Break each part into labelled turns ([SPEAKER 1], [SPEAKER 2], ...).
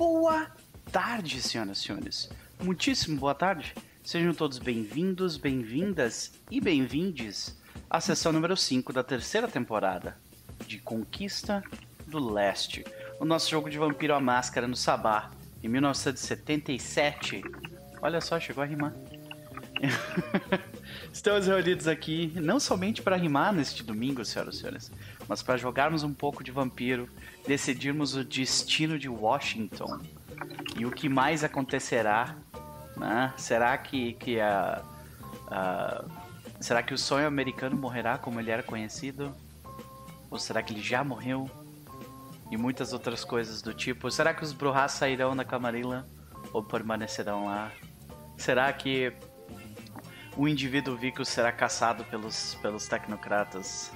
[SPEAKER 1] Boa tarde, senhoras e senhores. Muitíssimo boa tarde. Sejam todos bem-vindos, bem-vindas e bem-vindes à sessão número 5 da terceira temporada de Conquista do Leste. O nosso jogo de Vampiro à Máscara no Sabá, em 1977. Olha só, chegou a rimar. Estamos reunidos aqui não somente para rimar neste domingo, senhoras e senhores, mas para jogarmos um pouco de vampiro, decidirmos o destino de Washington e o que mais acontecerá. Né? Será que, que a, a, será que o sonho americano morrerá como ele era conhecido? Ou será que ele já morreu? E muitas outras coisas do tipo. Será que os Bruhás sairão da Camarilla ou permanecerão lá? Será que o indivíduo Vico será caçado pelos, pelos tecnocratas?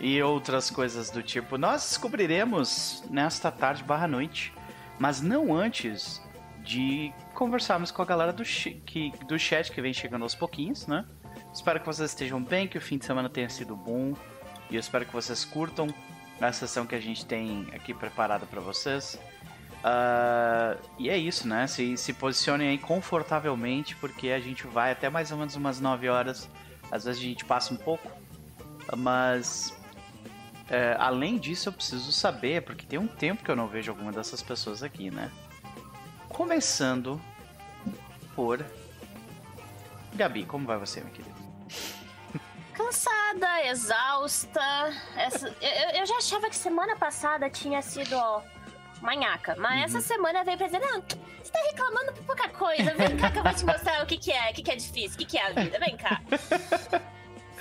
[SPEAKER 1] E outras coisas do tipo. Nós descobriremos nesta tarde barra noite. Mas não antes de conversarmos com a galera do, que, do chat que vem chegando aos pouquinhos, né? Espero que vocês estejam bem, que o fim de semana tenha sido bom. E eu espero que vocês curtam a sessão que a gente tem aqui preparada para vocês. Uh, e é isso, né? Se, se posicionem aí confortavelmente, porque a gente vai até mais ou menos umas 9 horas. Às vezes a gente passa um pouco, mas é, além disso eu preciso saber, porque tem um tempo que eu não vejo alguma dessas pessoas aqui, né? Começando por Gabi, como vai você, minha querida?
[SPEAKER 2] Cansada, exausta. Essa, eu, eu, já achava que semana passada tinha sido ó, manhaca. Mas uhum. essa semana veio pra dizer: não, você tá reclamando por pouca coisa. Vem cá que eu vou te mostrar o que, que é, o que, que é difícil, o que, que é a vida. Vem cá.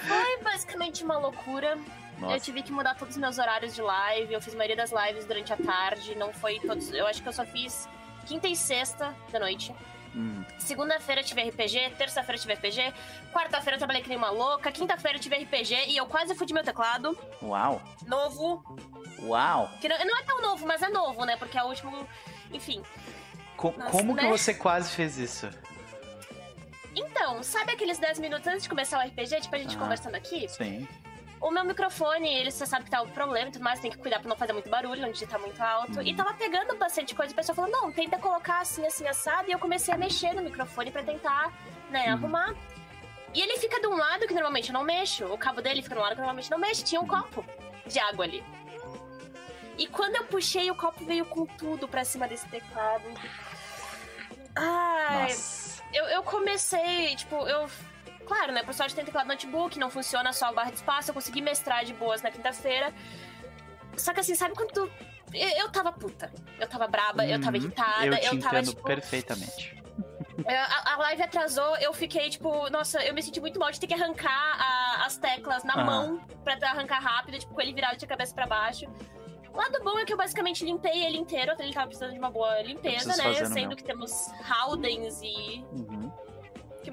[SPEAKER 2] Foi basicamente uma loucura. Nossa. Eu tive que mudar todos os meus horários de live. Eu fiz a maioria das lives durante a tarde. Não foi todos. Eu acho que eu só fiz quinta e sexta da noite. Hum. Segunda-feira tive RPG, terça-feira tive RPG, quarta-feira eu trabalhei que nem uma louca, quinta-feira tive RPG e eu quase fui de meu teclado.
[SPEAKER 1] Uau!
[SPEAKER 2] Novo.
[SPEAKER 1] Uau!
[SPEAKER 2] Que não, não é tão novo, mas é novo, né? Porque é o último. Enfim.
[SPEAKER 1] Co Nossa, como né? que você quase fez isso?
[SPEAKER 2] Então, sabe aqueles 10 minutos antes de começar o RPG, tipo a gente ah, conversando aqui?
[SPEAKER 1] Sim.
[SPEAKER 2] O meu microfone, ele você sabe que tá o problema e tudo mais, tem que cuidar pra não fazer muito barulho, onde tá muito alto. E tava pegando bastante coisa, e a pessoa falou, não, tenta colocar assim, assim, assado. E eu comecei a mexer no microfone pra tentar, né, uhum. arrumar. E ele fica de um lado que normalmente eu não mexo. O cabo dele fica de um lado que normalmente eu não mexo. Tinha um copo de água ali. E quando eu puxei, o copo veio com tudo pra cima desse teclado. Ai. Eu, eu comecei, tipo, eu Claro, né? Por sorte tem teclado notebook, não funciona só o barra de espaço. Eu consegui mestrar de boas na quinta-feira. Só que assim, sabe quando tu. Eu, eu tava puta. Eu tava braba, eu tava uhum. irritada,
[SPEAKER 1] eu, te
[SPEAKER 2] eu tava,
[SPEAKER 1] tipo. Perfeitamente.
[SPEAKER 2] É, a, a, live atrasou, eu fiquei, tipo, nossa, eu me senti muito mal de ter que arrancar a, as teclas na mão pra arrancar rápido, tipo, com ele virado de cabeça para baixo. O lado bom é que eu basicamente limpei ele inteiro, ele tava precisando de uma boa limpeza, né? Sendo que temos Haldens e. Uhum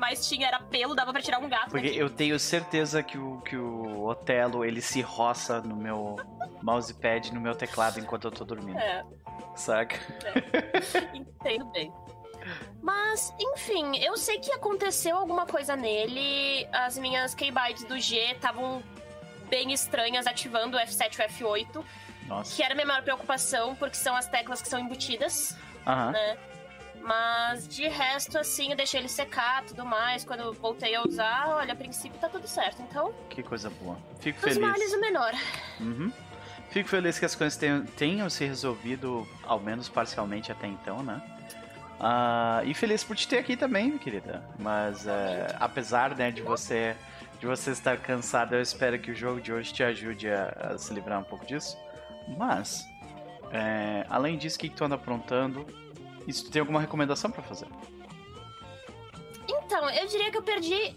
[SPEAKER 2] mais tinha era pelo, dava pra tirar um gato.
[SPEAKER 1] Porque
[SPEAKER 2] daqui.
[SPEAKER 1] eu tenho certeza que o, que o Otelo, ele se roça no meu mousepad, no meu teclado enquanto eu tô dormindo. É. Saca?
[SPEAKER 2] É. Entendo bem. Mas, enfim, eu sei que aconteceu alguma coisa nele. As minhas keybytes do G estavam bem estranhas ativando o F7 e o F8. Nossa. Que era a minha maior preocupação, porque são as teclas que são embutidas.
[SPEAKER 1] Aham.
[SPEAKER 2] Né? Mas de resto, assim, eu deixei ele secar tudo mais. Quando eu voltei a usar, olha, a princípio tá tudo certo. Então.
[SPEAKER 1] Que coisa boa. Fico
[SPEAKER 2] Os
[SPEAKER 1] feliz.
[SPEAKER 2] Os males o menor.
[SPEAKER 1] Uhum. Fico feliz que as coisas tenham, tenham, se resolvido, ao menos parcialmente até então, né? Uh, e feliz por te ter aqui também, minha querida. Mas uh, apesar né, de você de você estar cansado, eu espero que o jogo de hoje te ajude a, a se livrar um pouco disso. Mas, é, além disso, o que, que tu anda aprontando? E se tu tem alguma recomendação para fazer?
[SPEAKER 2] Então, eu diria que eu perdi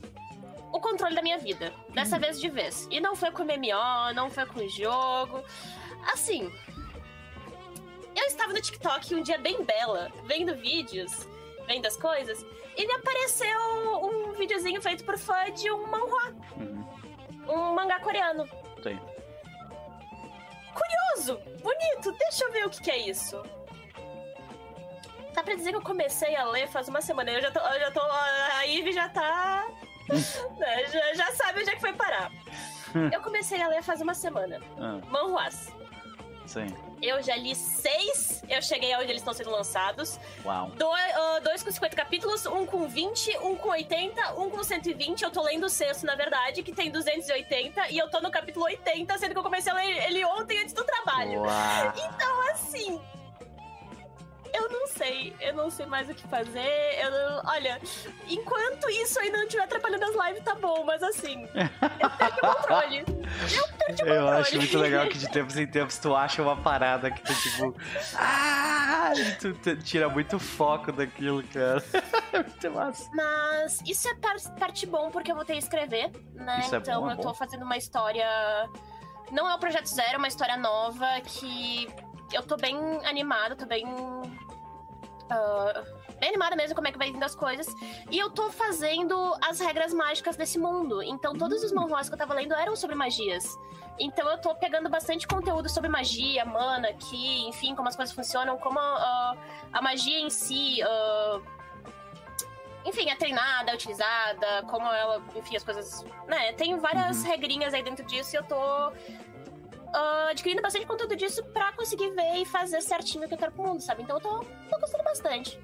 [SPEAKER 2] o controle da minha vida. Dessa hum. vez de vez. E não foi com MMO, não foi com o jogo. Assim. Eu estava no TikTok um dia bem bela, vendo vídeos, vendo as coisas, e me apareceu um videozinho feito por fã de um manhua. Uhum. Um mangá coreano.
[SPEAKER 1] Tem.
[SPEAKER 2] Curioso! Bonito! Deixa eu ver o que, que é isso. Dá pra dizer que eu comecei a ler faz uma semana. Eu já tô. Eu já tô a Ivy já tá. né, já, já sabe onde é que foi parar. eu comecei a ler faz uma semana. Ah. Manhuas.
[SPEAKER 1] Sim.
[SPEAKER 2] Eu já li seis, eu cheguei aonde eles estão sendo lançados.
[SPEAKER 1] Uau.
[SPEAKER 2] Dois, uh, dois com 50 capítulos, um com 20, um com 80, um com 120. Eu tô lendo o sexto, na verdade, que tem 280, e eu tô no capítulo 80, sendo que eu comecei a ler ele ontem antes do trabalho.
[SPEAKER 1] Uau.
[SPEAKER 2] Então, assim. Eu não sei, eu não sei mais o que fazer. Eu não... Olha, enquanto isso ainda não estiver atrapalhando as lives, tá bom, mas assim, eu perdi o controle. Eu perdi o controle.
[SPEAKER 1] Eu acho muito legal que de tempos em tempos tu acha uma parada que tu, tipo. Ah! Tu, tu tira muito foco daquilo, cara. É muito massa.
[SPEAKER 2] Mas isso é par parte bom porque eu voltei a escrever, né?
[SPEAKER 1] É
[SPEAKER 2] então
[SPEAKER 1] bom, é
[SPEAKER 2] eu tô
[SPEAKER 1] bom.
[SPEAKER 2] fazendo uma história. Não é o projeto zero, é uma história nova que eu tô bem animada, tô bem. Ah, bem animada mesmo como é que vai vindo as coisas. E eu tô fazendo as regras mágicas desse mundo. Então todos os manhwas que eu tava lendo eram sobre magias. Então eu tô pegando bastante conteúdo sobre magia, mana, ki, enfim, como as coisas funcionam, como ah, a magia em si. ah, enfim, é treinada, é utilizada, como ela, enfim, as coisas. Né, tem várias
[SPEAKER 1] Uhum.
[SPEAKER 2] regrinhas aí dentro disso e eu tô ah, adquirindo bastante conteúdo disso pra conseguir ver e fazer certinho o que eu quero pro mundo, sabe? Então eu tô, tô gostando bastante.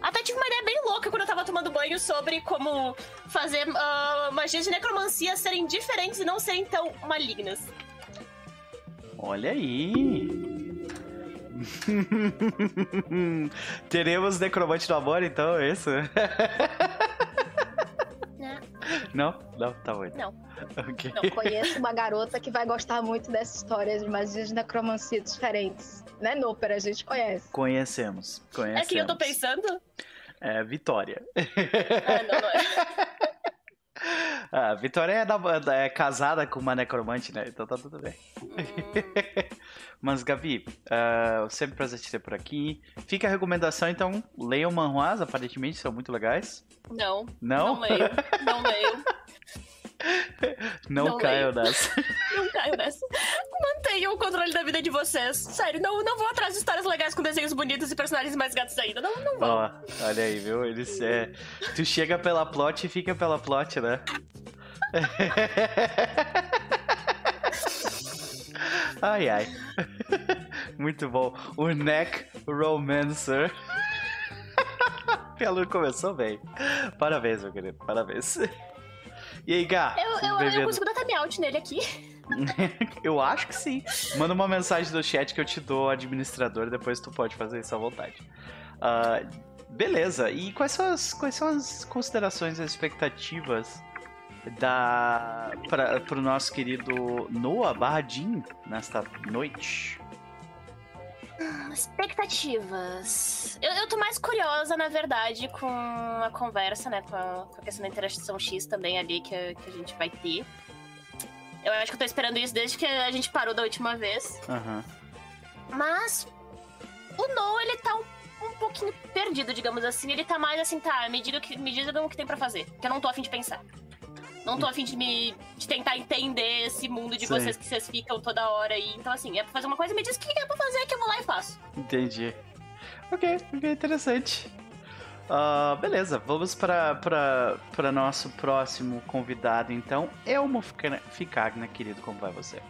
[SPEAKER 2] Até tive uma ideia bem louca quando eu tava tomando banho sobre como fazer ah, magias de necromancia serem diferentes e não serem tão malignas.
[SPEAKER 1] Olha aí. Teremos necromante do amor, então, é isso? Não? Não, tá bom.
[SPEAKER 2] Não.
[SPEAKER 1] Ok.
[SPEAKER 2] Não.
[SPEAKER 3] Conheço uma garota que vai gostar muito dessa história de magias de necromancia diferentes. Né, Núper? A gente conhece.
[SPEAKER 1] Conhecemos. Conhecemos.
[SPEAKER 2] É quem eu tô pensando?
[SPEAKER 1] É, Vitória.
[SPEAKER 2] Ah, não, não é.
[SPEAKER 1] Ah, Vitória é, da- é casada com uma necromante, né? Então tá tudo bem.
[SPEAKER 2] Hum,
[SPEAKER 1] Mas, Gabi, ah, sempre prazer te ter por aqui. Fica a recomendação, então, leiam manhuas, aparentemente são muito legais.
[SPEAKER 2] não,
[SPEAKER 1] Não?
[SPEAKER 2] não leio. Não leio.
[SPEAKER 1] Não,
[SPEAKER 2] Não
[SPEAKER 1] caiam nessa.
[SPEAKER 2] Não caio nessa. Mantenham o controle da vida de vocês. Sério, não, não vou atrás de histórias legais com desenhos bonitos e personagens mais gatos ainda. Não, não vou.
[SPEAKER 1] Ó, olha aí, viu? Eles é. Tu chega pela plot e fica pela plot, né? ai, ai. Muito bom. O Neck Romancer. Pelo começou bem. Parabéns, meu querido. Parabéns. E aí, Gá?
[SPEAKER 2] Eu, eu, eu consigo dar time out nele aqui.
[SPEAKER 1] Eu acho que sim. Manda uma mensagem no chat que eu te dou administrador, depois tu pode fazer isso à vontade. Ah, beleza, e quais são, as, quais são as considerações e as expectativas da, pra, pro nosso querido Noah Barradin nesta noite?
[SPEAKER 2] Expectativas. Eu, eu tô mais curiosa, na verdade, com a conversa, né? Com a, com a questão da interação X também ali que, a- que a gente vai ter. Eu acho que eu tô esperando isso desde que a gente parou da última vez.
[SPEAKER 1] Aham.
[SPEAKER 2] Mas o No, ele tá um, um pouquinho perdido, digamos assim. Ele tá mais assim, tá, me diga, o que, me diga o que tem pra fazer. Que eu não tô afim de pensar. Não tô afim de me. de tentar entender esse mundo de
[SPEAKER 1] Sim.
[SPEAKER 2] vocês que vocês ficam toda hora aí. Então, assim, é pra fazer uma coisa, me diz o que é pra fazer que eu vou lá e faço.
[SPEAKER 1] Entendi. Ok, ok, interessante. Ah, beleza, vamos para para nosso próximo convidado, então. Elmo Fica- Ficagna, querido, como vai você?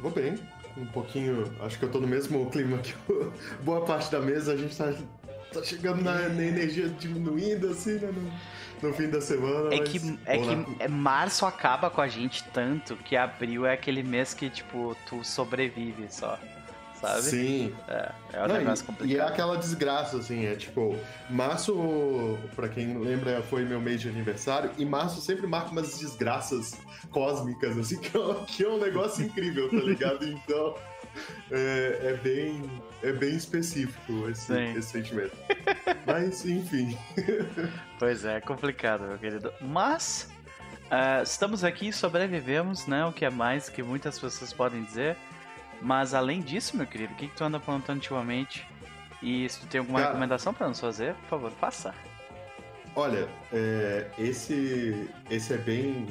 [SPEAKER 4] Vou bem. Um pouquinho. Acho que eu tô no mesmo clima que o- boa parte da mesa. A gente tá, tá chegando na, na energia diminuindo, assim, né? No, no fim da semana.
[SPEAKER 1] É
[SPEAKER 4] mas
[SPEAKER 1] que, é que é- março acaba com a gente tanto que abril é aquele mês que, tipo, tu sobrevive só, sabe?
[SPEAKER 4] Sim.
[SPEAKER 1] É, é um
[SPEAKER 4] Não,
[SPEAKER 1] negócio
[SPEAKER 4] e, e é
[SPEAKER 1] complicado.
[SPEAKER 4] aquela desgraça, assim, é tipo, março, pra quem lembra, foi meu mês de aniversário, e março sempre marca umas desgraças cósmicas, assim, que é, um- que é um negócio incrível, tá ligado? Então, é, é bem, é bem específico esse, esse sentimento. Mas, enfim.
[SPEAKER 1] Pois é, é complicado, meu querido. Mas ah, estamos aqui, sobrevivemos, né? O que é mais que muitas pessoas podem dizer. Mas além disso, meu querido, o que, que tu anda aprontando ultimamente? E se tu tem alguma
[SPEAKER 4] Cara.
[SPEAKER 1] recomendação pra nos fazer, por favor, faça.
[SPEAKER 4] Olha, é, esse, esse é bem,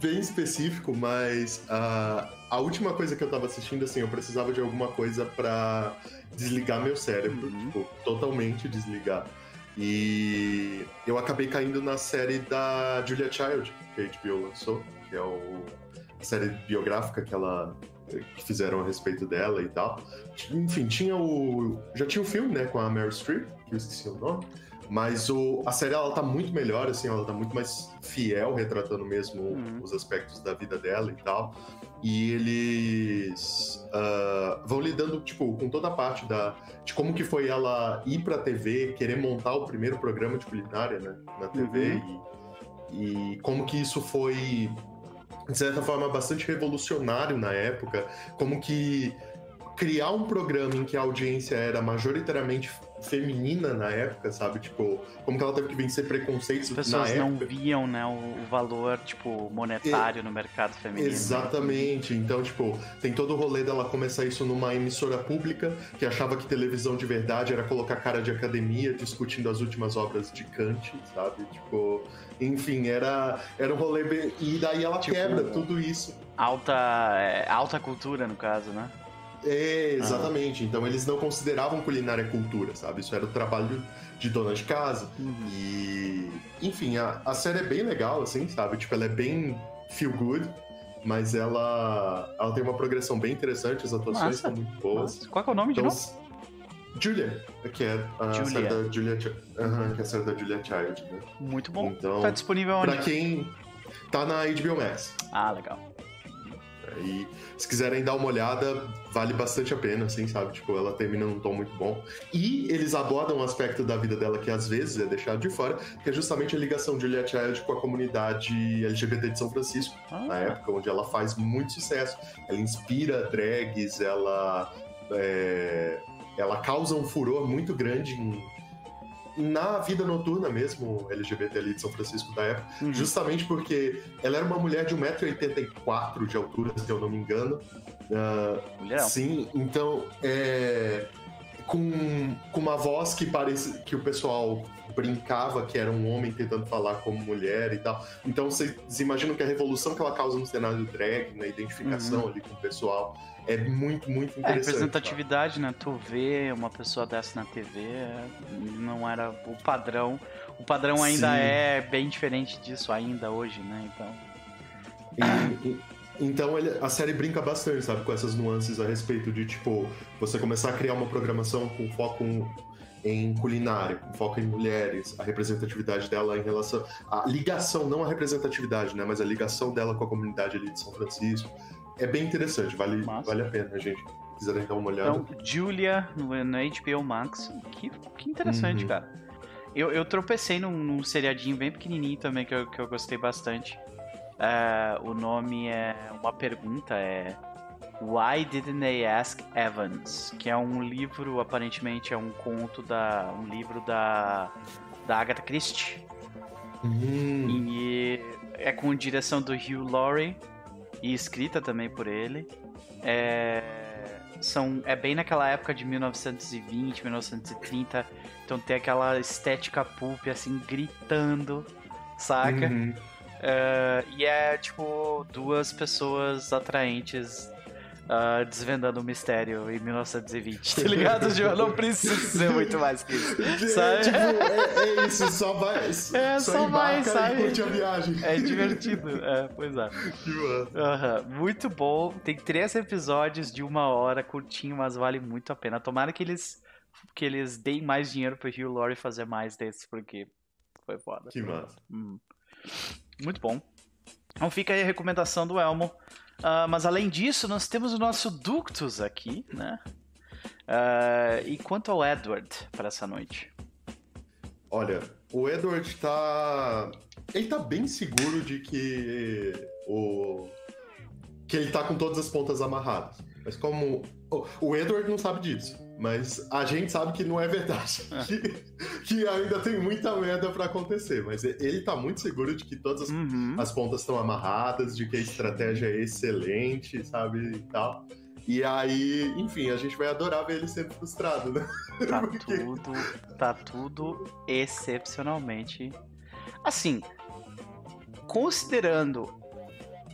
[SPEAKER 4] bem específico, mas a, a última coisa que eu tava assistindo, assim, eu precisava de alguma coisa pra desligar meu cérebro,
[SPEAKER 1] Uhum.
[SPEAKER 4] tipo, totalmente desligar. E eu acabei caindo na série da Julia Child, que a HBO lançou, que é o, a série biográfica que ela, que fizeram a respeito dela e tal. Enfim, tinha o. Já tinha o filme, né, com a Meryl Streep, que eu esqueci o nome. Mas o, a série ela tá muito melhor, assim, ela tá muito mais fiel, retratando mesmo
[SPEAKER 1] Uhum.
[SPEAKER 4] os aspectos da vida dela e tal. E eles ah, vão lidando, tipo, com toda a parte da, de como que foi ela ir pra TV, querer montar o primeiro programa de culinária, né, na TV. E, e como que isso foi, de certa forma, bastante revolucionário na época. Como que criar um programa em que a audiência era majoritariamente feminina na época, sabe? Tipo, como que ela teve que vencer preconceitos
[SPEAKER 1] As pessoas
[SPEAKER 4] na
[SPEAKER 1] não
[SPEAKER 4] época.
[SPEAKER 1] viam, né, o, o valor, tipo, monetário no mercado feminino.
[SPEAKER 4] Exatamente. Então, tipo, tem todo o rolê dela começar isso numa emissora pública que achava que televisão de verdade era colocar cara de academia discutindo as últimas obras de Kant, sabe? Tipo, enfim, era, era um rolê bem... E daí ela
[SPEAKER 1] Tipo,
[SPEAKER 4] quebra tudo isso.
[SPEAKER 1] Alta, é, alta cultura, no caso, né?
[SPEAKER 4] É, exatamente. Então eles não consideravam culinária cultura, sabe? Isso era o trabalho de dona de casa. E, enfim, a, a série é bem legal, assim, sabe? Tipo, ela é bem feel good, mas ela, ela tem uma progressão bem interessante, as atuações
[SPEAKER 1] Massa.
[SPEAKER 4] são muito boas.
[SPEAKER 1] Mas Qual é o nome de
[SPEAKER 4] Então,
[SPEAKER 1] novo?
[SPEAKER 4] Julia, que é a
[SPEAKER 1] Julia.
[SPEAKER 4] série da Julia, Aham, que é a série da Julia Child, né?
[SPEAKER 1] Muito bom.
[SPEAKER 4] Então,
[SPEAKER 1] Tá disponível onde?
[SPEAKER 4] pra quem tá na HBO Max.
[SPEAKER 1] Ah, legal.
[SPEAKER 4] E se quiserem dar uma olhada, vale bastante a pena, assim, sabe? Tipo, ela termina num tom muito bom. E eles abordam um aspecto da vida dela que às vezes é deixado de fora, que é justamente a ligação de Julia Child com a comunidade LGBT de São Francisco,
[SPEAKER 1] Ah,
[SPEAKER 4] na época, onde ela faz muito sucesso. Ela inspira drags, ela. é, ela causa um furor muito grande em- na vida noturna mesmo, LGBT ali de São Francisco da época.
[SPEAKER 1] Uhum.
[SPEAKER 4] Justamente porque ela era uma mulher de 1,84m de altura, se eu não me engano. Ah,
[SPEAKER 1] Mulherão.
[SPEAKER 4] sim, então é, com, com uma voz que parece que o pessoal brincava que era um homem tentando falar como mulher e tal. Então vocês imaginam que a revolução que ela causa no cenário drag, na identificação ali com o pessoal, é muito, muito
[SPEAKER 1] É,
[SPEAKER 4] interessante.
[SPEAKER 1] representatividade, né? Tu vê uma pessoa dessa na TV, é, não era o padrão. O padrão ainda
[SPEAKER 4] Sim.
[SPEAKER 1] é bem diferente disso ainda hoje, né? Então.
[SPEAKER 4] E- e- então ele- a série brinca bastante, sabe, com essas nuances a respeito de, tipo, você começar a criar uma programação com foco em culinária, com foco em mulheres, a representatividade dela em relação. A ligação, não a representatividade, né? Mas a ligação dela com a comunidade ali de São Francisco. É bem interessante, vale,
[SPEAKER 1] Massa.
[SPEAKER 4] vale a pena, gente. Se quiserem dar uma olhada.
[SPEAKER 1] Então, Julia no, no HBO Max. Que, que interessante,
[SPEAKER 4] Uhum.
[SPEAKER 1] cara. Eu, eu tropecei num, num seriadinho bem pequenininho também que eu, que eu gostei bastante. É, o nome é uma pergunta, é Why Didn't They Ask Evans? Que é um livro, aparentemente é um conto da. um livro da. da Agatha Christie.
[SPEAKER 4] Hum,
[SPEAKER 1] E é com direção do Hugh Laurie e escrita também por ele. É, são, é bem naquela época de 1920, 1930. Então tem aquela estética pulp, assim, gritando, saca?
[SPEAKER 4] uhum.
[SPEAKER 1] É, e é, tipo, duas pessoas atraentes ah, desvendando o mistério em 1920, tá ligado? Tipo, não precisa ser muito mais que isso.
[SPEAKER 4] É,
[SPEAKER 1] Sabe?
[SPEAKER 4] tipo, é, é isso, só vai.
[SPEAKER 1] É, só vai,
[SPEAKER 4] embarca
[SPEAKER 1] sabe?
[SPEAKER 4] Curte a viagem.
[SPEAKER 1] É divertido, é, pois é.
[SPEAKER 4] Que massa.
[SPEAKER 1] Aham, Muito bom. Tem três episódios de uma hora, curtinho, mas vale muito a pena. Tomara que eles, que eles deem mais dinheiro pro Hugh Laurie fazer mais desses, porque foi foda.
[SPEAKER 4] Que massa.
[SPEAKER 1] Hum. Muito bom. Então fica aí a recomendação do Elmo. Ah, mas além disso, nós temos o nosso Ductus aqui, né? Ah, e quanto ao Edward para essa noite?
[SPEAKER 4] Olha, o Edward tá. Ele tá bem seguro de que o. que ele tá com todas as pontas amarradas. Mas como. O Edward não sabe disso. Mas a gente sabe que não é verdade. Que, que ainda tem muita merda pra acontecer. Mas ele tá muito seguro de que todas as,
[SPEAKER 1] Uhum.
[SPEAKER 4] as pontas estão amarradas, de que a estratégia é excelente, sabe? E tal. E aí, enfim, a gente vai adorar ver ele sendo frustrado, né?
[SPEAKER 1] Tá
[SPEAKER 4] Porque-
[SPEAKER 1] tudo, tá tudo excepcionalmente. Assim, considerando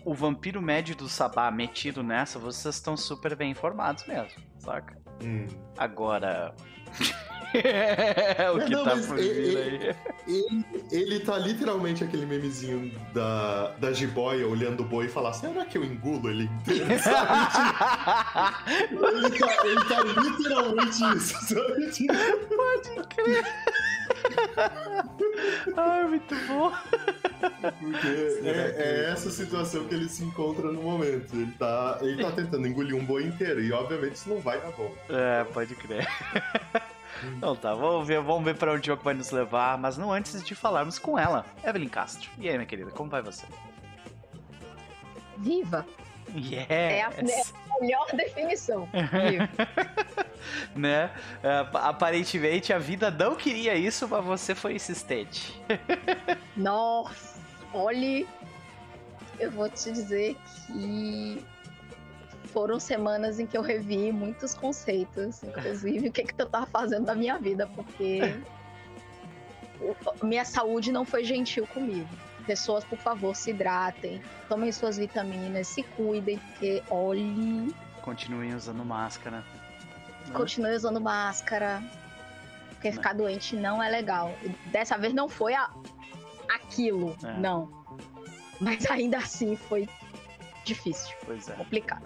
[SPEAKER 1] o vampiro médio do Sabá metido nessa, vocês estão super bem informados mesmo, saca?
[SPEAKER 4] Hum.
[SPEAKER 1] Agora. É o que
[SPEAKER 4] Não,
[SPEAKER 1] tá
[SPEAKER 4] mas
[SPEAKER 1] por
[SPEAKER 4] e-
[SPEAKER 1] vir
[SPEAKER 4] e-
[SPEAKER 1] aí.
[SPEAKER 4] Ele, ele tá literalmente aquele memezinho da, da jiboia olhando o boi e falar: será que eu engulo ele inteiro? Ele, tá, ele tá literalmente isso, sabe? Tipo,
[SPEAKER 1] Ai, muito bom.
[SPEAKER 4] Porque é, é essa situação que ele se encontra no momento. Ele tá, ele tá tentando engolir um boi inteiro e, obviamente, isso não vai dar bom.
[SPEAKER 1] É, pode crer. Então tá, vamos ver, vamos ver pra onde o jogo vai nos levar, mas não antes de falarmos com ela, Evelyn Castro. E aí, minha querida, como vai você?
[SPEAKER 3] Viva! É a,
[SPEAKER 1] Yes!
[SPEAKER 3] é a melhor definição. Viva.
[SPEAKER 1] né? É, aparentemente a vida não queria isso, mas você foi insistente.
[SPEAKER 3] Nossa, olhe, eu vou te dizer que foram semanas em que eu revi muitos conceitos, inclusive o que, que eu tava fazendo da minha vida, porque minha saúde não foi gentil comigo. Pessoas, por favor, se hidratem, tomem suas vitaminas, se cuidem, porque olhe,
[SPEAKER 1] Continuem usando máscara.
[SPEAKER 3] continue usando máscara, porque ficar doente não é legal. Dessa vez não foi a, aquilo,
[SPEAKER 1] É.
[SPEAKER 3] não. Mas ainda assim foi difícil,
[SPEAKER 1] Pois é.
[SPEAKER 3] complicado.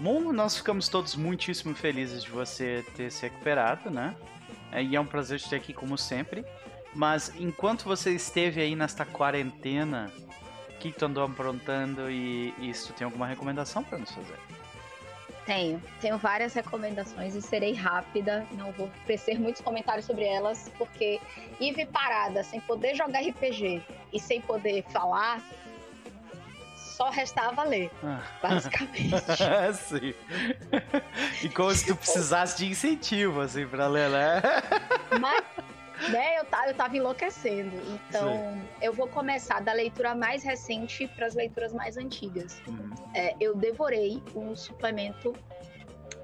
[SPEAKER 1] Bom, nós ficamos todos muitíssimo felizes de você ter se recuperado, né? É, E é um prazer te ter aqui como sempre. Mas enquanto você esteve aí nesta quarentena, o que, tu andou aprontando e, e se tu tem alguma recomendação pra nos fazer?
[SPEAKER 3] Tenho, tenho várias recomendações e serei rápida, não vou tecer muitos comentários sobre elas, porque Ive parada, sem poder jogar RPG e sem poder falar, só restava ler,
[SPEAKER 1] Ah.
[SPEAKER 3] basicamente.
[SPEAKER 1] Sim. E como se tu precisasse de incentivo, assim, pra ler, né?
[SPEAKER 3] Mas, né, eu, eu tava enlouquecendo. Então, eu vou começar da leitura mais recente para as leituras mais antigas.
[SPEAKER 1] Hum,
[SPEAKER 3] É, eu devorei um suplemento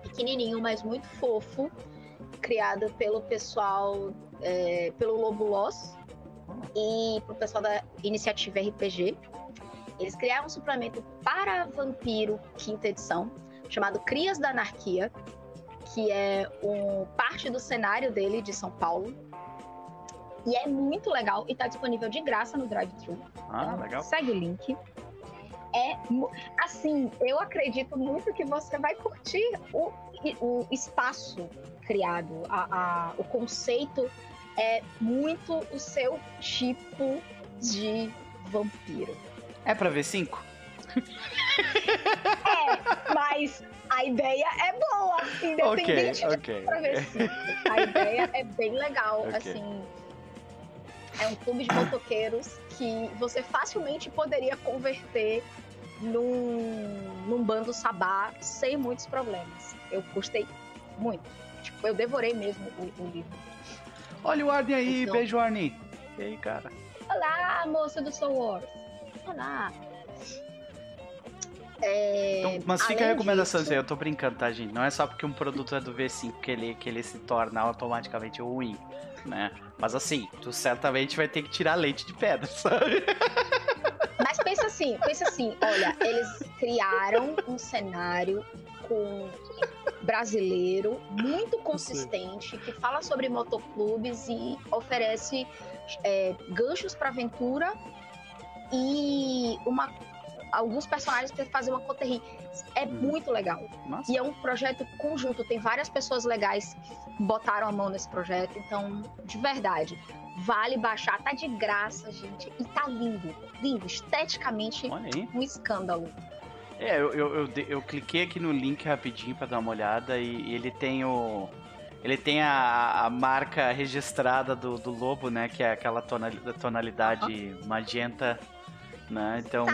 [SPEAKER 3] pequenininho, mas muito fofo, criado pelo pessoal, é, pelo Lobo Loss e pro pessoal da Iniciativa RPG. Eles criaram um suplemento para vampiro, quinta edição, chamado Crias da Anarquia, que é um, parte do cenário dele de São Paulo. E é muito legal e tá disponível de graça no Drive-Thru.
[SPEAKER 1] Ah,
[SPEAKER 3] Então,
[SPEAKER 1] legal.
[SPEAKER 3] Segue o link. É assim, eu acredito muito que você vai curtir o, o espaço criado. A, a- o conceito é muito o seu tipo de vampiro.
[SPEAKER 1] É pra ver cinco?
[SPEAKER 3] É, mas a ideia é boa, independente de
[SPEAKER 1] ok.
[SPEAKER 3] pra ver se a ideia é bem legal,
[SPEAKER 1] Ok.
[SPEAKER 3] assim. É um clube de motoqueiros que você facilmente poderia converter num, num bando sabá sem muitos problemas. Eu gostei muito. Tipo, eu devorei mesmo o, o livro.
[SPEAKER 1] Olha o Arne aí,
[SPEAKER 3] Então-
[SPEAKER 1] beijo Arne. E aí, cara?
[SPEAKER 3] Olá, moça do Soul Wars. Olá. É,
[SPEAKER 1] Então, mas fica a recomendação
[SPEAKER 3] disso-
[SPEAKER 1] aí, eu tô brincando, tá, gente? Não é só porque um produto é do V5 que ele, que ele se torna automaticamente ruim, né? Mas assim, tu certamente vai ter que tirar leite de pedra, sabe?
[SPEAKER 3] Mas pensa assim, pensa assim, olha, eles criaram um cenário com brasileiro muito consistente que fala sobre motoclubes e oferece é, ganchos para aventura e uma alguns personagens para fazer uma coterri. É
[SPEAKER 1] Hum.
[SPEAKER 3] muito legal.
[SPEAKER 1] Nossa.
[SPEAKER 3] E é um projeto conjunto, tem várias pessoas legais que botaram a mão nesse projeto, então, de verdade, vale baixar, tá de graça, gente, e tá lindo, lindo, esteticamente um escândalo.
[SPEAKER 1] É, eu, eu, eu, eu cliquei aqui no link rapidinho pra dar uma olhada e, e ele tem o. Ele tem a, a marca registrada do, do lobo, né? Que é aquela tonali- tonalidade magenta, né? Então.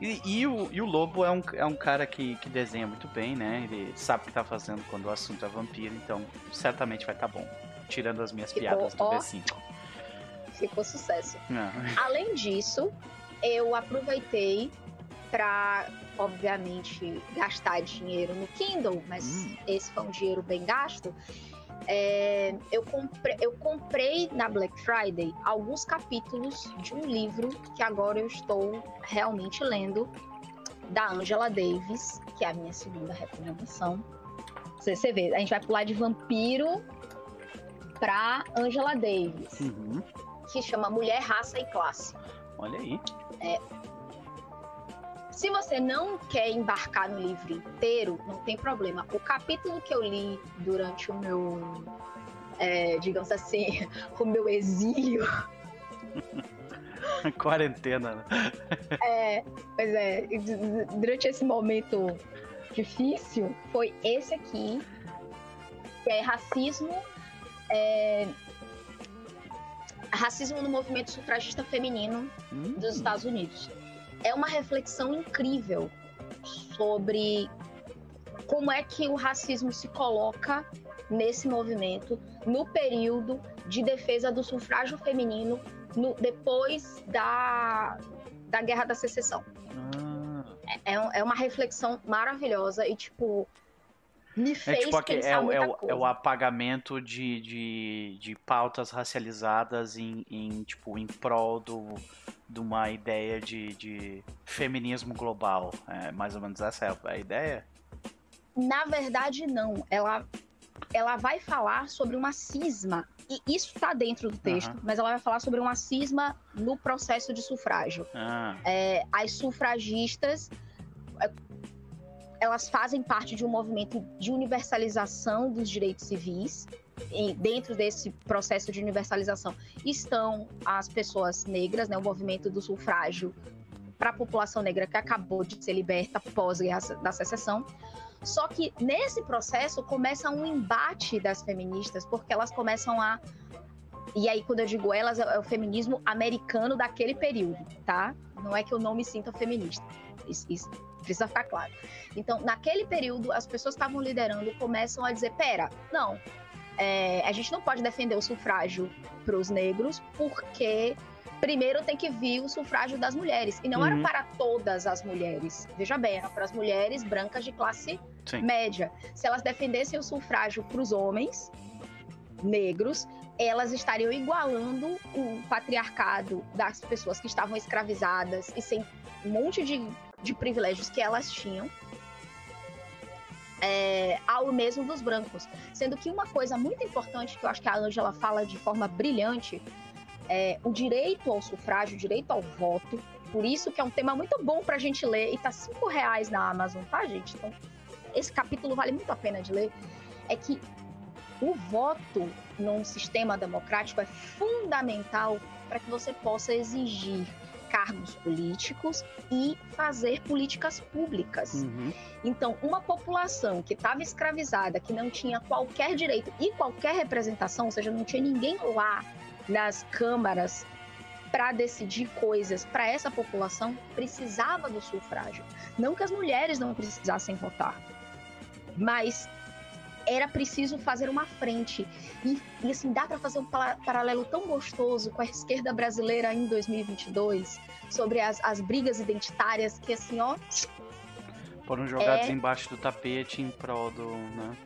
[SPEAKER 1] E, e o, e o lobo é um, é um cara que, que desenha muito bem, né? Ele sabe o que tá fazendo quando o assunto é vampiro, então certamente vai estar tá bom. Tirando as minhas
[SPEAKER 3] Ficou,
[SPEAKER 1] piadas do
[SPEAKER 3] ó.
[SPEAKER 1] V5.
[SPEAKER 3] Ficou sucesso.
[SPEAKER 1] Não.
[SPEAKER 3] Além disso, eu aproveitei para, obviamente, gastar dinheiro no Kindle, mas
[SPEAKER 1] Hum.
[SPEAKER 3] esse foi um dinheiro bem gasto. É, eu, comprei, eu comprei na Black Friday alguns capítulos de um livro que agora eu estou realmente lendo, da Angela Davis, que é a minha segunda recomendação. Você, você vê, a gente vai pular de vampiro para Angela Davis,
[SPEAKER 1] Uhum.
[SPEAKER 3] que chama Mulher, Raça e Classe.
[SPEAKER 1] Olha aí.
[SPEAKER 3] Se você não quer embarcar no livro inteiro, não tem problema. O capítulo que eu li durante o meu, é, digamos assim, o meu exílio,
[SPEAKER 1] Quarentena, né?
[SPEAKER 3] é, pois é, durante esse momento difícil, foi esse aqui, que é racismo, é, racismo no movimento sufragista feminino
[SPEAKER 1] Hum.
[SPEAKER 3] dos Estados Unidos. É uma reflexão incrível sobre como é que o racismo se coloca nesse movimento no período de defesa do sufrágio feminino no- depois da, da Guerra da Secessão.
[SPEAKER 1] Ah.
[SPEAKER 3] É, um- é uma reflexão maravilhosa e, tipo, me
[SPEAKER 1] É
[SPEAKER 3] fez
[SPEAKER 1] tipo aqui,
[SPEAKER 3] pensar
[SPEAKER 1] é, o-
[SPEAKER 3] muita
[SPEAKER 1] é,
[SPEAKER 3] coisa.
[SPEAKER 1] é o apagamento de, de, de pautas racializadas em, em, tipo, em prol do, de uma ideia de, de feminismo global. É, mais ou menos essa é a ideia?
[SPEAKER 3] Na verdade, não. Ela, ela vai falar sobre uma cisma. E isso está dentro do texto,
[SPEAKER 1] Aham.
[SPEAKER 3] mas ela vai falar sobre uma cisma no processo de sufrágio.
[SPEAKER 1] Ah,
[SPEAKER 3] É, as sufragistas é, elas fazem parte de um movimento de universalização dos direitos civis. E dentro desse processo de universalização estão as pessoas negras, né, o movimento do sufrágio para a população negra que acabou de ser liberta pós-guerra da secessão. Só que nesse processo começa um embate das feministas, porque elas começam a. E aí, quando eu digo elas, é o feminismo americano daquele período, tá? Não é que eu não me sinta feminista. Isso, isso precisa ficar claro. Então, naquele período, as pessoas que estavam liderando começam a dizer: pera, não, é, a gente não pode defender o sufrágio para os negros, porque primeiro tem que vir o sufrágio das mulheres. E não era
[SPEAKER 1] Uhum.
[SPEAKER 3] para todas as mulheres. Veja bem, era para as mulheres brancas de classe
[SPEAKER 1] sim.
[SPEAKER 3] média. Se elas defendessem o sufrágio para os homens negros, elas estariam igualando o patriarcado das pessoas que estavam escravizadas e sem um monte de, de privilégios que elas tinham. é, ao mesmo dos brancos. Sendo que uma coisa muito importante que eu acho que a Angela fala de forma brilhante é o direito ao sufrágio, o direito ao voto. Por isso que é um tema muito bom pra gente ler. E tá cinco reais na Amazon, tá, gente? Então, esse capítulo vale muito a pena de ler. É que o voto num sistema democrático é fundamental para que você possa exigir cargos políticos e fazer políticas públicas.
[SPEAKER 1] Uhum.
[SPEAKER 3] Então, uma população que estava escravizada, que não tinha qualquer direito e qualquer representação, ou seja, não tinha ninguém lá nas câmaras para decidir coisas para essa população, precisava do sufrágio. Não que as mulheres não precisassem votar, mas era preciso fazer uma frente. E, e assim, dá para fazer um paralelo tão gostoso com a esquerda brasileira em 2022, sobre as, as brigas identitárias, que assim, ó,
[SPEAKER 1] Foram jogados
[SPEAKER 3] É.
[SPEAKER 1] embaixo do tapete em prol do. Né?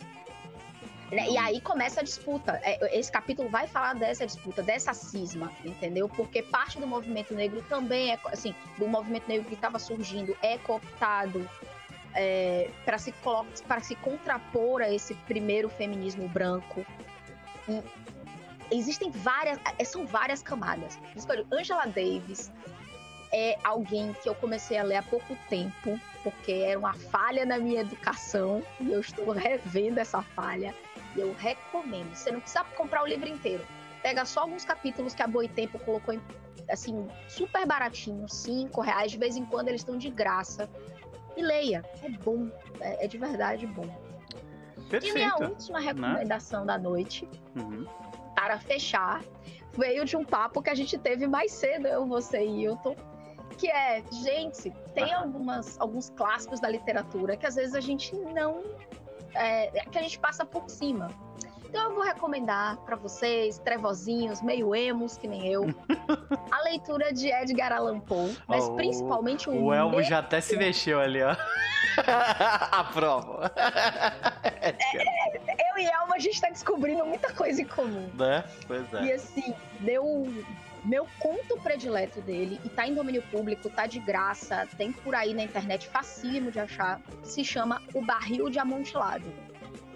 [SPEAKER 3] Né? E aí começa a disputa. É, Esse capítulo vai falar dessa disputa, dessa cisma, entendeu? Porque parte do movimento negro também é, assim, do movimento negro que estava surgindo, é cooptado é, para se, pra se contrapor a esse primeiro feminismo branco. E existem várias, é, são várias camadas. Angela Davis é alguém que eu comecei a ler há pouco tempo, porque era uma falha na minha educação, e eu estou revendo essa falha. E eu recomendo. Você não precisa comprar o livro inteiro. Pega só alguns capítulos que a Boitempo colocou em, assim, super baratinho, cinco reais. De vez em quando eles estão de graça. E leia. É bom. É, é de verdade bom. E minha
[SPEAKER 1] Perfeito.
[SPEAKER 3] última recomendação da noite,
[SPEAKER 1] Uhum.
[SPEAKER 3] para fechar, veio de um papo que a gente teve mais cedo, eu, você e Hilton. Que é, gente, tem algumas, alguns clássicos da literatura que às vezes a gente não. é, que a gente passa por cima. Então eu vou recomendar para vocês, trevozinhos, meio emos, que nem eu, a leitura de Edgar Allan Poe, mas
[SPEAKER 1] Oh,
[SPEAKER 3] principalmente o,
[SPEAKER 1] O Elmo já até se mexeu ali, ó. Aprovo.
[SPEAKER 3] Eu e Elma, a gente tá descobrindo muita coisa em comum.
[SPEAKER 1] né? Pois
[SPEAKER 3] E
[SPEAKER 1] é.
[SPEAKER 3] assim, meu, meu conto predileto dele, e tá em domínio público, tá de graça, tem por aí na internet, facílimo de achar, se chama O Barril de Amontilado.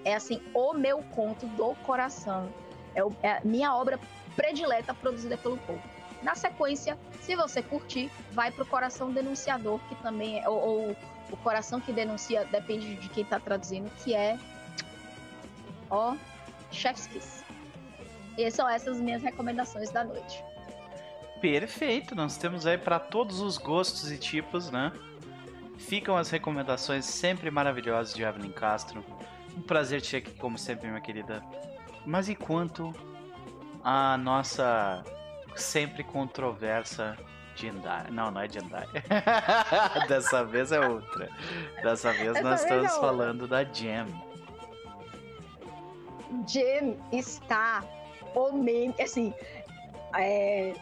[SPEAKER 3] É assim, o meu conto do coração. É, o- é a minha obra predileta produzida pelo povo. Na sequência, se você curtir, vai pro Coração Denunciador, que também é. Ou, ou o Coração que Denuncia, depende de quem tá traduzindo, que é. Ó, Chef's Kiss. E são essas minhas recomendações da noite.
[SPEAKER 1] Perfeito, nós temos aí para todos os gostos e tipos, né? Ficam as recomendações sempre maravilhosas de Evelyn Castro. Um prazer te aqui, como sempre, minha querida. Mas e quanto a nossa sempre controversa Jendai? Não, não é Jendai. Dessa vez é outra. Dessa vez
[SPEAKER 3] Dessa
[SPEAKER 1] nós
[SPEAKER 3] vez é
[SPEAKER 1] estamos
[SPEAKER 3] outra.
[SPEAKER 1] falando da Gem.
[SPEAKER 3] Jim está o meme, assim, é,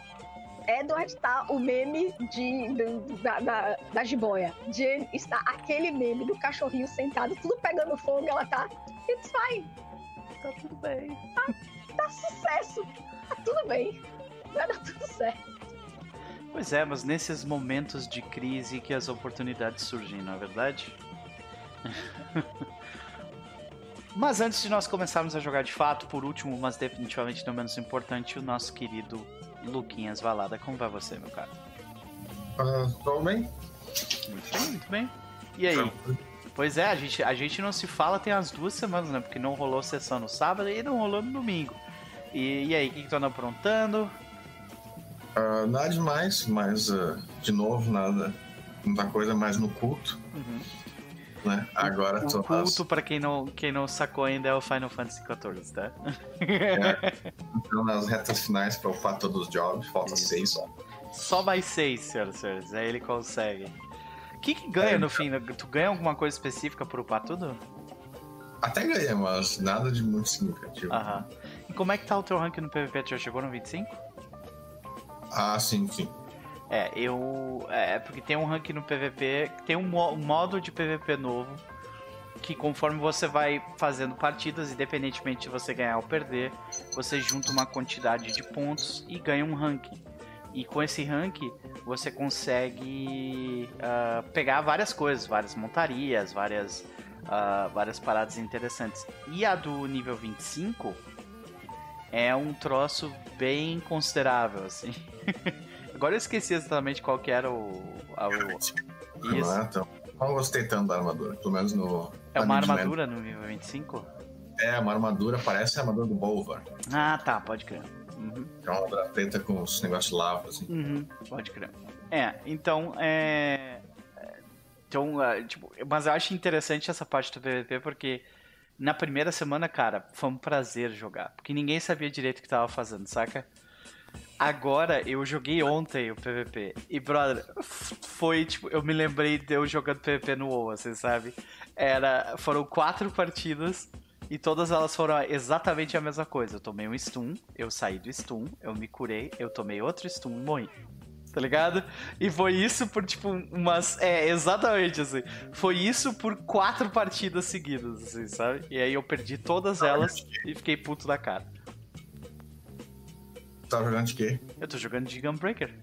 [SPEAKER 3] Edward tá o meme de, do- da, da, da jiboia. Jim está aquele meme do cachorrinho sentado, tudo pegando fogo, ela tá, it's fine,
[SPEAKER 1] Tá tudo bem.
[SPEAKER 3] tá sucesso, tá tudo bem, vai dar tudo certo.
[SPEAKER 1] Pois é, mas nesses momentos de crise que as oportunidades surgem, não é verdade? mas antes de nós começarmos a jogar de fato, por último, mas definitivamente não menos importante, o nosso querido Luquinhas Valada. Como vai você, meu caro?
[SPEAKER 5] Ah, tô bem?
[SPEAKER 1] Muito bem, muito bem. E aí? Pois é, a gente, a gente não se fala tem as duas semanas, né? Porque não rolou sessão no sábado e não rolou no domingo. E, e aí, o que, que tu anda aprontando?
[SPEAKER 5] Ah, nada demais, mas ah, de novo, nada. Muita coisa mais no culto,
[SPEAKER 1] Uhum.
[SPEAKER 5] Né? Agora
[SPEAKER 1] O culto, pra quem não, quem não sacou ainda, é o Final Fantasy XIV, tá?
[SPEAKER 5] nas, nas retas finais pra upar todos os jobs, falta
[SPEAKER 1] Isso.
[SPEAKER 5] seis só.
[SPEAKER 1] Só mais seis, senhoras e senhores. Aí ele consegue. O que, que ganha
[SPEAKER 5] É,
[SPEAKER 1] no fim? Tu ganha alguma coisa específica por upar tudo?
[SPEAKER 5] Até ganhei, mas nada de muito significativo.
[SPEAKER 1] Aham. E como é que tá o teu rank no PVP? Já chegou no 25?
[SPEAKER 5] Ah, sim, sim.
[SPEAKER 1] É, eu. É, porque tem um rank no PVP. Tem um, mo- modo de PVP novo. Que conforme você vai fazendo partidas, independentemente de você ganhar ou perder, você junta uma quantidade de pontos e ganha um rank. E com esse rank você consegue ah, pegar várias coisas, várias montarias, várias, ah, várias paradas interessantes. E a do nível 25 é um troço bem considerável, assim. Agora eu esqueci exatamente qual que era o. a- o- Isso.
[SPEAKER 5] Não, é? então, não gostei tanto da armadura, pelo menos no.
[SPEAKER 1] É uma armadura no nível 25?
[SPEAKER 5] É, uma armadura, parece a armadura do Bolvar.
[SPEAKER 1] Ah, tá, pode crer. Uhum,
[SPEAKER 5] é uma armadura preta com os negócios lava, assim.
[SPEAKER 1] uhum, pode crer. É, então, é. é, Então, é, tipo, mas eu acho interessante essa parte do PVP porque na primeira semana, cara, foi um prazer jogar. Porque ninguém sabia direito o que tava fazendo, saca? Agora, eu joguei ontem o PVP. E, brother, foi tipo, eu me lembrei de eu jogando PVP no WoW, você sabe? Era, foram quatro partidas e todas elas foram exatamente a mesma coisa. Eu tomei um stun, eu saí do stun, eu me curei, eu tomei outro stun e morri. Tá ligado? E foi isso por, tipo, umas. É, exatamente assim. Foi isso por quatro partidas seguidas, assim, sabe? E aí eu perdi todas elas e fiquei puto da cara.
[SPEAKER 5] Tá jogando de quê?
[SPEAKER 1] Eu tô jogando de Gunbreaker.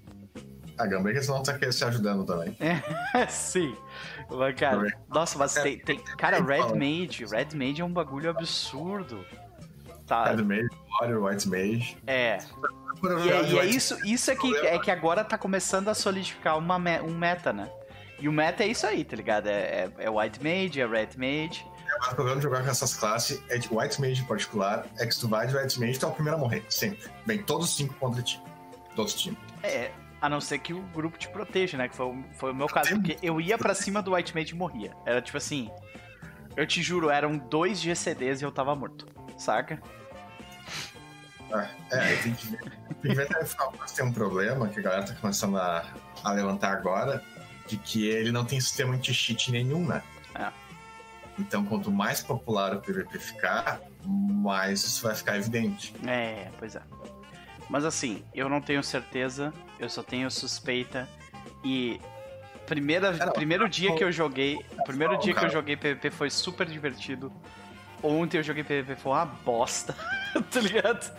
[SPEAKER 5] A Gambler não tá aqui se ajudando também.
[SPEAKER 1] Sim. Mas, cara, nossa, mas tem, tem. Cara, Red Mage. Red Mage é um bagulho absurdo. Tá.
[SPEAKER 5] Red Mage, Warrior, White Mage.
[SPEAKER 1] É. E, é, e é isso, isso é que, é que agora tá começando a solidificar uma, um meta, né? E o meta é isso aí, tá ligado? É, é, é White Mage, é Red Mage.
[SPEAKER 5] O problema de jogar com essas classes é de White Mage em particular, é que se tu vai de White Mage, tu é o primeiro a morrer, sempre. Vem todos os cinco contra ti. Todos os times.
[SPEAKER 1] É, a não ser que o grupo te proteja, né? Que foi, o- foi o meu caso. Porque eu ia pra cima do White Mage e morria. Era tipo assim. Eu te juro, eram dois GCDs e eu tava morto. Saca?
[SPEAKER 5] É, aí tem que ver. Tem que ver até o final, mas tem um problema que a galera tá começando a, a levantar agora, de que ele não tem sistema anti-cheat nenhum, né?
[SPEAKER 1] É.
[SPEAKER 5] Então, quanto mais popular o PVP ficar, mais isso vai ficar evidente.
[SPEAKER 1] É, pois é. Mas assim, eu não tenho certeza, eu só tenho suspeita. E primeira,
[SPEAKER 5] Cara,
[SPEAKER 1] primeiro dia que eu joguei, o primeiro dia que eu joguei PVP foi super divertido. Ontem eu joguei PVP foi uma bosta, tá ligado?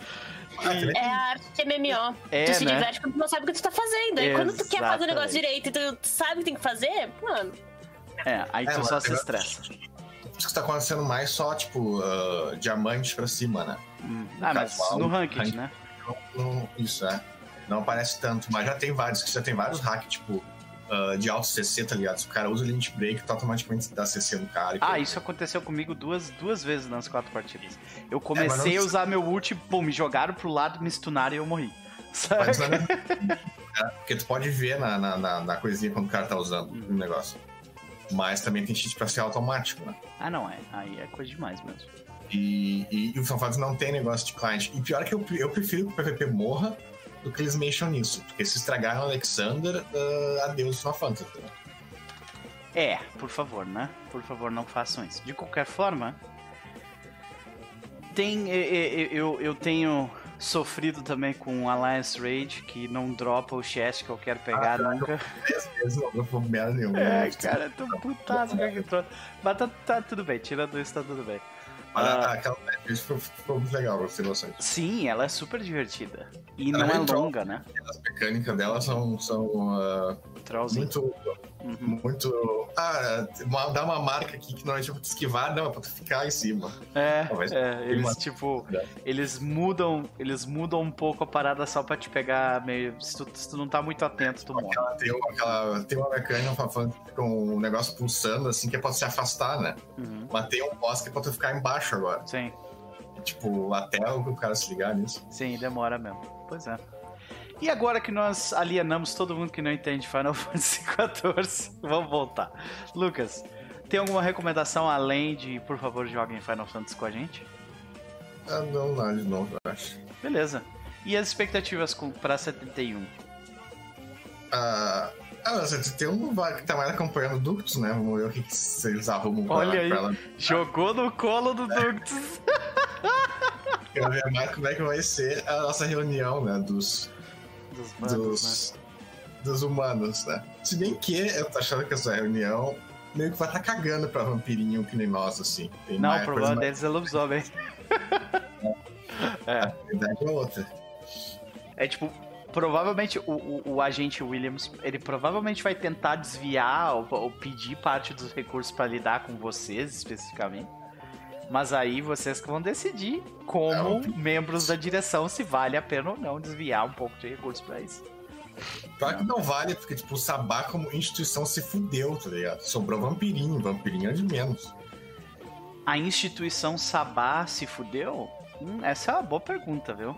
[SPEAKER 1] E-
[SPEAKER 2] É a arte de MMO.
[SPEAKER 1] É,
[SPEAKER 2] tu se
[SPEAKER 1] né?
[SPEAKER 2] diverte quando tu não sabe o que tu tá fazendo. E quando tu quer fazer o negócio direito e tu sabe o que tem que fazer, mano.
[SPEAKER 1] É, aí
[SPEAKER 5] É,
[SPEAKER 1] tu
[SPEAKER 5] mas
[SPEAKER 1] só se
[SPEAKER 5] eu-
[SPEAKER 1] estressa.
[SPEAKER 5] Isso que tá acontecendo mais só, tipo, uh, diamante pra cima, né?
[SPEAKER 1] Hum. Ah, mas
[SPEAKER 5] Casual,
[SPEAKER 1] no ranked,
[SPEAKER 5] ranked.
[SPEAKER 1] né?
[SPEAKER 5] Não- isso, é. Não aparece tanto, mas já tem vários, que já tem vários hacks, tipo, ah, de alto CC, tá ligado? Se o cara usa o limit break, tu automaticamente dá CC no cara. e
[SPEAKER 1] Ah, isso aconteceu comigo duas, duas vezes nas quatro partidas. Eu
[SPEAKER 5] É,
[SPEAKER 1] comecei
[SPEAKER 5] mas não-
[SPEAKER 1] a usar meu ult, pum, me jogaram pro lado, me stunaram e eu morri. Sabe?
[SPEAKER 5] Mas não é... é, Porque tu pode ver na, na, na- na coisinha quando o cara tá usando
[SPEAKER 1] Uhum.
[SPEAKER 5] o negócio. Mas também tem cheat pra ser automático, né?
[SPEAKER 1] Ah, não, é. Aí é coisa demais mesmo.
[SPEAKER 5] E, e, e o Final Fantasy não tem negócio de client. E pior que eu, eu prefiro que o PVP morra do que eles mexam nisso. Porque se estragaram o Alexander, ah, adeus Final Fantasy. né?
[SPEAKER 1] É, por favor, né? Por favor, não façam isso. De qualquer forma, tem. e- e- Eu, eu tenho sofrido também com Alliance Raid, que não dropa o chest que eu quero pegar nunca.
[SPEAKER 5] Três vezes não deu pra merda nenhuma.
[SPEAKER 1] É, cara, eu tô putaço com aquele troço. Mas tá, tá tudo bem, tirando isso, tá tudo bem.
[SPEAKER 5] Mas
[SPEAKER 1] Ah.
[SPEAKER 5] aquela isso ficou, ficou muito legal, gostei bastante.
[SPEAKER 1] Sim, ela é super divertida. E
[SPEAKER 5] Ela
[SPEAKER 1] não
[SPEAKER 5] é
[SPEAKER 1] é longa, né?
[SPEAKER 5] As mecânicas dela são, são ah,
[SPEAKER 1] Trollzinho.
[SPEAKER 5] muito,
[SPEAKER 1] Uhum.
[SPEAKER 5] muito. Ah, dá uma marca aqui que normalmente é pra tu esquivar, não, é pra tu ficar em cima.
[SPEAKER 1] É,
[SPEAKER 5] Talvez.
[SPEAKER 1] é, eles
[SPEAKER 5] uma-
[SPEAKER 1] tipo, eles mudam, eles mudam um pouco a parada só pra te pegar meio, se tu, se tu não tá muito atento, tu morre.
[SPEAKER 5] Tem uma, aquela, tem uma mecânica com um negócio pulsando, assim, que é pra se afastar, né?
[SPEAKER 1] Uhum.
[SPEAKER 5] Mas tem um boss que é pra tu ficar embaixo agora.
[SPEAKER 1] Sim,
[SPEAKER 5] Tipo, até o cara se ligar nisso.
[SPEAKER 1] sim, demora mesmo. Pois é. E agora que nós alienamos todo mundo que não entende Final Fantasy XIV, vamos voltar. Lucas, tem alguma recomendação além de, por favor, joguem Final Fantasy com a gente?
[SPEAKER 5] Ah, não, não, de novo, eu acho.
[SPEAKER 1] Beleza. E as expectativas pra 71?
[SPEAKER 5] Ah, ah, você tem um que tá mais acompanhando o Ductus, né? Vamos ver o que, que eles arrumam pra,
[SPEAKER 1] Olha aí.
[SPEAKER 5] pra ela.
[SPEAKER 1] Jogou no colo do Ductus.
[SPEAKER 5] Quero ver mais como é que vai ser a nossa reunião, né? Dos,
[SPEAKER 1] Dos bandos, né?
[SPEAKER 5] dos, dos humanos, né? Se bem que eu tô achando que essa reunião meio que vai estar cagando pra vampirinho que nem nós, assim. Tem
[SPEAKER 1] Não,
[SPEAKER 5] mais
[SPEAKER 1] o problema
[SPEAKER 5] coisa
[SPEAKER 1] deles é lobisomem. é.
[SPEAKER 5] mais- A verdade é outra.
[SPEAKER 1] É tipo, provavelmente o, o, o agente Williams, ele provavelmente vai tentar desviar ou, ou pedir parte dos recursos pra lidar com vocês especificamente. Mas aí vocês que vão decidir como
[SPEAKER 5] Não.
[SPEAKER 1] membros da direção se vale a pena ou não desviar um pouco de recursos pra isso.
[SPEAKER 5] Claro que não vale, porque, tipo, o Sabá como instituição se fudeu, tá ligado? Sobrou vampirinho, vampirinho é de menos.
[SPEAKER 1] A instituição Sabá se fudeu? Hum, essa é uma boa pergunta, viu?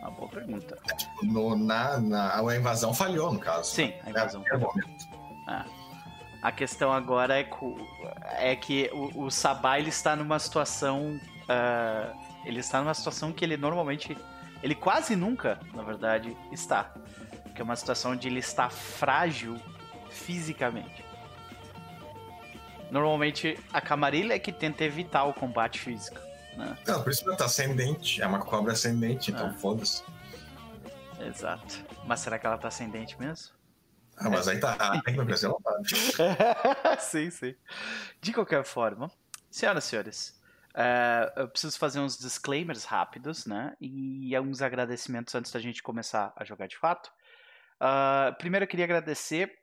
[SPEAKER 1] Uma boa pergunta.
[SPEAKER 5] Tipo, no, na, na, a invasão falhou, no caso.
[SPEAKER 1] Sim, a invasão.
[SPEAKER 5] É, é momento.
[SPEAKER 1] A questão agora é, é que o, o Sabá ele está numa situação. ah, ele está numa situação que ele normalmente. Ele quase nunca, na verdade, está. Que é uma situação onde ele está frágil fisicamente. Normalmente a Camarilha é que tenta evitar o combate físico. Né?
[SPEAKER 5] Não, por isso que ela tá ascendente. É uma cobra ascendente, então
[SPEAKER 1] Ah.
[SPEAKER 5] foda-se.
[SPEAKER 1] Exato. Mas será que ela tá ascendente mesmo?
[SPEAKER 5] Ah, mas aí tá. Ah, tem que me ela tá.
[SPEAKER 1] sim, sim. De qualquer forma, senhoras e senhores, eh, eu preciso fazer uns disclaimers rápidos, né? E uns agradecimentos antes da gente começar a jogar de fato. Ah, primeiro eu queria agradecer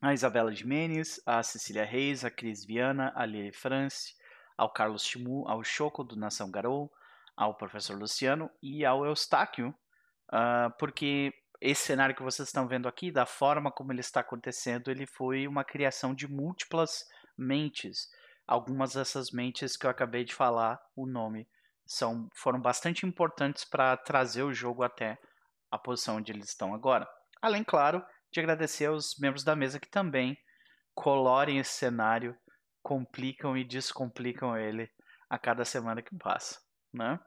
[SPEAKER 1] a Isabela Jimenez, a Cecília Reis, a Cris Viana, a Lili France, ao Carlos Chimu, ao Choco do Nação Garou, ao professor Luciano e ao Eustáquio, ah, porque esse cenário que vocês estão vendo aqui, da forma como ele está acontecendo, ele foi uma criação de múltiplas mentes. Algumas dessas mentes que eu acabei de falar, o nome, são, foram bastante importantes para trazer o jogo até a posição onde eles estão agora. Além, claro, de agradecer aos membros da mesa que também colorem esse cenário, complicam e descomplicam ele a cada semana que passa, né?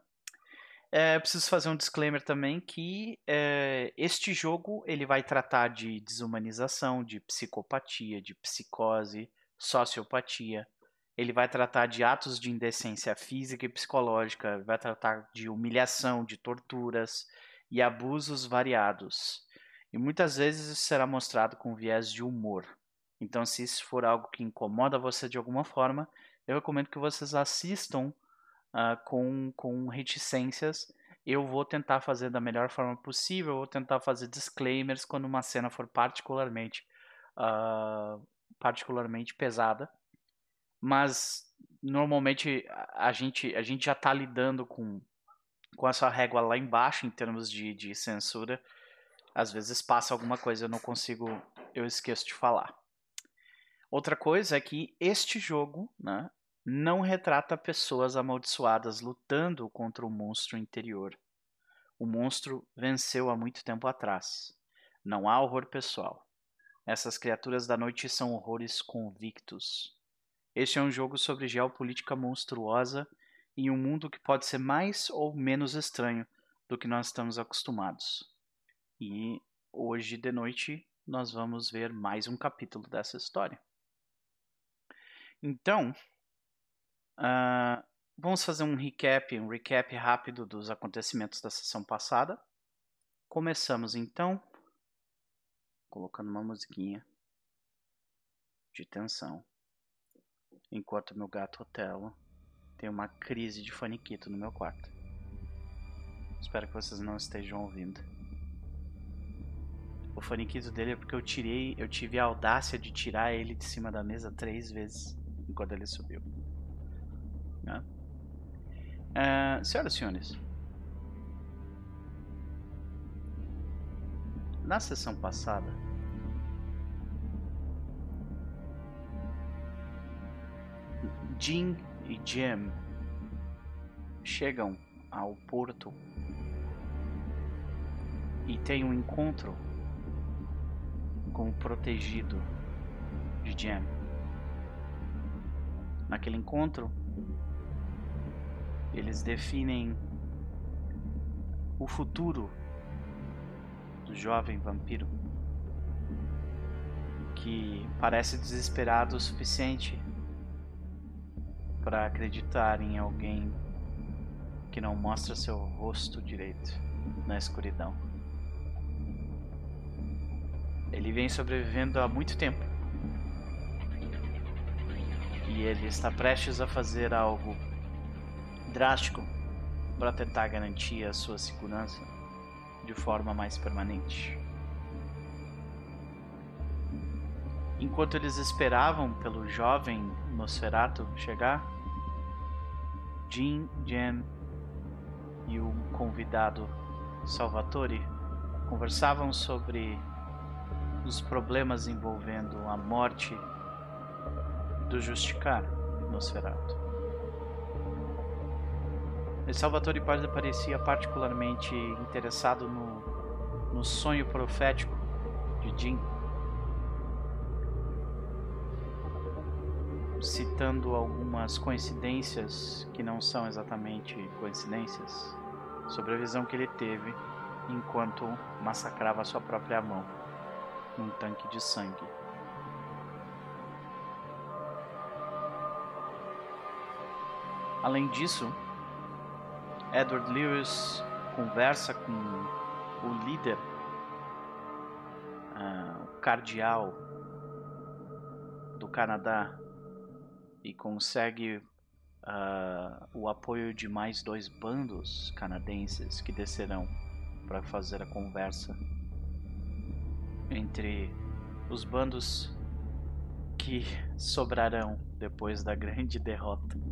[SPEAKER 1] É, preciso fazer um disclaimer também que é, este jogo ele vai tratar de desumanização, de psicopatia, de psicose, sociopatia. Ele vai tratar de atos de indecência física e psicológica, vai tratar de humilhação, de torturas e abusos variados. E muitas vezes isso será mostrado com viés de humor. Então, se isso for algo que incomoda você de alguma forma, eu recomendo que vocês assistam ah, com, com reticências. Eu vou tentar fazer da melhor forma possível, vou tentar fazer disclaimers quando uma cena for particularmente, ah, particularmente pesada. mas normalmente a gente, a gente já tá lidando com, com essa régua lá embaixo em termos de, de censura. Às vezes passa alguma coisa, eu não consigo, eu esqueço de falar. Outra coisa é que este jogo né, não retrata pessoas amaldiçoadas lutando contra o monstro interior. O monstro venceu há muito tempo atrás. Não há horror pessoal. Essas criaturas da noite são horrores convictos. Este é um jogo sobre geopolítica monstruosa em um mundo que pode ser mais ou menos estranho do que nós estamos acostumados. E hoje de noite nós vamos ver mais um capítulo dessa história. Então, ah, vamos fazer um recap, um recap rápido dos acontecimentos da sessão passada. Começamos então colocando uma musiquinha de tensão. Enquanto meu gato Otelo tem uma crise de faniquito no meu quarto. Espero que vocês não estejam ouvindo. O faniquito dele é porque eu tirei, eu tive a audácia de tirar ele de cima da mesa três vezes enquanto ele subiu. Né? Ah, senhoras e senhores, na sessão passada, Jin e Jim chegam ao porto e têm um encontro com o protegido de Jim. Naquele encontro, eles definem o futuro do jovem vampiro que parece desesperado o suficiente para acreditar em alguém que não mostra seu rosto direito na escuridão. Ele vem sobrevivendo há muito tempo. E ele está prestes a fazer algo drástico para tentar garantir a sua segurança de forma mais permanente. Enquanto eles esperavam pelo jovem Nosferatu chegar, Jin, Jen e o convidado Salvatore conversavam sobre os problemas envolvendo a morte do Justicar Nosferatu. Salvatore parecia particularmente interessado no, no sonho profético de Jin citando algumas coincidências que não são exatamente coincidências sobre a visão que ele teve enquanto massacrava sua própria mão num tanque de sangue. Além disso, Edward Lewis conversa com o líder, uh, o cardeal do Canadá, e consegue uh, o apoio de mais dois bandos canadenses que descerão para fazer a conversa entre os bandos que sobrarão depois da grande derrota.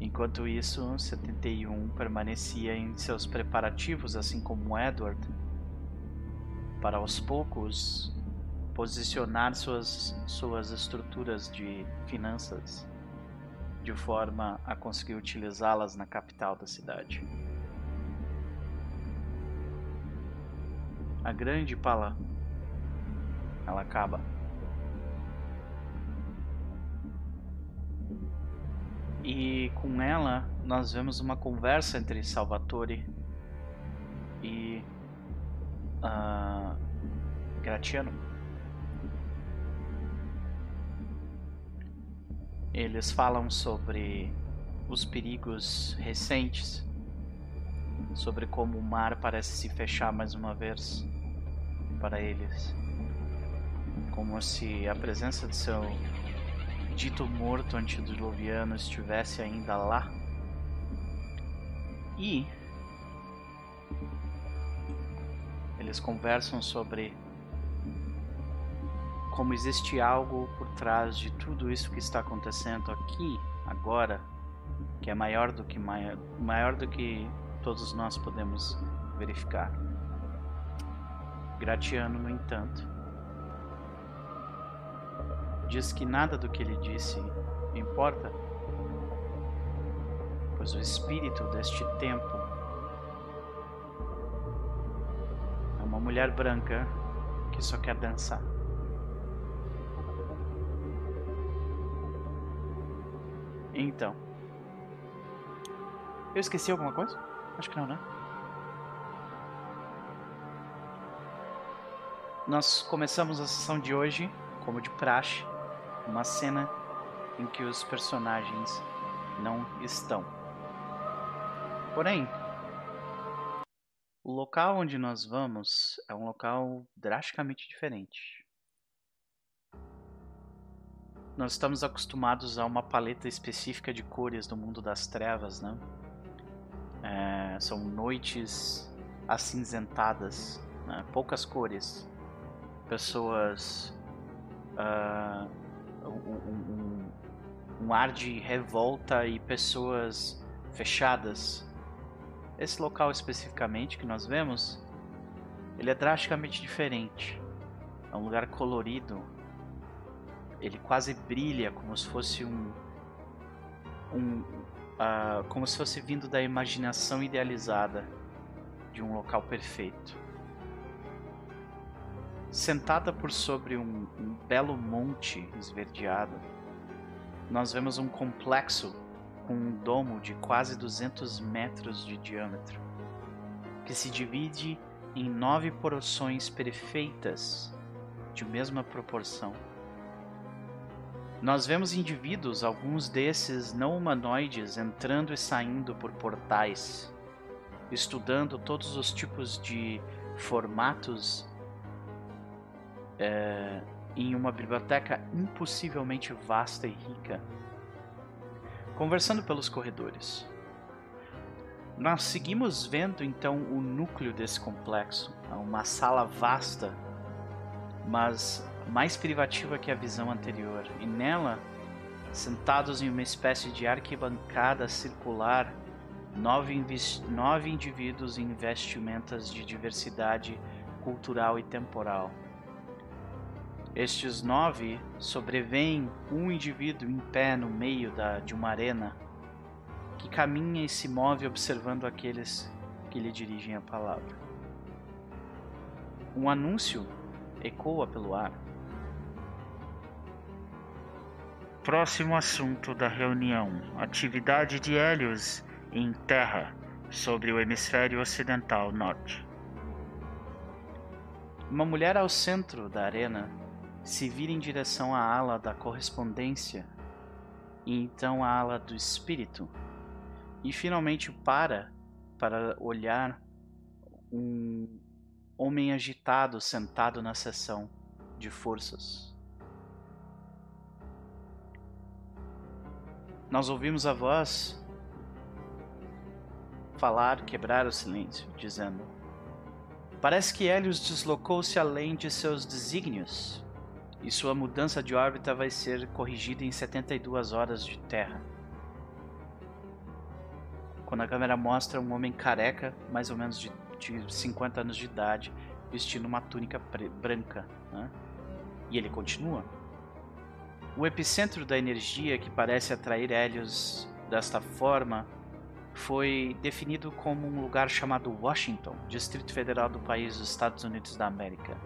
[SPEAKER 1] Enquanto isso, 71 permanecia em seus preparativos, assim como Edward, para aos poucos posicionar suas, suas estruturas de finanças de forma a conseguir utilizá-las na capital da cidade. A grande pala ela acaba. E com ela nós vemos uma conversa entre Salvatore e uh, Gratiano. Eles falam sobre os perigos recentes, sobre como o mar parece se fechar mais uma vez para eles, como se a presença de seu dito morto antediluviano estivesse ainda lá. E eles conversam sobre como existe algo por trás de tudo isso que está acontecendo aqui, agora, que é maior do que maior, maior do que todos nós podemos verificar. Gratiano, no entanto, diz que nada do que ele disse importa, pois o espírito deste tempo é uma mulher branca que só quer dançar. Então. Eu esqueci alguma coisa? Acho que não, né? Nós começamos a sessão de hoje, como de praxe, uma cena em que os personagens não estão. Porém, o local onde nós vamos é um local drasticamente diferente. Nós estamos acostumados a uma paleta específica de cores do mundo das trevas, né? É, são noites acinzentadas, né? poucas cores, pessoas, uh, um, um, um ar de revolta e pessoas fechadas. Esse local especificamente que nós vemos, ele é drasticamente diferente. É um lugar colorido, ele quase brilha como se fosse um, um uh, como se fosse vindo da imaginação idealizada de um local perfeito. Sentada por sobre um, um belo monte esverdeado, nós vemos um complexo com um domo de quase 200 metros de diâmetro, que se divide em nove porções perfeitas de mesma proporção. Nós vemos indivíduos, alguns desses não humanoides, entrando e saindo por portais, estudando todos os tipos de formatos é, em uma biblioteca impossivelmente vasta e rica, conversando pelos corredores. Nós seguimos vendo então o núcleo desse complexo, uma sala vasta, mas mais privativa que a visão anterior, e nela, sentados em uma espécie de arquibancada circular, nove, nove indivíduos em vestimentas de diversidade cultural e temporal. Estes nove sobrevêm um indivíduo em pé no meio da, de uma arena, que caminha e se move observando aqueles que lhe dirigem a palavra. Um anúncio ecoa pelo ar. Próximo assunto da reunião: atividade de Hélios em Terra sobre o hemisfério ocidental norte. Uma mulher ao centro da arena se vira em direção à ala da correspondência e então à ala do espírito e finalmente para para olhar um homem agitado sentado na seção de forças. Nós ouvimos a voz falar, quebrar o silêncio, dizendo: Parece que Helios deslocou-se além de seus desígnios, e sua mudança de órbita vai ser corrigida em 72 horas de Terra. Quando a câmera mostra um homem careca, mais ou menos de, de 50 anos de idade, vestindo uma túnica branca, né? e ele continua. O epicentro da energia que parece atrair Hélios desta forma foi definido como um lugar chamado Washington, Distrito Federal do país dos Estados Unidos da América.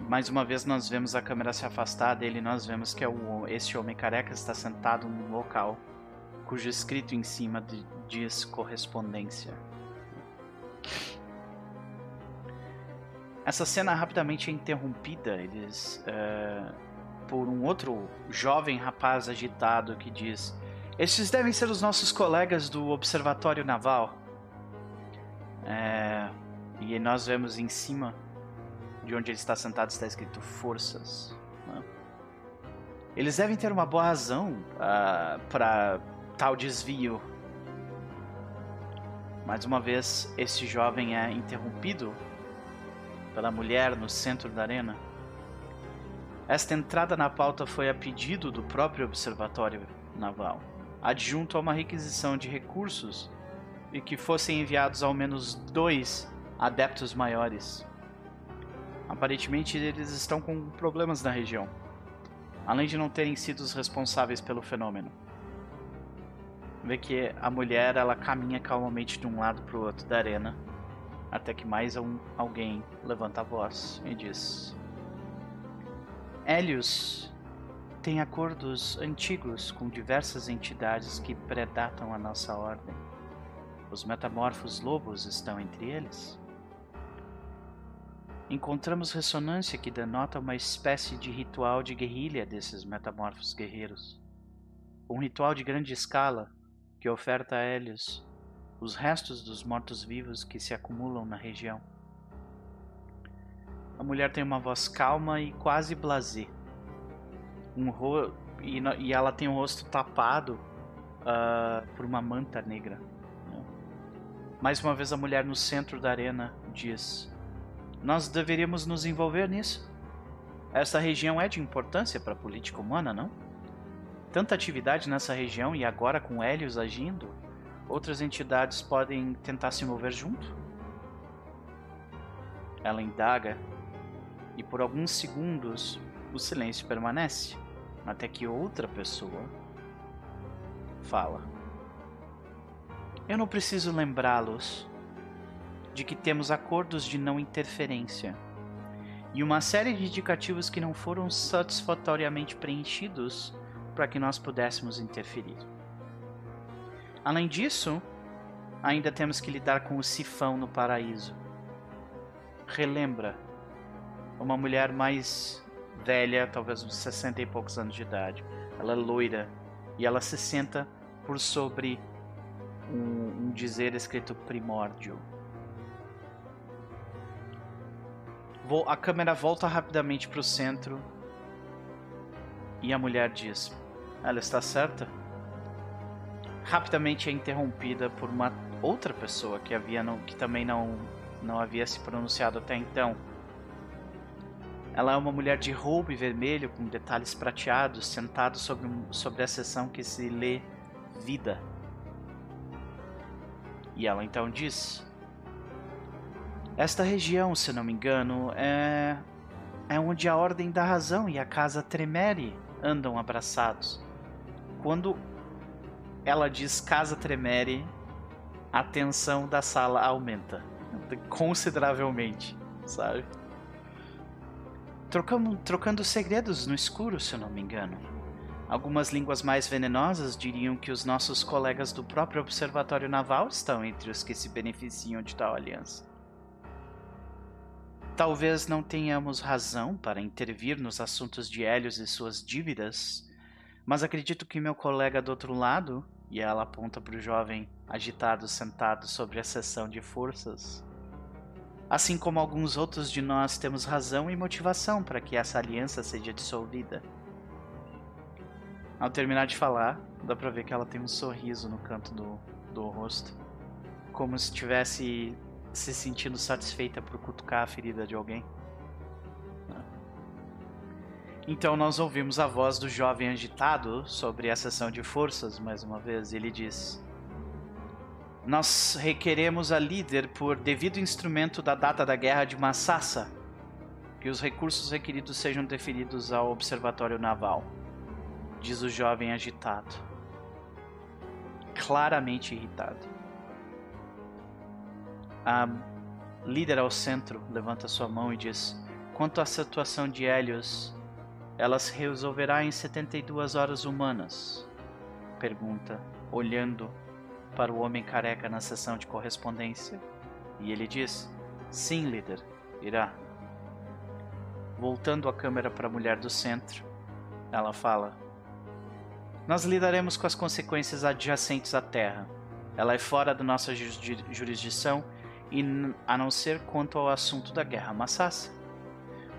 [SPEAKER 1] Mais uma vez nós vemos a câmera se afastar dele e nós vemos que é o, esse homem careca está sentado num local cujo escrito em cima diz correspondência. Essa cena rapidamente é interrompida eles, uh, por um outro jovem rapaz agitado que diz: Esses devem ser os nossos colegas do Observatório Naval. É, e nós vemos em cima de onde ele está sentado está escrito Forças. Né? Eles devem ter uma boa razão uh, ah, para tal desvio. Mais uma vez, esse jovem é interrompido pela mulher no centro da arena. Esta entrada na pauta foi a pedido do próprio Observatório Naval, adjunto a uma requisição de recursos e que fossem enviados ao menos dois adeptos maiores. Aparentemente, eles estão com problemas na região, além de não terem sido os responsáveis pelo fenômeno. Vê que a mulher ela caminha calmamente de um lado para o outro da arena, até que mais um, alguém levanta a voz e diz: Hélios tem acordos antigos com diversas entidades que predatam a nossa ordem. Os metamorfos lobos estão entre eles? Encontramos ressonância que denota uma espécie de ritual de guerrilha desses metamorfos guerreiros. Um ritual de grande escala que oferta a Hélios os restos dos mortos-vivos que se acumulam na região. A mulher tem uma voz calma e quase blasé. Um ro... e, e ela tem o rosto tapado uh, por uma manta negra. Mais uma vez a mulher no centro da arena diz: Nós deveríamos nos envolver nisso. Essa região é de importância para a política humana, não? Tanta atividade nessa região e agora com Hélios agindo, outras entidades podem tentar se mover junto? Ela indaga e por alguns segundos o silêncio permanece, até que outra pessoa fala. Eu não preciso lembrá-los de que temos acordos de não interferência e uma série de indicativos que não foram satisfatoriamente preenchidos para que nós pudéssemos interferir. Além disso, ainda temos que lidar com o sifão no paraíso. Relembra uma mulher mais velha, talvez uns 60 e poucos anos de idade. Ela é loira e ela se senta por sobre um, um dizer escrito primórdio. A câmera volta rapidamente para o centro e a mulher diz: Ela está certa? Rapidamente é interrompida por uma outra pessoa que havia não, que também não não havia se pronunciado até então. Ela é uma mulher de roubo e vermelho com detalhes prateados, sentada sobre, sobre a seção que se lê vida. E ela então diz: Esta região, se não me engano, é é onde a Ordem da Razão e a Casa Tremere andam abraçados. Quando ela diz Casa Tremere, a tensão da sala aumenta consideravelmente, sabe? Trocando, trocando segredos no escuro, se não me engano. Algumas línguas mais venenosas diriam que os nossos colegas do próprio Observatório Naval estão entre os que se beneficiam de tal aliança. Talvez não tenhamos razão para intervir nos assuntos de Hélios e suas dívidas, mas acredito que meu colega do outro lado, e ela aponta para o jovem agitado sentado sobre a seção de forças, assim como alguns outros de nós temos razão e motivação para que essa aliança seja dissolvida. Ao terminar de falar, dá pra ver que ela tem um sorriso no canto do, do rosto. Como se estivesse se sentindo satisfeita por cutucar a ferida de alguém. Então nós ouvimos a voz do jovem agitado sobre a sessão de forças mais uma vez. Ele diz: Nós requeremos a líder por devido instrumento da data da guerra de Massassa que os recursos requeridos sejam deferidos ao Observatório Naval diz o jovem agitado, claramente irritado. A líder ao centro levanta sua mão e diz: Quanto à situação de Helios, ela se resolverá em 72 horas humanas? Pergunta, olhando para o homem careca na sessão de correspondência. E ele diz: Sim, líder, irá. Voltando a câmera para a mulher do centro, ela fala: nós lidaremos com as consequências adjacentes à Terra. Ela é fora da nossa jurisdição e a não ser quanto ao assunto da guerra massassa.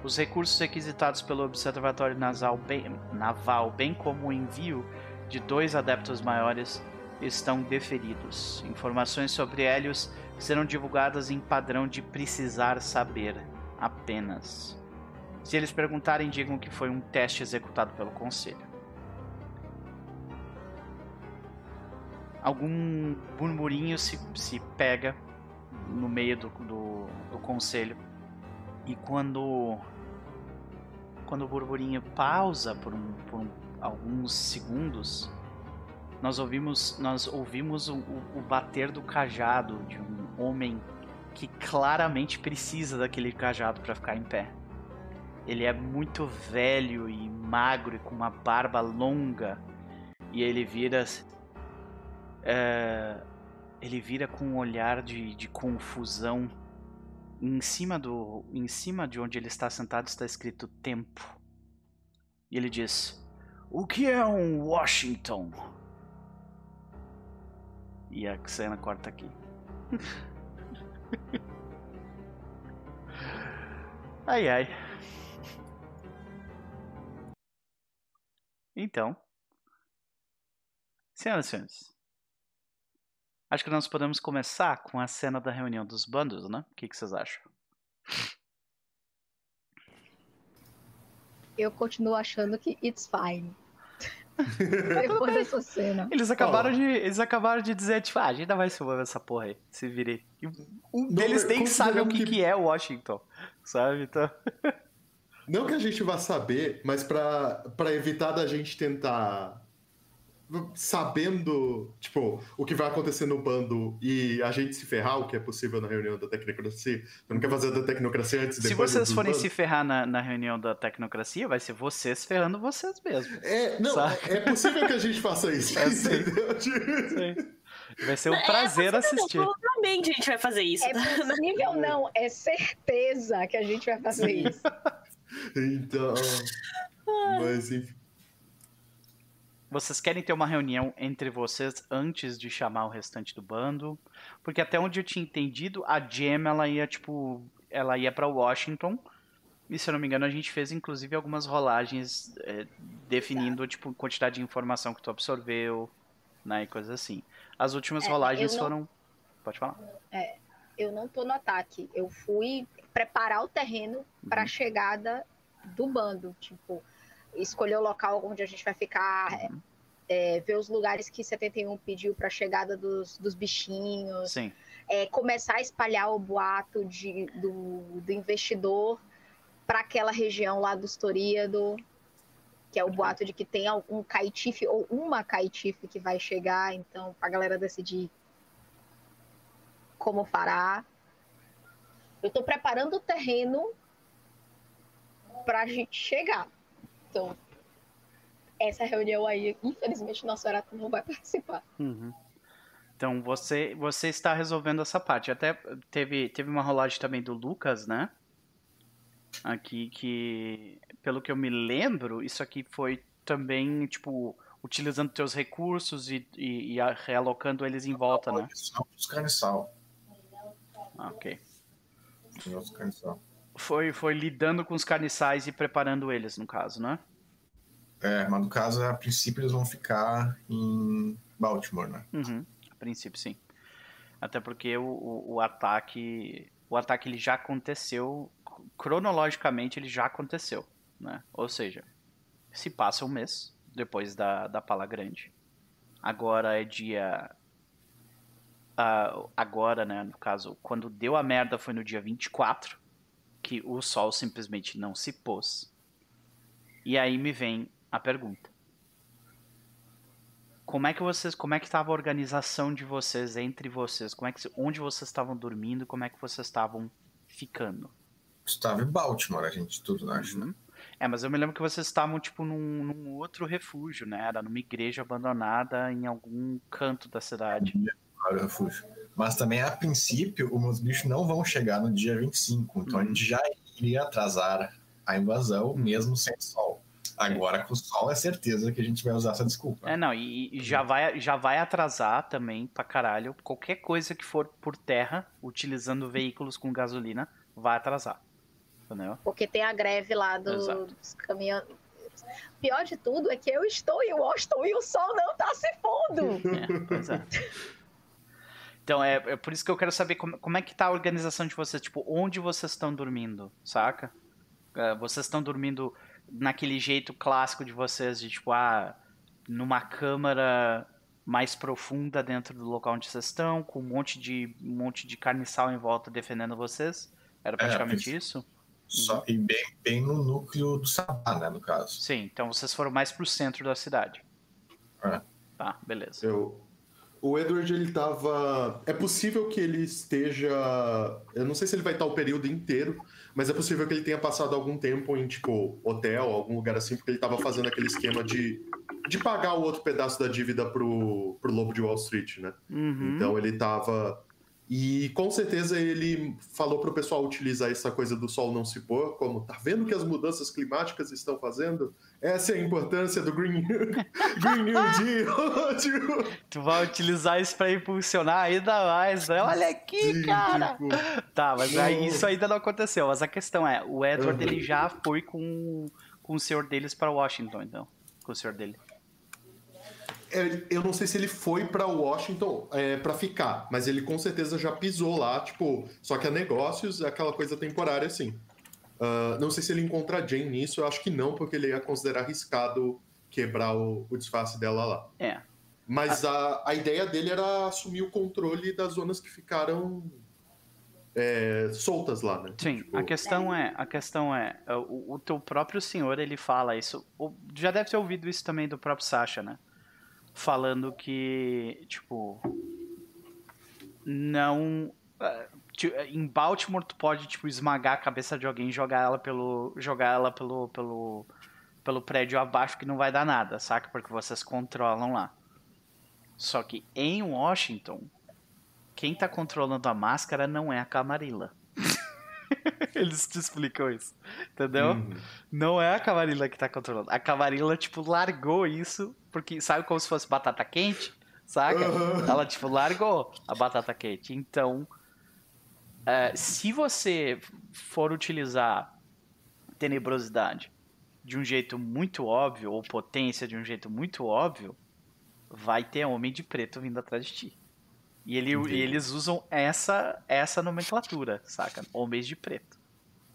[SPEAKER 1] Os recursos requisitados pelo Observatório Naval bem, Naval, bem como o envio de dois adeptos maiores, estão deferidos. Informações sobre Hélios serão divulgadas em padrão de precisar saber. apenas. Se eles perguntarem, digam que foi um teste executado pelo conselho. Algum murmurinho se, se pega no meio do, do, do conselho. E quando. Quando o burburinho pausa por, um, por um, alguns segundos, nós ouvimos, nós ouvimos o, o, bater do cajado de um homem que claramente precisa daquele cajado para ficar em pé. Ele é muito velho e magro e com uma barba longa. E ele vira. É, ele vira com um olhar de, de confusão. Em cima, do, em cima de onde ele está sentado está escrito tempo. E ele diz: O que é um Washington? E a cena corta aqui. ai ai. Então, senhoras e senhores, acho que nós podemos começar com a cena da reunião dos bandos, né? O que, que vocês acham?
[SPEAKER 3] Eu continuo achando que it's fine. Depois dessa cena.
[SPEAKER 1] Eles acabaram, de, eles acabaram de dizer, tipo, ah, a gente ainda vai se envolver nessa porra aí, se virei. E um deles nem sabe o que, que... que é Washington, sabe? Então...
[SPEAKER 4] Não que a gente vá saber, mas para evitar da gente tentar sabendo, tipo, o que vai acontecer no bando e a gente se ferrar, o que é possível na reunião da tecnocracia. Você não quer fazer da tecnocracia antes
[SPEAKER 1] Se vocês forem se ferrar na, na reunião da tecnocracia, vai ser vocês ferrando vocês mesmos.
[SPEAKER 4] É, não, sabe? é possível que a gente faça isso. É, entendeu?
[SPEAKER 1] Sim. Vai ser um é, prazer é assistir.
[SPEAKER 2] Provavelmente a gente vai fazer isso.
[SPEAKER 3] É possível, não. É certeza que a gente vai fazer isso.
[SPEAKER 4] então. Mas enfim.
[SPEAKER 1] Vocês querem ter uma reunião entre vocês antes de chamar o restante do bando? Porque até onde eu tinha entendido, a Gem ela ia tipo, ela ia para Washington. E se eu não me engano, a gente fez inclusive algumas rolagens é, definindo tipo quantidade de informação que tu absorveu, né, e coisas assim. As últimas é, rolagens não... foram Pode falar.
[SPEAKER 3] É, eu não tô no ataque. Eu fui preparar o terreno uhum. para a chegada do bando, tipo, escolher o local onde a gente vai ficar, uhum. é, ver os lugares que 71 pediu para a chegada dos, dos bichinhos, é, começar a espalhar o boato de, do, do investidor para aquela região lá do Storíado, que é o boato de que tem algum caitife ou uma caitife que vai chegar, então a galera decidir como fará. Eu estou preparando o terreno para a gente chegar. Então, essa reunião aí, infelizmente, nosso Arato não vai participar.
[SPEAKER 1] Uhum. Então, você, você está resolvendo essa parte. Até teve, teve uma rolagem também do Lucas, né? Aqui que, pelo que eu me lembro, isso aqui foi também, tipo, utilizando teus recursos e, e, e realocando eles em volta, né?
[SPEAKER 5] Os carniçal.
[SPEAKER 1] Ah, ok.
[SPEAKER 5] Os carniçal
[SPEAKER 1] foi, foi lidando com os carniçais e preparando eles, no caso, né?
[SPEAKER 5] É, mas no caso, a princípio eles vão ficar em Baltimore, né?
[SPEAKER 1] Uhum, a princípio, sim. Até porque o, o, o, ataque. O ataque ele já aconteceu. Cronologicamente ele já aconteceu. Né? Ou seja, se passa um mês depois da, da Pala Grande. Agora é dia. Uh, agora, né? No caso, quando deu a merda foi no dia 24 que o Sol simplesmente não se pôs. E aí me vem a pergunta. Como é que vocês, como é que estava a organização de vocês entre vocês? Como é que onde vocês estavam dormindo? Como é que vocês estavam ficando?
[SPEAKER 5] Estava em Baltimore, a gente tudo, né? Uhum.
[SPEAKER 1] É, mas eu me lembro que vocês estavam tipo num, num, outro refúgio, né? Era numa igreja abandonada em algum canto da cidade.
[SPEAKER 5] Claro, refúgio. Mas também, a princípio, os meus bichos não vão chegar no dia 25. Então uhum. a gente já iria atrasar a invasão, mesmo sem sol. Agora, com o sol, é certeza que a gente vai usar essa desculpa.
[SPEAKER 1] É, não, e, e, já, vai, já vai atrasar também pra caralho. Qualquer coisa que for por terra, utilizando veículos com gasolina, vai atrasar. Entendeu?
[SPEAKER 3] Porque tem a greve lá do, dos caminhões. Pior de tudo é que eu estou em Washington e o sol não tá se pondo.
[SPEAKER 1] É, pois é. Então é, é por isso que eu quero saber como, como é que tá a organização de vocês, tipo, onde vocês estão dormindo, saca? É, vocês estão dormindo naquele jeito clássico de vocês, de tipo, ah, numa câmara mais profunda dentro do local onde vocês estão, com um monte de, um monte de carniçal em volta defendendo vocês? Era praticamente
[SPEAKER 5] É,
[SPEAKER 1] isso?
[SPEAKER 5] Só, e bem, bem no núcleo do Sabá, né, no caso.
[SPEAKER 1] Sim, então vocês foram mais pro centro da cidade.
[SPEAKER 5] É.
[SPEAKER 1] Tá, beleza.
[SPEAKER 4] Eu, o Edward, ele tava. É possível que ele esteja. Eu não sei se ele vai estar o período inteiro, mas é possível que ele tenha passado algum tempo em, tipo, hotel, algum lugar assim, porque ele tava fazendo aquele esquema de, de pagar o outro pedaço da dívida pro, pro Lobo de Wall Street, né?
[SPEAKER 1] Uhum.
[SPEAKER 4] Então ele tava. E com certeza ele falou pro pessoal utilizar essa coisa do sol não se pôr, como tá vendo o que as mudanças climáticas estão fazendo? Essa é a importância do Green, Green New Deal.
[SPEAKER 1] Tu vai utilizar isso pra impulsionar ainda mais, né? Olha aqui,
[SPEAKER 4] sim,
[SPEAKER 1] cara!
[SPEAKER 4] tipo,
[SPEAKER 1] Tá, mas aí isso ainda não aconteceu. Mas a questão é, o Edward
[SPEAKER 4] Uhum.
[SPEAKER 1] ele já foi com, com o senhor deles pra Washington, então. Com o senhor dele.
[SPEAKER 4] É, eu não sei se ele foi pra Washington é, para ficar, mas ele com certeza já pisou lá, tipo, só que a negócios é aquela coisa temporária assim. Ah, não sei se ele encontra a Jane nisso, eu acho que não, porque ele ia considerar arriscado quebrar o, o disfarce dela lá.
[SPEAKER 1] É.
[SPEAKER 4] Mas a, a ideia dele era assumir o controle das zonas que ficaram é, soltas lá, né?
[SPEAKER 1] Sim,
[SPEAKER 4] Tipo,
[SPEAKER 1] a questão é, a questão é, o, o teu próprio senhor, ele fala isso, o- já deve ter ouvido isso também do próprio Sasha, né? Falando que, tipo, não, ti- em Baltimore tu pode, tipo, esmagar a cabeça de alguém e jogar ela pelo, jogar ela pelo, pelo, pelo prédio abaixo que não vai dar nada, saca? Porque vocês controlam lá. Só que em Washington, quem tá controlando a máscara não é a Camarilla. Eles te explicam isso. Entendeu?
[SPEAKER 4] uhum.
[SPEAKER 1] Não é a Camarilla que tá controlando. A Camarilla, tipo, largou isso, porque sabe como se fosse batata quente? Saca?
[SPEAKER 4] Aham.
[SPEAKER 1] Ela, tipo, largou a batata quente. Então, é, se você for utilizar tenebrosidade de um jeito muito óbvio, ou potência de um jeito muito óbvio, vai ter homem de preto vindo atrás de ti. E, ele, e eles usam essa, essa nomenclatura, saca? Homens de preto.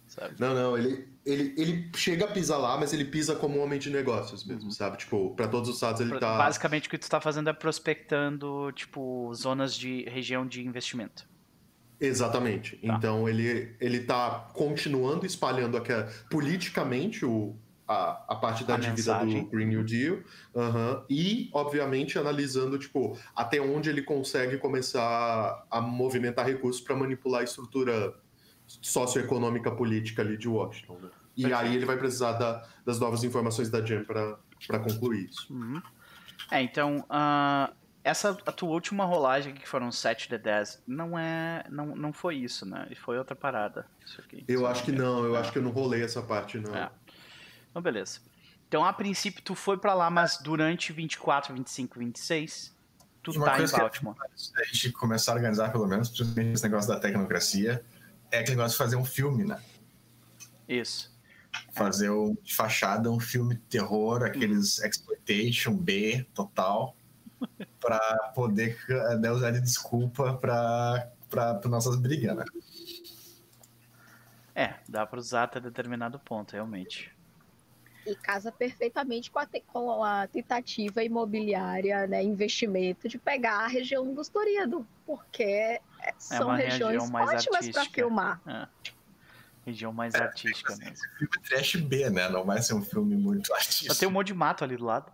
[SPEAKER 1] Sabe?
[SPEAKER 4] Não, não, ele, ele, ele chega a pisar lá, mas ele pisa como um homem de negócios mesmo, sabe? Tipo, pra todos os lados ele tá.
[SPEAKER 1] Basicamente o que tu tá fazendo é prospectando, tipo, zonas de região de investimento.
[SPEAKER 4] Exatamente.
[SPEAKER 1] Tá.
[SPEAKER 4] Então ele, ele tá continuando espalhando aquela, politicamente o, a, a parte da
[SPEAKER 1] A
[SPEAKER 4] dívida
[SPEAKER 1] mensagem.
[SPEAKER 4] do Green New Deal aham, e, obviamente, analisando tipo, até onde ele consegue começar a movimentar recursos para manipular a estrutura socioeconômica política ali de Washington. né? E
[SPEAKER 1] Perfeito.
[SPEAKER 4] aí ele vai precisar da- das novas informações da Jam para concluir isso.
[SPEAKER 1] Uhum. É, então, ah, essa a tua última rolagem, que foram 7 de 10, não é. Não, não foi isso, né? E foi outra parada. Isso aqui.
[SPEAKER 4] Eu acho que não, eu
[SPEAKER 1] É.
[SPEAKER 4] acho que eu não rolei essa parte, não.
[SPEAKER 1] É. Então, beleza. Então, a princípio, tu foi pra lá, mas durante 24, 25, 26, tu
[SPEAKER 5] Uma
[SPEAKER 1] tá em
[SPEAKER 5] coisa que-
[SPEAKER 1] Baltimore.
[SPEAKER 5] a gente começar a organizar, pelo menos, principalmente esse negócio da tecnocracia, é aquele negócio de fazer um filme, né?
[SPEAKER 1] Isso.
[SPEAKER 5] Fazer um, de fachada um filme de terror, aqueles exploitation B total, pra poder né, usar de desculpa pra nossas brigas, né?
[SPEAKER 1] É, dá pra usar até determinado ponto, realmente.
[SPEAKER 3] E casa perfeitamente com a, te- com a tentativa imobiliária, né, investimento de pegar a região dos Toledo, porque é- são
[SPEAKER 1] uma
[SPEAKER 3] regiões
[SPEAKER 1] região mais
[SPEAKER 3] ótimas para filmar.
[SPEAKER 1] É. Região mais artística mesmo.
[SPEAKER 5] Filme trash B, né? Não vai ser um filme muito artístico.
[SPEAKER 1] Só tem um monte de mato ali do lado.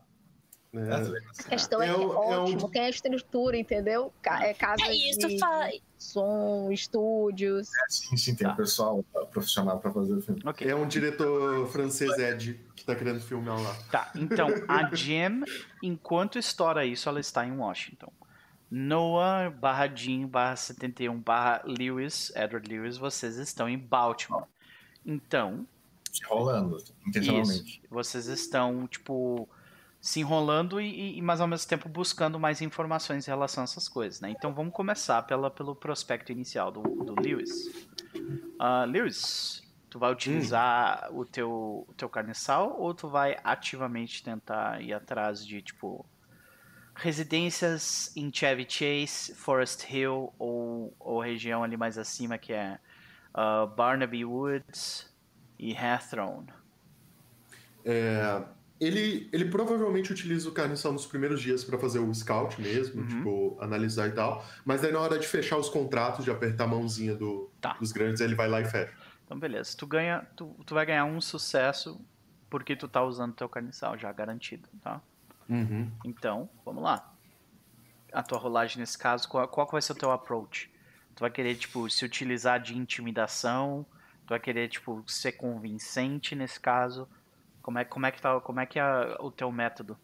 [SPEAKER 4] É.
[SPEAKER 3] A questão é,
[SPEAKER 4] É
[SPEAKER 3] que é
[SPEAKER 4] é
[SPEAKER 3] ótimo,
[SPEAKER 4] um-
[SPEAKER 3] tem a estrutura, entendeu? Ca- É casa
[SPEAKER 2] É isso,
[SPEAKER 3] de
[SPEAKER 2] fa...
[SPEAKER 3] som, estúdios.
[SPEAKER 5] Sim, sim, tem
[SPEAKER 1] Tá.
[SPEAKER 5] pessoal profissional pra fazer o filme.
[SPEAKER 1] Ok.
[SPEAKER 4] É um diretor francês, Ed, que tá querendo filmar lá.
[SPEAKER 1] Tá, então a Jam, enquanto estoura isso, ela está em Washington. Noah, barra Jean, barra 71, barra Lewis, Edward Lewis, vocês estão em Baltimore. Então,
[SPEAKER 5] rolando, intencionalmente.
[SPEAKER 1] isso, vocês estão, tipo, se enrolando e, e- mas ao mesmo tempo buscando mais informações em relação a essas coisas, né? Então vamos começar pela, pelo prospecto inicial do, do Lewis. Ah, Lewis, tu vai utilizar o, teu, o teu carniçal ou tu vai ativamente tentar ir atrás de, tipo, residências em Chevy Chase, Forest Hill ou, ou região ali mais acima que é uh, Barnaby Woods e Hathorne.
[SPEAKER 4] É, ele, ele provavelmente utiliza o carniçal nos primeiros dias para fazer o scout mesmo,
[SPEAKER 1] Uhum.
[SPEAKER 4] tipo, analisar e tal. Mas daí na hora de fechar os contratos, de apertar a mãozinha do,
[SPEAKER 1] Tá.
[SPEAKER 4] dos grandes, ele vai lá e fecha.
[SPEAKER 1] Então beleza, tu ganha, tu, tu vai ganhar um sucesso porque tu tá usando teu carniçal já garantido, tá?
[SPEAKER 4] Uhum.
[SPEAKER 1] Então, vamos lá. A tua rolagem nesse caso, qual, qual vai ser o teu approach? Tu vai querer, tipo, se utilizar de intimidação? Tu vai querer, tipo, ser convincente nesse caso? Como é, como é que tá, como é que é o teu método?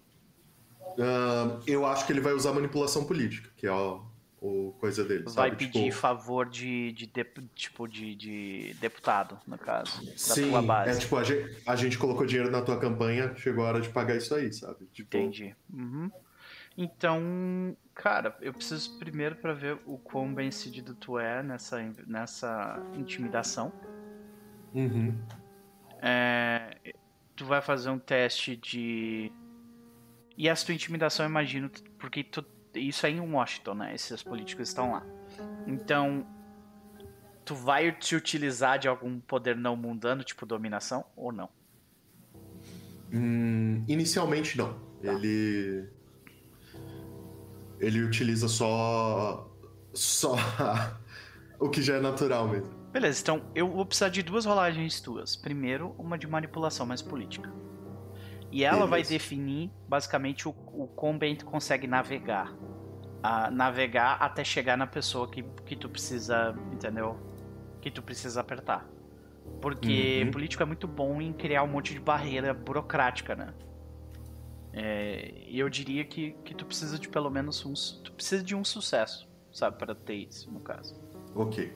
[SPEAKER 4] Ahn, eu acho que ele vai usar manipulação política, que é o, o coisa dele.
[SPEAKER 1] Vai
[SPEAKER 4] sabe?
[SPEAKER 1] pedir
[SPEAKER 4] Tipo,
[SPEAKER 1] favor de, de, dep- tipo, de, de deputado, no caso, da
[SPEAKER 4] Sim,
[SPEAKER 1] tua base.
[SPEAKER 4] é tipo, a gente, a gente colocou dinheiro na tua campanha, chegou a hora de pagar isso aí, sabe? Tipo,
[SPEAKER 1] Entendi. Uhum. Então, cara, eu preciso primeiro pra ver o quão bem decidido tu é nessa, nessa intimidação.
[SPEAKER 4] Uhum.
[SPEAKER 1] É, tu vai fazer um teste de. E essa tua intimidação, eu imagino, porque tu- isso é em Washington, né? Esses políticos estão lá. Então, tu vai te utilizar de algum poder não mundano, tipo dominação, ou não?
[SPEAKER 4] Hum, inicialmente não. Ele. Ele utiliza só. Só o que já é natural mesmo.
[SPEAKER 1] Beleza, então eu vou precisar de duas rolagens tuas. Primeiro, uma de manipulação mais política. E ela vai
[SPEAKER 4] Beleza.
[SPEAKER 1] definir, basicamente, o, o quão bem tu consegue navegar. A navegar até chegar na pessoa que, que tu precisa, entendeu? Que tu precisa apertar. Porque
[SPEAKER 4] Uhum.
[SPEAKER 1] político é muito bom em criar um monte de barreira burocrática, né? É, E eu diria que, que tu precisa de pelo menos um. Tu precisa de um sucesso, sabe? Para ter isso, no caso.
[SPEAKER 4] Ok.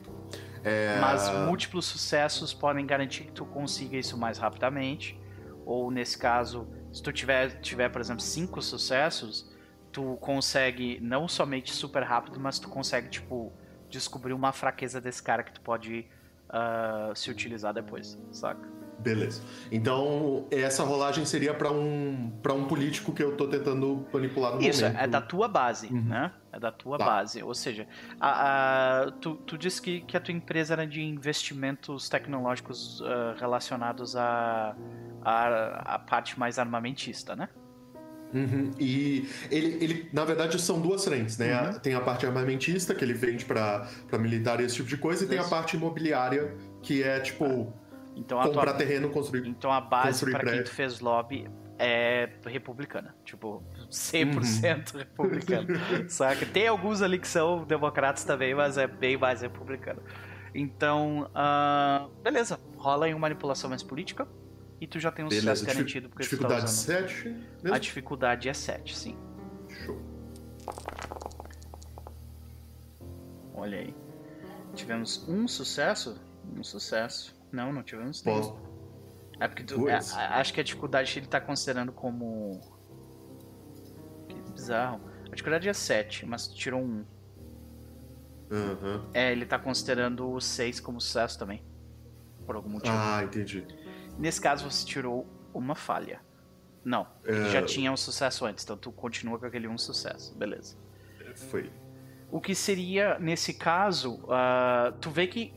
[SPEAKER 4] É,
[SPEAKER 1] Mas múltiplos sucessos podem garantir que tu consiga isso mais rapidamente. Ou nesse caso, se tu tiver, tiver por exemplo, cinco sucessos, tu consegue não somente super rápido, mas tu consegue, tipo, descobrir uma fraqueza desse cara que tu pode ah, se utilizar depois, saca?
[SPEAKER 4] Beleza. Então, essa rolagem seria pra um, pra um político que eu tô tentando manipular no
[SPEAKER 1] Isso,
[SPEAKER 4] momento.
[SPEAKER 1] é da tua base,
[SPEAKER 4] Uhum.
[SPEAKER 1] né? É da tua
[SPEAKER 4] Tá.
[SPEAKER 1] base. Ou seja, a, a- tu, tu disse que, que a tua empresa era de investimentos tecnológicos ah, relacionados à a, a, parte mais armamentista, né?
[SPEAKER 4] Uhum. E ele, ele, na verdade, são duas frentes, né?
[SPEAKER 1] Uhum.
[SPEAKER 4] Tem a parte armamentista, que ele vende pra militar e esse tipo de coisa, e tem a
[SPEAKER 1] Isso.
[SPEAKER 4] parte imobiliária, que é tipo
[SPEAKER 1] Então a,
[SPEAKER 4] comprar
[SPEAKER 1] tua,
[SPEAKER 4] terreno, construir.
[SPEAKER 1] então a base para quem tu fez lobby é republicana. Tipo, 100%
[SPEAKER 4] Uhum.
[SPEAKER 1] republicana. saca? Tem alguns ali que são democratas também, mas é bem mais republicano. Então, ah, beleza. Rola aí uma manipulação mais política. E tu já tem um
[SPEAKER 4] Beleza.
[SPEAKER 1] sucesso garantido porque tu tá
[SPEAKER 4] Dificuldade
[SPEAKER 1] usando.
[SPEAKER 4] 7 mesmo?
[SPEAKER 1] A dificuldade é 7, sim.
[SPEAKER 4] Show.
[SPEAKER 1] Olha aí. Tivemos um sucesso? Um sucesso. Não, não tivemos.
[SPEAKER 4] Posso.
[SPEAKER 1] É porque tu, é, acho que a dificuldade ele tá considerando como. Que bizarro. A dificuldade é 7, mas tu tirou um.
[SPEAKER 4] Aham.
[SPEAKER 1] É, ele tá considerando o 6 como sucesso também. Por algum motivo.
[SPEAKER 4] Ah, entendi.
[SPEAKER 1] Nesse caso você tirou uma falha. Não, ele
[SPEAKER 4] É.
[SPEAKER 1] já tinha um sucesso antes, então tu continua com aquele um sucesso. Beleza.
[SPEAKER 4] Foi.
[SPEAKER 1] O que seria, nesse caso, ah, tu vê que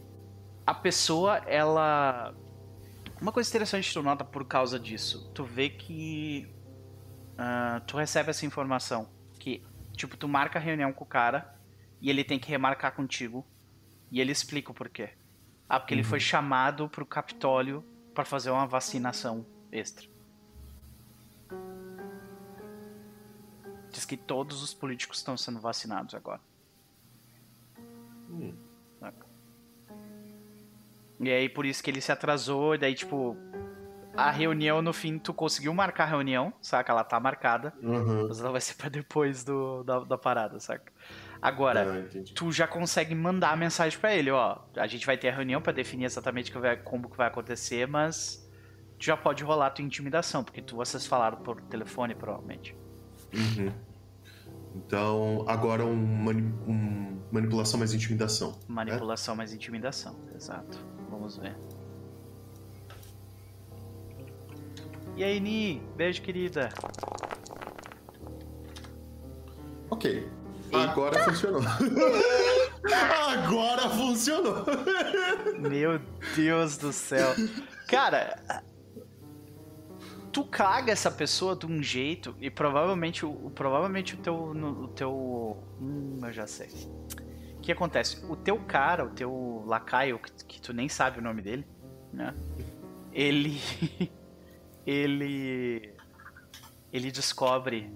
[SPEAKER 1] a pessoa, ela. Uma coisa interessante que tu nota por causa disso. Tu vê que. ah, tu recebe essa informação. Que, tipo, tu marca a reunião com o cara e ele tem que remarcar contigo. E ele explica o porquê. Ah, porque ele foi chamado pro Capitólio para fazer uma vacinação extra. Diz que todos os políticos estão sendo vacinados agora.
[SPEAKER 4] Hum.
[SPEAKER 1] E aí por isso que ele se atrasou, e daí tipo. A reunião no fim, tu conseguiu marcar a reunião, saca? Ela tá marcada,
[SPEAKER 4] Aham.
[SPEAKER 1] mas ela vai ser pra depois do, da, da parada, saca? Agora,
[SPEAKER 4] Ah,
[SPEAKER 1] tu já consegue mandar a mensagem pra ele, ó. A gente vai ter a reunião pra definir exatamente que vai- como que vai acontecer, mas tu já pode rolar a tua intimidação, porque tu, vocês falaram por telefone, provavelmente.
[SPEAKER 4] Uhum. Então, agora um, mani- um manipulação mais intimidação.
[SPEAKER 1] Manipulação mais intimidação, exato. Vamos ver. E aí, Ni? Beijo, querida.
[SPEAKER 4] Ok. Agora funcionou. Agora funcionou.
[SPEAKER 1] Meu Deus do céu. Cara, tu caga essa pessoa de um jeito e provavelmente o, provavelmente o teu no, o teu hum, eu já sei. O que acontece? O teu cara, o teu lacaio que, que tu nem sabe o nome dele, né? Ele ele ele descobre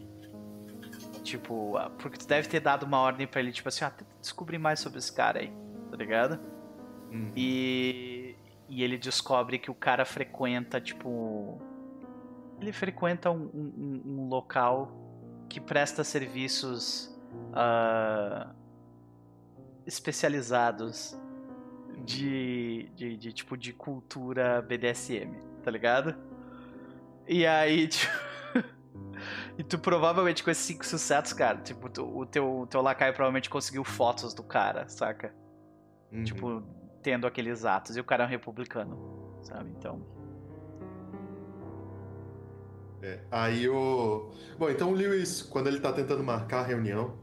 [SPEAKER 1] tipo, porque tu deve ter dado uma ordem para ele tipo assim, ah, tenta descobrir mais sobre esse cara aí, tá ligado? Hum. E e ele descobre que o cara frequenta tipo ele frequenta um, um, um local que presta serviços uh, especializados de, de, de, tipo de cultura BDSM, tá ligado? E aí, tipo, e tu provavelmente com esses cinco sucessos, cara, tipo, tu, o teu, teu lacaio provavelmente conseguiu fotos do cara, saca? Uhum. Tipo, tendo aqueles atos. E o cara é um republicano, sabe? Então.
[SPEAKER 4] É, aí o. Bom, então o Lewis, quando ele tá tentando marcar a reunião,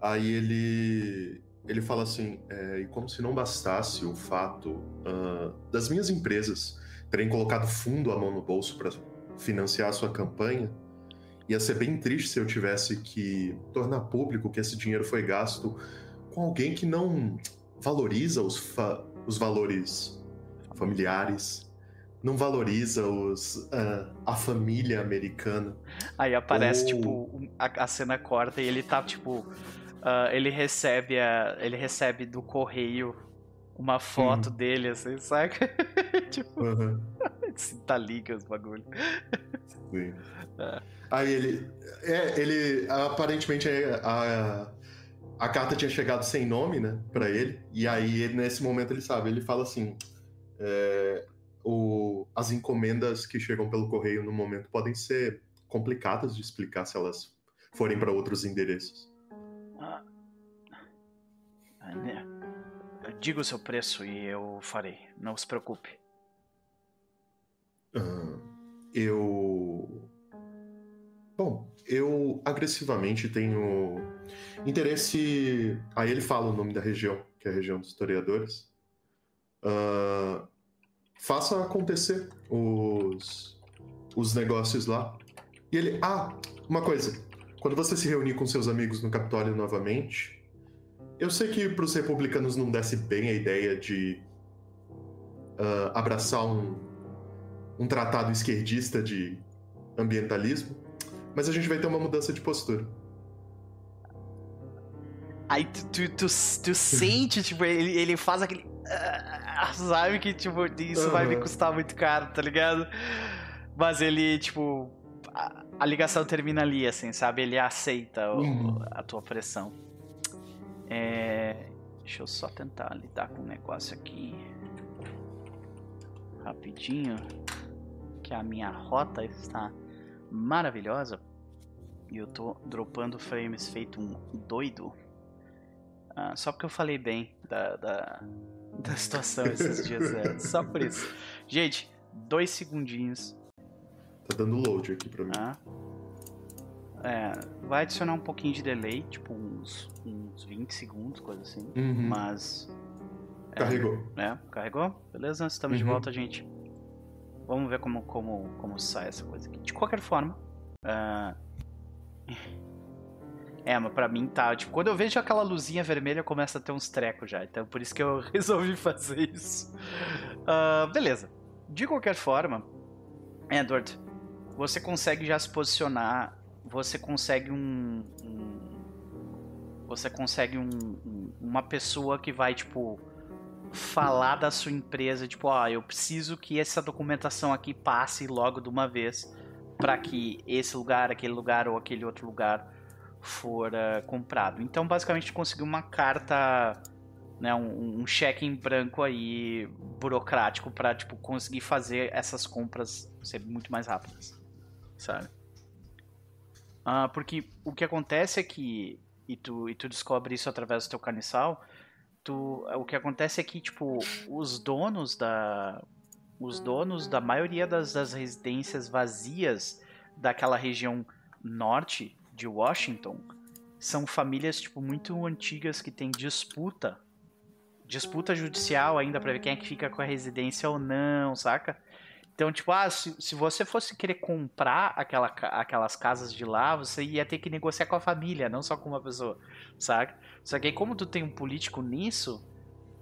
[SPEAKER 4] aí ele. Ele fala assim, é, e como se não bastasse o fato uh, das minhas empresas terem colocado fundo a mão no bolso para financiar a sua campanha, ia ser bem triste se eu tivesse que tornar público que esse dinheiro foi gasto com alguém que não valoriza os, os valores familiares não valoriza os uh, a família americana.
[SPEAKER 1] Aí aparece, Ou... tipo, a, a, cena corta e ele tá, tipo. Uh, ele recebe a. Ele recebe do correio uma foto uhum. dele, assim, saca? tipo. Uhum. tá liga os bagulho.
[SPEAKER 4] Sim. É. Aí ele. É, ele. Aparentemente a, a carta tinha chegado sem nome, né? Pra ele. E aí, ele, nesse momento, ele sabe, ele fala assim. É, o, as encomendas que chegam pelo correio no momento podem ser complicadas de explicar se elas forem para outros endereços. Ah,
[SPEAKER 1] né. diga o seu preço e eu farei. Não se preocupe.
[SPEAKER 4] Uh, eu. Bom, eu agressivamente tenho interesse. Aí ele fala o nome da região, que é a região dos historiadores. Uh, faça acontecer os, os negócios lá. E ele, ah, uma coisa. Quando você se reunir com seus amigos no Capitólio novamente, eu sei que para os republicanos não desce bem a ideia de uh, abraçar um, um tratado esquerdista de ambientalismo, mas a gente vai ter uma mudança de postura.
[SPEAKER 1] Aí tu, tu, tu, tu sente, tipo, ele, ele faz aquele. Ah, sabe que, tipo, isso uhum. vai me custar muito caro, tá ligado? Mas ele, tipo. A, a ligação termina ali, assim, sabe? Ele aceita o, uhum. a tua pressão. É. Deixa eu só tentar lidar com um negócio aqui. Rapidinho. Que a minha rota está maravilhosa. E eu tô dropando frames feito um doido. Ah, só porque eu falei bem da, da, da situação esses dias. É, só por isso. Gente, dois segundinhos.
[SPEAKER 4] Tá dando load aqui pra mim.
[SPEAKER 1] Ah. É, vai adicionar um pouquinho de delay, tipo uns, uns 20 segundos, coisa assim. Uhum. Mas.
[SPEAKER 4] É, carregou.
[SPEAKER 1] É, carregou? Beleza? Estamos uhum. de volta, gente. Vamos ver como, como, como sai essa coisa aqui. De qualquer forma. Uh... É, mas pra mim tá. Tipo, quando eu vejo aquela luzinha vermelha, começa a ter uns trecos já. Então por isso que eu resolvi fazer isso. Uh, beleza. De qualquer forma, Edward, você consegue já se posicionar. Você consegue um. um você consegue um, um, uma pessoa que vai, tipo, falar da sua empresa, tipo, ó, eu preciso que essa documentação aqui passe logo de uma vez para que esse lugar, aquele lugar ou aquele outro lugar for uh, comprado. Então, basicamente, conseguiu uma carta, né, um, um, cheque em branco aí burocrático para tipo conseguir fazer essas compras ser muito mais rápidas, sabe? Uh, porque o que acontece é que e tu, e tu descobre isso através do teu caniçal, tu, o que acontece é que tipo os donos da os donos da maioria das, das residências vazias daquela região norte de Washington, são famílias, tipo, muito antigas que tem disputa. Disputa judicial ainda pra ver quem é que fica com a residência ou não, saca? Então, tipo, ah, se, se você fosse querer comprar aquela, aquelas casas de lá, você ia ter que negociar com a família, não só com uma pessoa, saca? Só que aí, como tu tem um político nisso,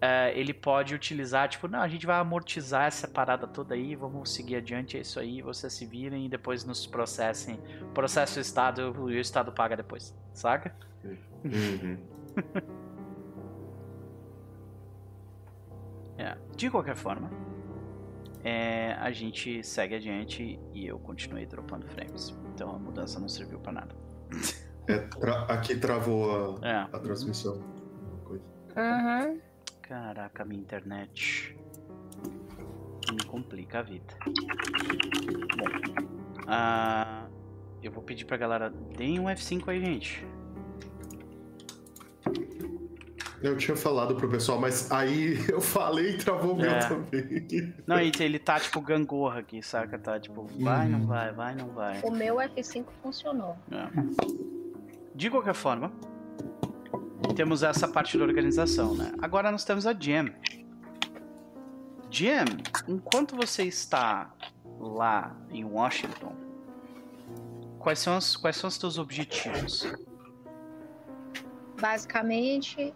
[SPEAKER 1] é, ele pode utilizar, tipo, não, a gente vai amortizar essa parada toda aí, vamos seguir adiante, é isso aí, vocês se virem e depois nos processem. Processa o Estado e o Estado paga depois, saca?
[SPEAKER 4] Uhum.
[SPEAKER 1] É. De qualquer forma, é, a gente segue adiante e eu continuei dropando frames. Então a mudança não serviu pra nada.
[SPEAKER 4] É, tra- aqui travou a,
[SPEAKER 1] É.
[SPEAKER 4] a transmissão. Coisa.
[SPEAKER 2] Uhum.
[SPEAKER 1] Caraca, minha internet me complica a vida. Bom, ah, eu vou pedir pra galera deem um F5 aí, gente.
[SPEAKER 4] Eu tinha falado pro pessoal, mas aí eu falei e travou o meu
[SPEAKER 1] É.
[SPEAKER 4] também.
[SPEAKER 1] Não, ele, ele tá tipo gangorra aqui, saca? Tá tipo, vai, não vai, vai, não vai.
[SPEAKER 3] O meu F5 funcionou.
[SPEAKER 1] É. De qualquer forma, temos essa parte da organização, né? Agora nós temos a Jam. Jam, enquanto você está lá em Washington, quais são os, quais são os teus objetivos?
[SPEAKER 3] Basicamente,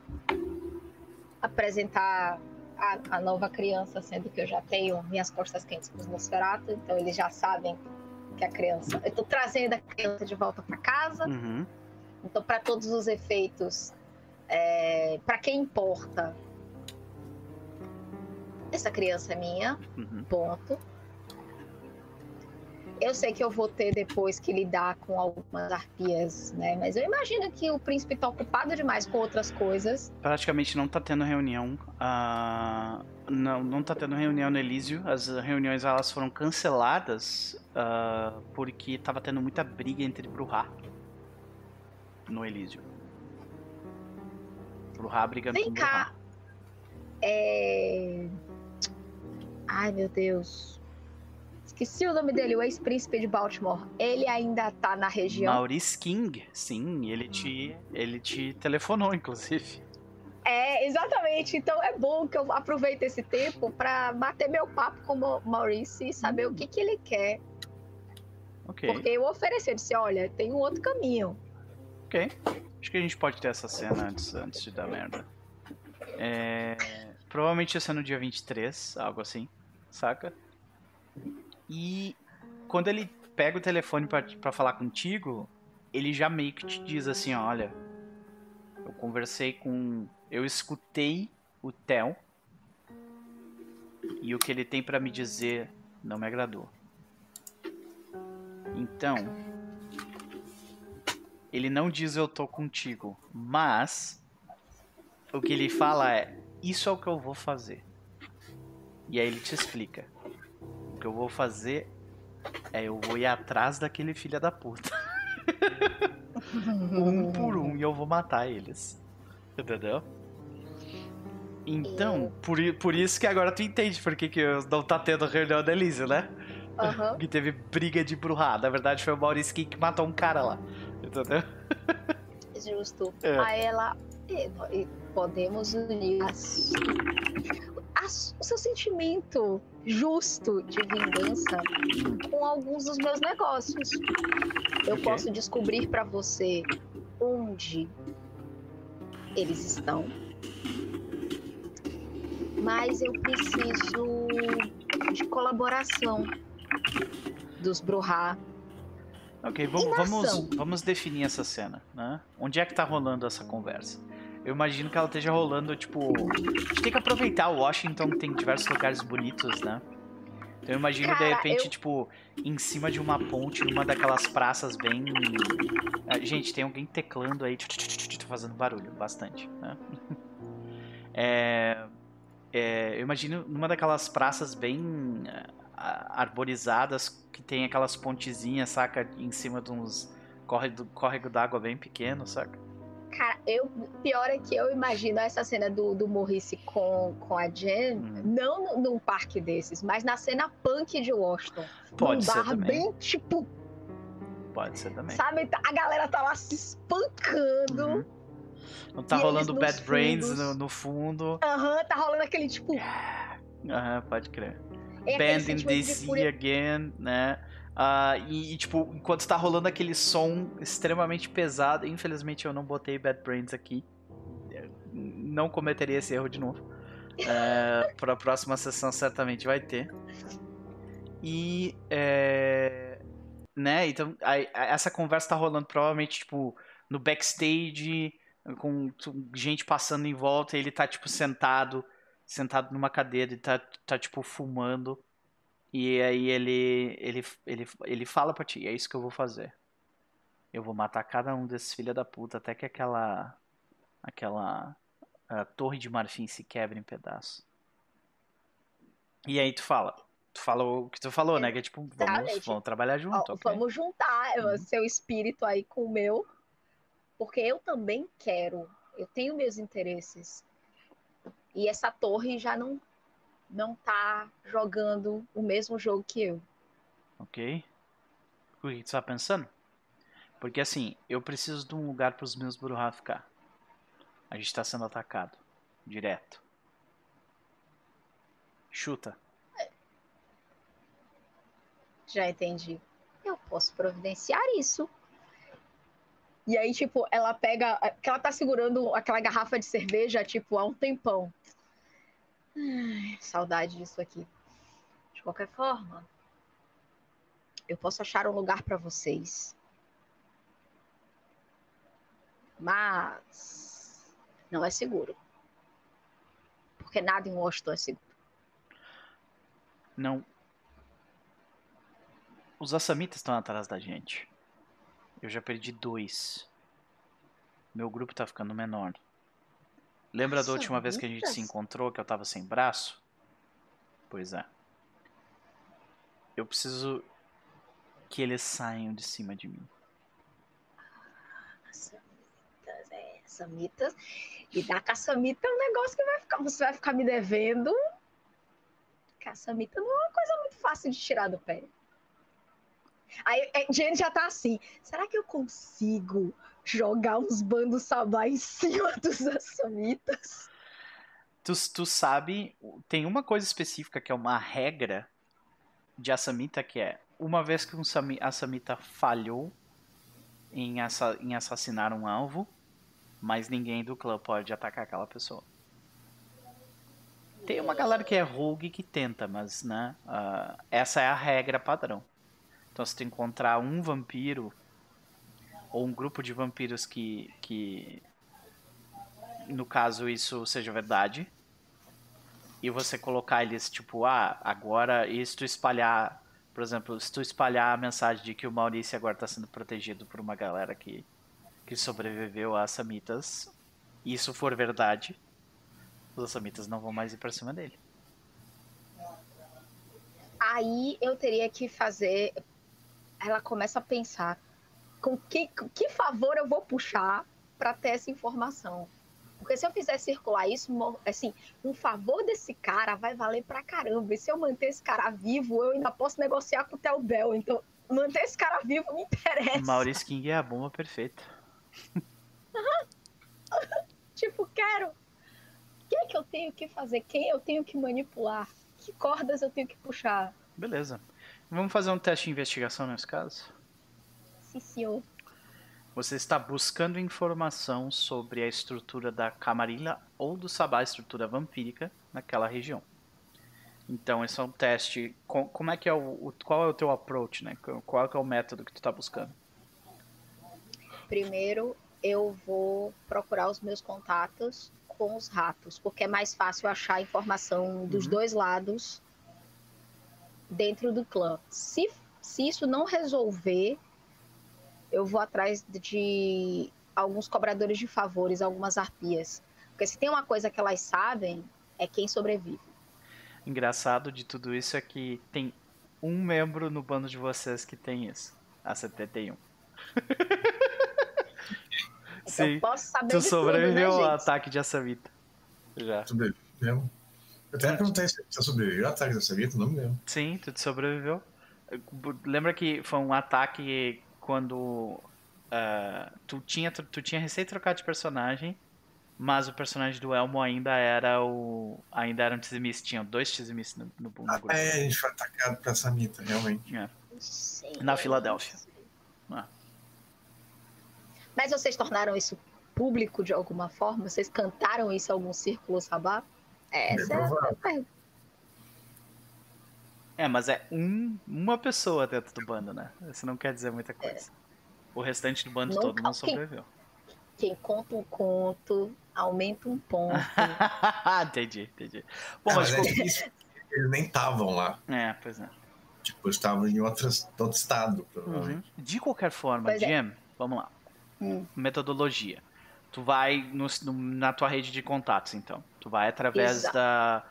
[SPEAKER 3] apresentar a, a nova criança, sendo que eu já tenho minhas costas quentes com os Nosferatu, então eles já sabem que a criança. Eu tô trazendo a criança de volta para casa,
[SPEAKER 1] Uhum.
[SPEAKER 3] então, para todos os efeitos, é, para quem importa, essa criança é minha,
[SPEAKER 1] Uhum.
[SPEAKER 3] ponto. Eu sei que eu vou ter depois que lidar com algumas arpias, né? Mas eu imagino que o príncipe tá ocupado demais com outras coisas.
[SPEAKER 1] Praticamente não tá tendo reunião. ah, não, não tá tendo reunião no Elísio. As reuniões elas foram canceladas ah, porque tava tendo muita briga entre Bruhá no Elísio. Bruhá brigando
[SPEAKER 3] Vem
[SPEAKER 1] com
[SPEAKER 3] cá. É... Ai, meu Deus. Esqueci o nome dele, o ex-príncipe de Baltimore. Ele ainda tá na região.
[SPEAKER 1] Maurice King, sim, ele te, ele te telefonou, inclusive.
[SPEAKER 3] É, exatamente. Então é bom que eu aproveite esse tempo pra bater meu papo com o Maurice e saber o que, que ele quer.
[SPEAKER 1] Ok,
[SPEAKER 3] Porque eu ofereci, eu disse, olha, tem um outro caminho.
[SPEAKER 1] ok. Acho que a gente pode ter essa cena antes, antes de dar merda. É, provavelmente ia ser no dia 23, algo assim, saca? E quando ele pega o telefone pra falar contigo, ele já meio que te diz assim, olha, eu conversei com, eu escutei o Theo e o que ele tem pra me dizer não me agradou. Então, ele não diz eu tô contigo, mas o que ele fala é isso é o que eu vou fazer. E aí ele te explica. O que eu vou fazer é eu vou ir atrás daquele filho da puta. um por um e eu vou matar eles. Entendeu? Então, por, por isso que agora tu entende por que, que não tá tendo reunião da Elise, né?
[SPEAKER 3] Aham.
[SPEAKER 1] Que teve briga de bruxar. Na verdade foi o Maurice King que matou um cara lá. Entendeu?
[SPEAKER 3] Justo.
[SPEAKER 1] É.
[SPEAKER 3] Aí ela. Podemos unir as- as- o seu sentimento justo de vingança com alguns dos meus negócios. Eu
[SPEAKER 1] Ok.
[SPEAKER 3] posso descobrir pra você onde eles estão. Mas eu preciso de colaboração dos Bruhá.
[SPEAKER 1] Ok, vamos, vamos, vamos definir essa cena, né? Onde é que tá rolando essa conversa? Eu imagino que ela esteja rolando, tipo. A gente tem que aproveitar o Washington, que tem diversos lugares bonitos, né? Então eu imagino, de
[SPEAKER 3] Cara,
[SPEAKER 1] repente,
[SPEAKER 3] eu-
[SPEAKER 1] tipo, em cima de uma ponte, numa daquelas praças bem. Ah, Gente, tem alguém teclando aí, fazendo barulho, bastante, né? É, é, eu imagino numa daquelas praças bem ah, arborizadas que tem aquelas pontezinhas, saca? Em cima de uns córrego, córrego d'água bem pequeno, saca?
[SPEAKER 3] Cara, eu, pior é que eu imagino essa cena do, do Morrice com, com a Jen,
[SPEAKER 1] Uhum.
[SPEAKER 3] não num- parque desses, mas na cena punk de Washington.
[SPEAKER 1] Pode
[SPEAKER 3] num
[SPEAKER 1] ser
[SPEAKER 3] bar
[SPEAKER 1] também.
[SPEAKER 3] bem tipo.
[SPEAKER 1] Pode ser também.
[SPEAKER 3] Sabe, tá- a galera tá lá se espancando.
[SPEAKER 1] Uhum. Não tá rolando Bad Brains no, no fundo.
[SPEAKER 3] Aham, tá rolando aquele tipo.
[SPEAKER 1] Aham, pode crer.
[SPEAKER 3] É
[SPEAKER 1] Band in DC
[SPEAKER 3] fúria.
[SPEAKER 1] again, né? Ah, e, e, tipo, enquanto tá rolando aquele som extremamente pesado, infelizmente eu não botei Bad Brains aqui. Eu Não cometeria esse erro de novo. É, pra próxima sessão certamente vai ter. E. É, né, então aí, essa conversa tá rolando provavelmente, tipo, no backstage, com tu- gente passando em volta, e ele tá, tipo, sentado, sentado numa cadeira e tá, tá tipo, fumando. E aí ele, ele, ele, ele fala pra ti, é isso que eu vou fazer. Eu vou matar cada um desses filha da puta até que aquela aquela torre de marfim se quebre em pedaços. E aí tu fala, tu fala o que tu falou, né? Que é tipo, vamos, vamos trabalhar
[SPEAKER 3] Ó,
[SPEAKER 1] junto, ok?
[SPEAKER 3] Vamos juntar
[SPEAKER 1] Uhum.
[SPEAKER 3] seu espírito aí com o meu. Porque eu também quero. Eu tenho meus interesses. E essa torre já não, não tá jogando o mesmo jogo que eu.
[SPEAKER 1] Ok? O que tu tá pensando? Porque assim, eu preciso de um lugar pros meus Buruhá ficar. A gente tá sendo atacado. Direto. Chuta.
[SPEAKER 3] Já entendi. Eu posso providenciar isso. E aí, tipo, ela pega. Que ela tá segurando aquela garrafa de cerveja, tipo, há um tempão. Ai, saudade disso aqui. De qualquer forma, eu posso achar um lugar pra vocês. Mas não é seguro. Porque nada em Washington é seguro.
[SPEAKER 1] Não. Os Assamitas estão atrás da gente. Eu já perdi dois. Meu grupo tá ficando menor. Lembra da última vez que a gente se encontrou que eu tava sem braço? Pois é. Eu preciso que eles saiam de cima de mim.
[SPEAKER 3] Caçamitas, é, Caçamitas. E da caçamita é um negócio que vai ficar. Você vai ficar me devendo. Caçamita não é uma coisa muito fácil de tirar do pé. Aí a gente já tá assim. Será que eu consigo jogar uns bandos sabá em cima dos assamitas?
[SPEAKER 1] Tu, tu sabe, tem uma coisa específica que é uma regra de Assamita que é uma vez que um Sami- Assamita falhou em, assa, em assassinar um alvo, mas ninguém do clã pode atacar aquela pessoa. Tem uma galera que é rogue que tenta, mas né, ah, essa é a regra padrão. Então se tu encontrar um vampiro ou um grupo de vampiros que, que no caso isso seja verdade, e você colocar eles tipo, ah, agora e se tu espalhar, por exemplo, se tu espalhar a mensagem de que o Maurício agora está sendo protegido por uma galera que, que sobreviveu a Samitas, e isso for verdade, os Samitas não vão mais ir pra cima dele.
[SPEAKER 3] Aí eu teria que fazer. Ela começa a pensar com que, com que favor eu vou puxar para ter essa informação. Porque se eu fizer circular isso, assim, um favor desse cara vai valer pra caramba. E se eu manter esse cara vivo, eu ainda posso negociar com o Theo Bell. Então, manter esse cara vivo me interessa.
[SPEAKER 1] Maurício King é a bomba perfeita.
[SPEAKER 3] Tipo, quero. O que é que eu tenho que fazer? Quem eu tenho que manipular? Que cordas eu tenho que puxar?
[SPEAKER 1] Beleza. Vamos fazer um teste de investigação nesse caso?
[SPEAKER 3] Sim, senhor.
[SPEAKER 1] Você está buscando informação sobre a estrutura da Camarilla ou do Sabá, a estrutura vampírica naquela região. Então, esse é um teste. co- Como é que é o, qual é o teu approach, né? Qual é é o método que tu está buscando?
[SPEAKER 3] Primeiro, eu vou procurar os meus contatos com os ratos, porque é mais fácil achar informação dos
[SPEAKER 1] Uhum.
[SPEAKER 3] dois lados dentro do clã. Se, se isso não resolver, eu vou atrás de alguns cobradores de favores, algumas arpias. Porque se tem uma coisa que elas sabem, é quem sobrevive.
[SPEAKER 1] Engraçado de tudo isso é que tem um membro no bando de vocês que tem isso. A 71.
[SPEAKER 3] Então
[SPEAKER 1] Sim.
[SPEAKER 3] posso saber
[SPEAKER 1] Tu
[SPEAKER 3] de
[SPEAKER 1] sobreviveu
[SPEAKER 3] tudo, né,
[SPEAKER 1] ao
[SPEAKER 3] gente?
[SPEAKER 1] ataque de Assamita. Já.
[SPEAKER 5] Sobreviveu. Eu até perguntei se você sobreviveu ao ataque dessa vida, não me lembro.
[SPEAKER 1] Sim, tu te sobreviveu. Lembra que foi um ataque quando ah, tu tinha tu tinha recém trocado de personagem, mas o personagem do Elmo ainda era o ainda era um Tizimice, tinha dois Tizimice no, no, no
[SPEAKER 5] Ah,
[SPEAKER 1] grupo.
[SPEAKER 5] é, a gente foi atacado pra Samita, realmente.
[SPEAKER 3] Sim.
[SPEAKER 1] Na Filadélfia. Ah.
[SPEAKER 3] Mas vocês tornaram isso público de alguma forma? Vocês cantaram isso em algum círculo sabá? Essa é a
[SPEAKER 5] provável.
[SPEAKER 3] pergunta.
[SPEAKER 1] É, mas é um, uma pessoa dentro do bando, né? Isso não quer dizer muita coisa. O restante do bando
[SPEAKER 3] Não
[SPEAKER 1] todo não
[SPEAKER 3] cal- quem-
[SPEAKER 1] sobreviveu.
[SPEAKER 3] Quem conta um conto, aumenta um ponto.
[SPEAKER 1] entendi, entendi. Bom,
[SPEAKER 5] Ah,
[SPEAKER 1] mas,
[SPEAKER 5] mas
[SPEAKER 1] de
[SPEAKER 5] é porque eles nem estavam lá.
[SPEAKER 1] É, pois é.
[SPEAKER 5] Tipo, estavam em outras, outro estado, provavelmente.
[SPEAKER 1] Uhum. De qualquer forma,
[SPEAKER 3] Pois é.
[SPEAKER 1] Jim, vamos lá.
[SPEAKER 3] Hum.
[SPEAKER 1] Metodologia. Tu vai no- no- na tua rede de contatos, então. Tu vai através
[SPEAKER 3] Exato.
[SPEAKER 1] da.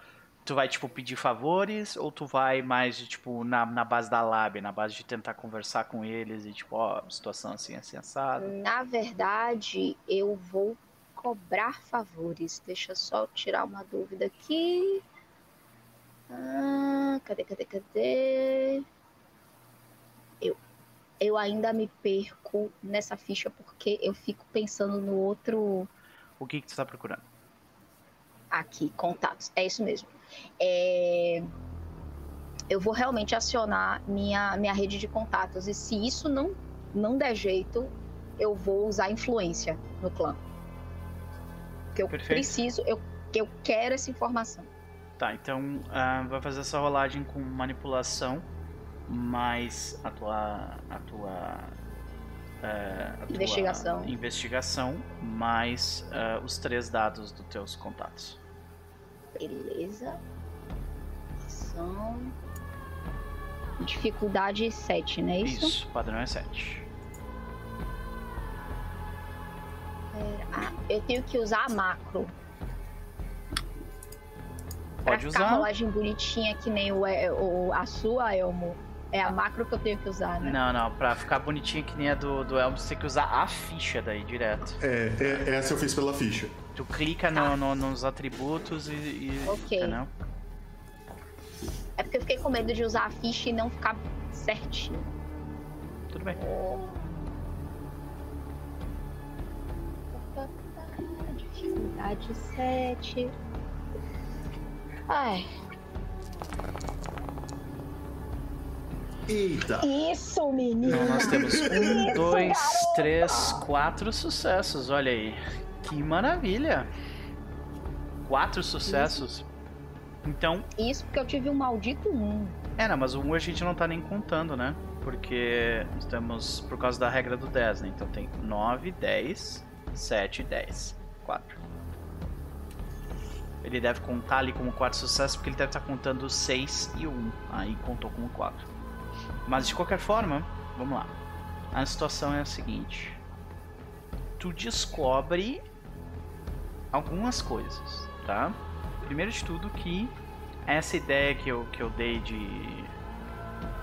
[SPEAKER 1] Tu vai, tipo, pedir favores ou tu vai mais, tipo, na, na base da lab, na base de tentar conversar com eles e, tipo, ó, situação assim, assim, assado.
[SPEAKER 3] Na verdade, eu vou cobrar favores. Deixa eu só tirar uma dúvida aqui. Ah, cadê, cadê, cadê? Eu, eu ainda me perco nessa ficha porque eu fico pensando no outro
[SPEAKER 1] O que que tu tá procurando?
[SPEAKER 3] Aqui, contatos. É isso mesmo. É, Eu vou realmente acionar minha, minha rede de contatos. E se isso não, não der jeito, eu vou usar influência no clã. Porque eu
[SPEAKER 1] Perfeito.
[SPEAKER 3] preciso, eu, eu quero essa informação.
[SPEAKER 1] Tá, então ah, vai fazer essa rolagem com manipulação, mais a tua. a tua. Eh, a
[SPEAKER 3] Investigação.
[SPEAKER 1] investigação, mais ah, os três dados dos teus contatos.
[SPEAKER 3] Beleza. Ação. Dificuldade 7, não é isso?
[SPEAKER 1] Isso, padrão é 7.
[SPEAKER 3] Ah, eu tenho que usar a macro. Pra
[SPEAKER 1] Pode
[SPEAKER 3] ficar
[SPEAKER 1] usar.
[SPEAKER 3] rolagem bonitinha que nem o, o- a sua, Elmo. É a macro que eu tenho que usar, né?
[SPEAKER 1] Não, não, pra ficar bonitinho que nem a do, do Elmo, você tem que usar a ficha daí direto.
[SPEAKER 4] É, é- essa eu fiz pela ficha.
[SPEAKER 1] Tu clica no- no- nos atributos e. e
[SPEAKER 3] Ok.
[SPEAKER 1] Entendeu?
[SPEAKER 3] É porque eu fiquei com medo de usar a ficha e não ficar certinho.
[SPEAKER 1] Tudo bem.
[SPEAKER 3] Dificuldade 7. Ai,
[SPEAKER 4] Eita!
[SPEAKER 3] isso, menino!
[SPEAKER 1] Então nós temos um, dois, três, quatro sucessos. Olha aí. Que maravilha! Quatro sucessos. Então,
[SPEAKER 3] Isso porque eu tive um maldito 1.
[SPEAKER 1] é, não, mas o 1 a gente não tá nem contando, né? Porque estamos por causa da regra do 10, né? Então tem 9, 10, 7 e 10. 4. Ele deve contar ali como 4 sucessos porque ele deve estar contando 6 e 1. Aí contou como 4. Mas de qualquer forma, vamos lá. A situação é a seguinte: tu descobre algumas coisas, tá? Primeiro de tudo que essa ideia que eu, que eu dei de,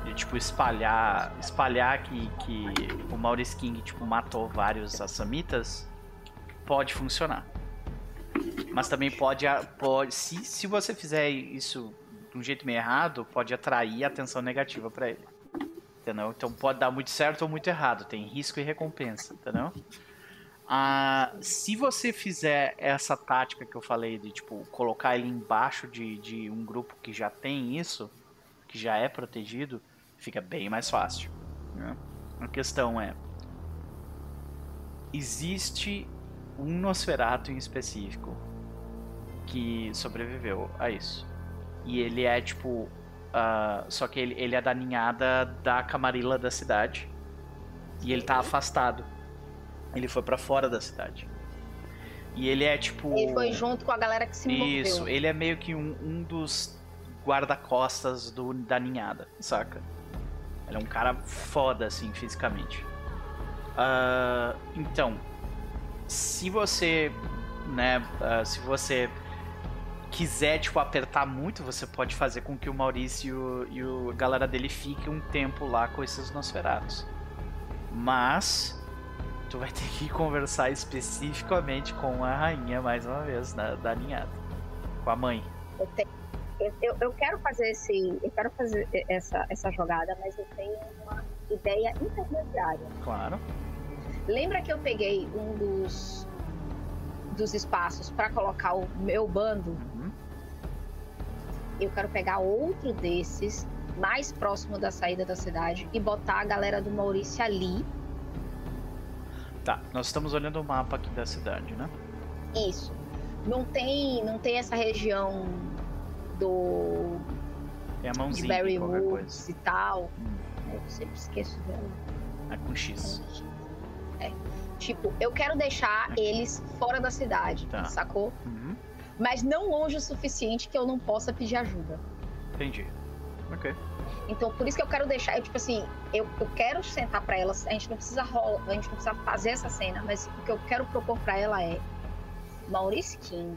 [SPEAKER 1] de tipo espalhar espalhar que, que o Maurice King tipo matou vários assamitas pode funcionar. Mas também pode, pode se, se você fizer isso de um jeito meio errado, pode atrair atenção negativa pra ele. Entendeu? Então pode dar muito certo ou muito errado, tem risco e recompensa, entendeu? Ah, se você fizer essa tática que eu falei de tipo colocar ele embaixo de, de um grupo que já tem isso, que já é protegido, fica bem mais fácil. né? A questão é: existe um Nosferatu em específico que sobreviveu a isso. E ele é tipo. Ah, só que ele, ele é da ninhada da camarila da cidade. E ele tá afastado. Ele foi pra fora da cidade. E ele é tipo.
[SPEAKER 3] Ele foi junto com a galera que se envolveu.
[SPEAKER 1] Isso, ele é meio que um, um dos guarda-costas do- da ninhada, saca? Ele é um cara foda, assim, fisicamente. Ah, então, se você, né, ah, se você quiser, tipo, apertar muito, você pode fazer com que o Maurício e, o, e a galera dele fique um tempo lá com esses Nosferatos. Mas, tu vai ter que conversar especificamente com a rainha, mais uma vez, da, da ninhada. Com a mãe.
[SPEAKER 3] Eu, tenho- eu- eu- eu quero fazer esse. Eu quero fazer essa, essa jogada, mas eu tenho uma ideia intermediária.
[SPEAKER 1] Claro.
[SPEAKER 3] Lembra que eu peguei um dos, dos espaços para colocar o meu bando? Eu quero pegar outro desses, mais próximo da saída da cidade, e botar a galera do Maurício ali.
[SPEAKER 1] Tá, nós estamos olhando o mapa aqui da cidade, né?
[SPEAKER 3] Isso. Não tem, não tem essa região do
[SPEAKER 1] Tem a
[SPEAKER 3] de
[SPEAKER 1] mãozinha
[SPEAKER 3] Barry
[SPEAKER 1] aqui, qualquer
[SPEAKER 3] Woods e tal.
[SPEAKER 1] Hum,
[SPEAKER 3] Eu sempre esqueço dela.
[SPEAKER 1] é com X.
[SPEAKER 3] É. Tipo, eu quero deixar eles fora da cidade,
[SPEAKER 1] Tá.
[SPEAKER 3] sacou?
[SPEAKER 1] Uhum.
[SPEAKER 3] Mas não longe o suficiente que eu não possa pedir ajuda.
[SPEAKER 1] Entendi. Ok.
[SPEAKER 3] Então, por isso que eu quero deixar, eu, tipo assim, eu, eu quero sentar pra elas, a gente não precisa rola, a gente não precisa fazer essa cena, mas o que eu quero propor pra ela é Maurice King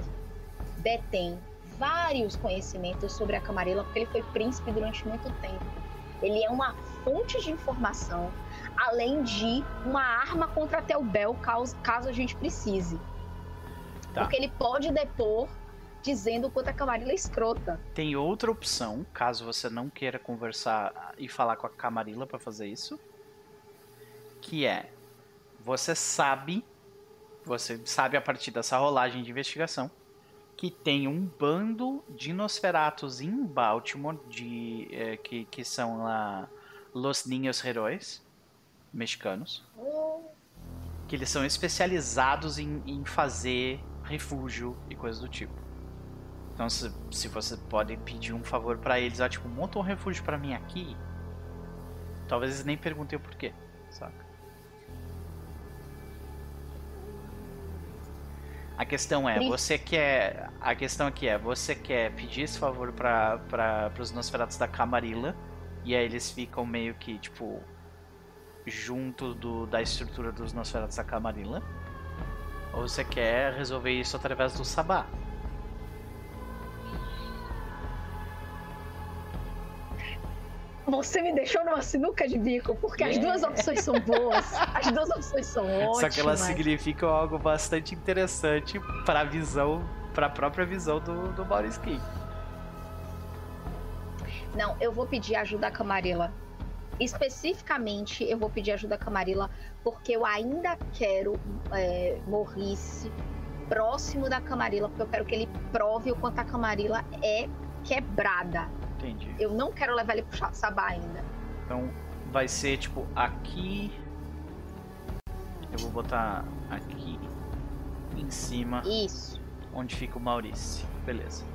[SPEAKER 3] detém vários conhecimentos sobre a Camarilla, porque ele foi príncipe durante muito tempo. Ele é uma fonte de informação, além de uma arma contra Telbel, caso, caso a gente precise.
[SPEAKER 1] Tá.
[SPEAKER 3] Porque ele pode depor dizendo o quanto a Camarilla é escrota.
[SPEAKER 1] Tem outra opção, caso você não queira conversar e falar com a Camarilla pra fazer isso, que é você sabe, você sabe a partir dessa rolagem de investigação que tem um bando de Nosferatos em Baltimore de eh, que, que são lá Los Niños Heróis mexicanos, que eles são especializados em, em fazer refúgio e coisas do tipo. Então, se, se você pode pedir um favor pra eles, ah, tipo, monta um refúgio pra mim aqui, talvez eles nem perguntem o porquê, saca? A questão é, você quer. A questão aqui é, você quer pedir esse favor pra, pros Nosferatos da Camarilla, e aí eles ficam meio que, tipo, junto do, da estrutura dos Nosferatos da Camarilla? Ou você quer resolver isso através do Sabá?
[SPEAKER 3] Você me deixou numa sinuca de bico, porque as duas opções são boas. As duas opções são ótimas.
[SPEAKER 1] Só que elas significam algo bastante interessante para a visão, para a própria visão do, do Maurice King.
[SPEAKER 3] Não, eu vou pedir ajuda à Camarilla. Especificamente, eu vou pedir ajuda à Camarilla porque eu ainda quero é, Morrice próximo da Camarilla, porque eu quero que ele prove o quanto a Camarilla é quebrada.
[SPEAKER 1] Entendi.
[SPEAKER 3] Eu não quero levar ele pro Sabá ainda.
[SPEAKER 1] Então vai ser tipo aqui. Eu vou botar aqui em cima,
[SPEAKER 3] Isso.
[SPEAKER 1] onde fica o Maurice. Beleza.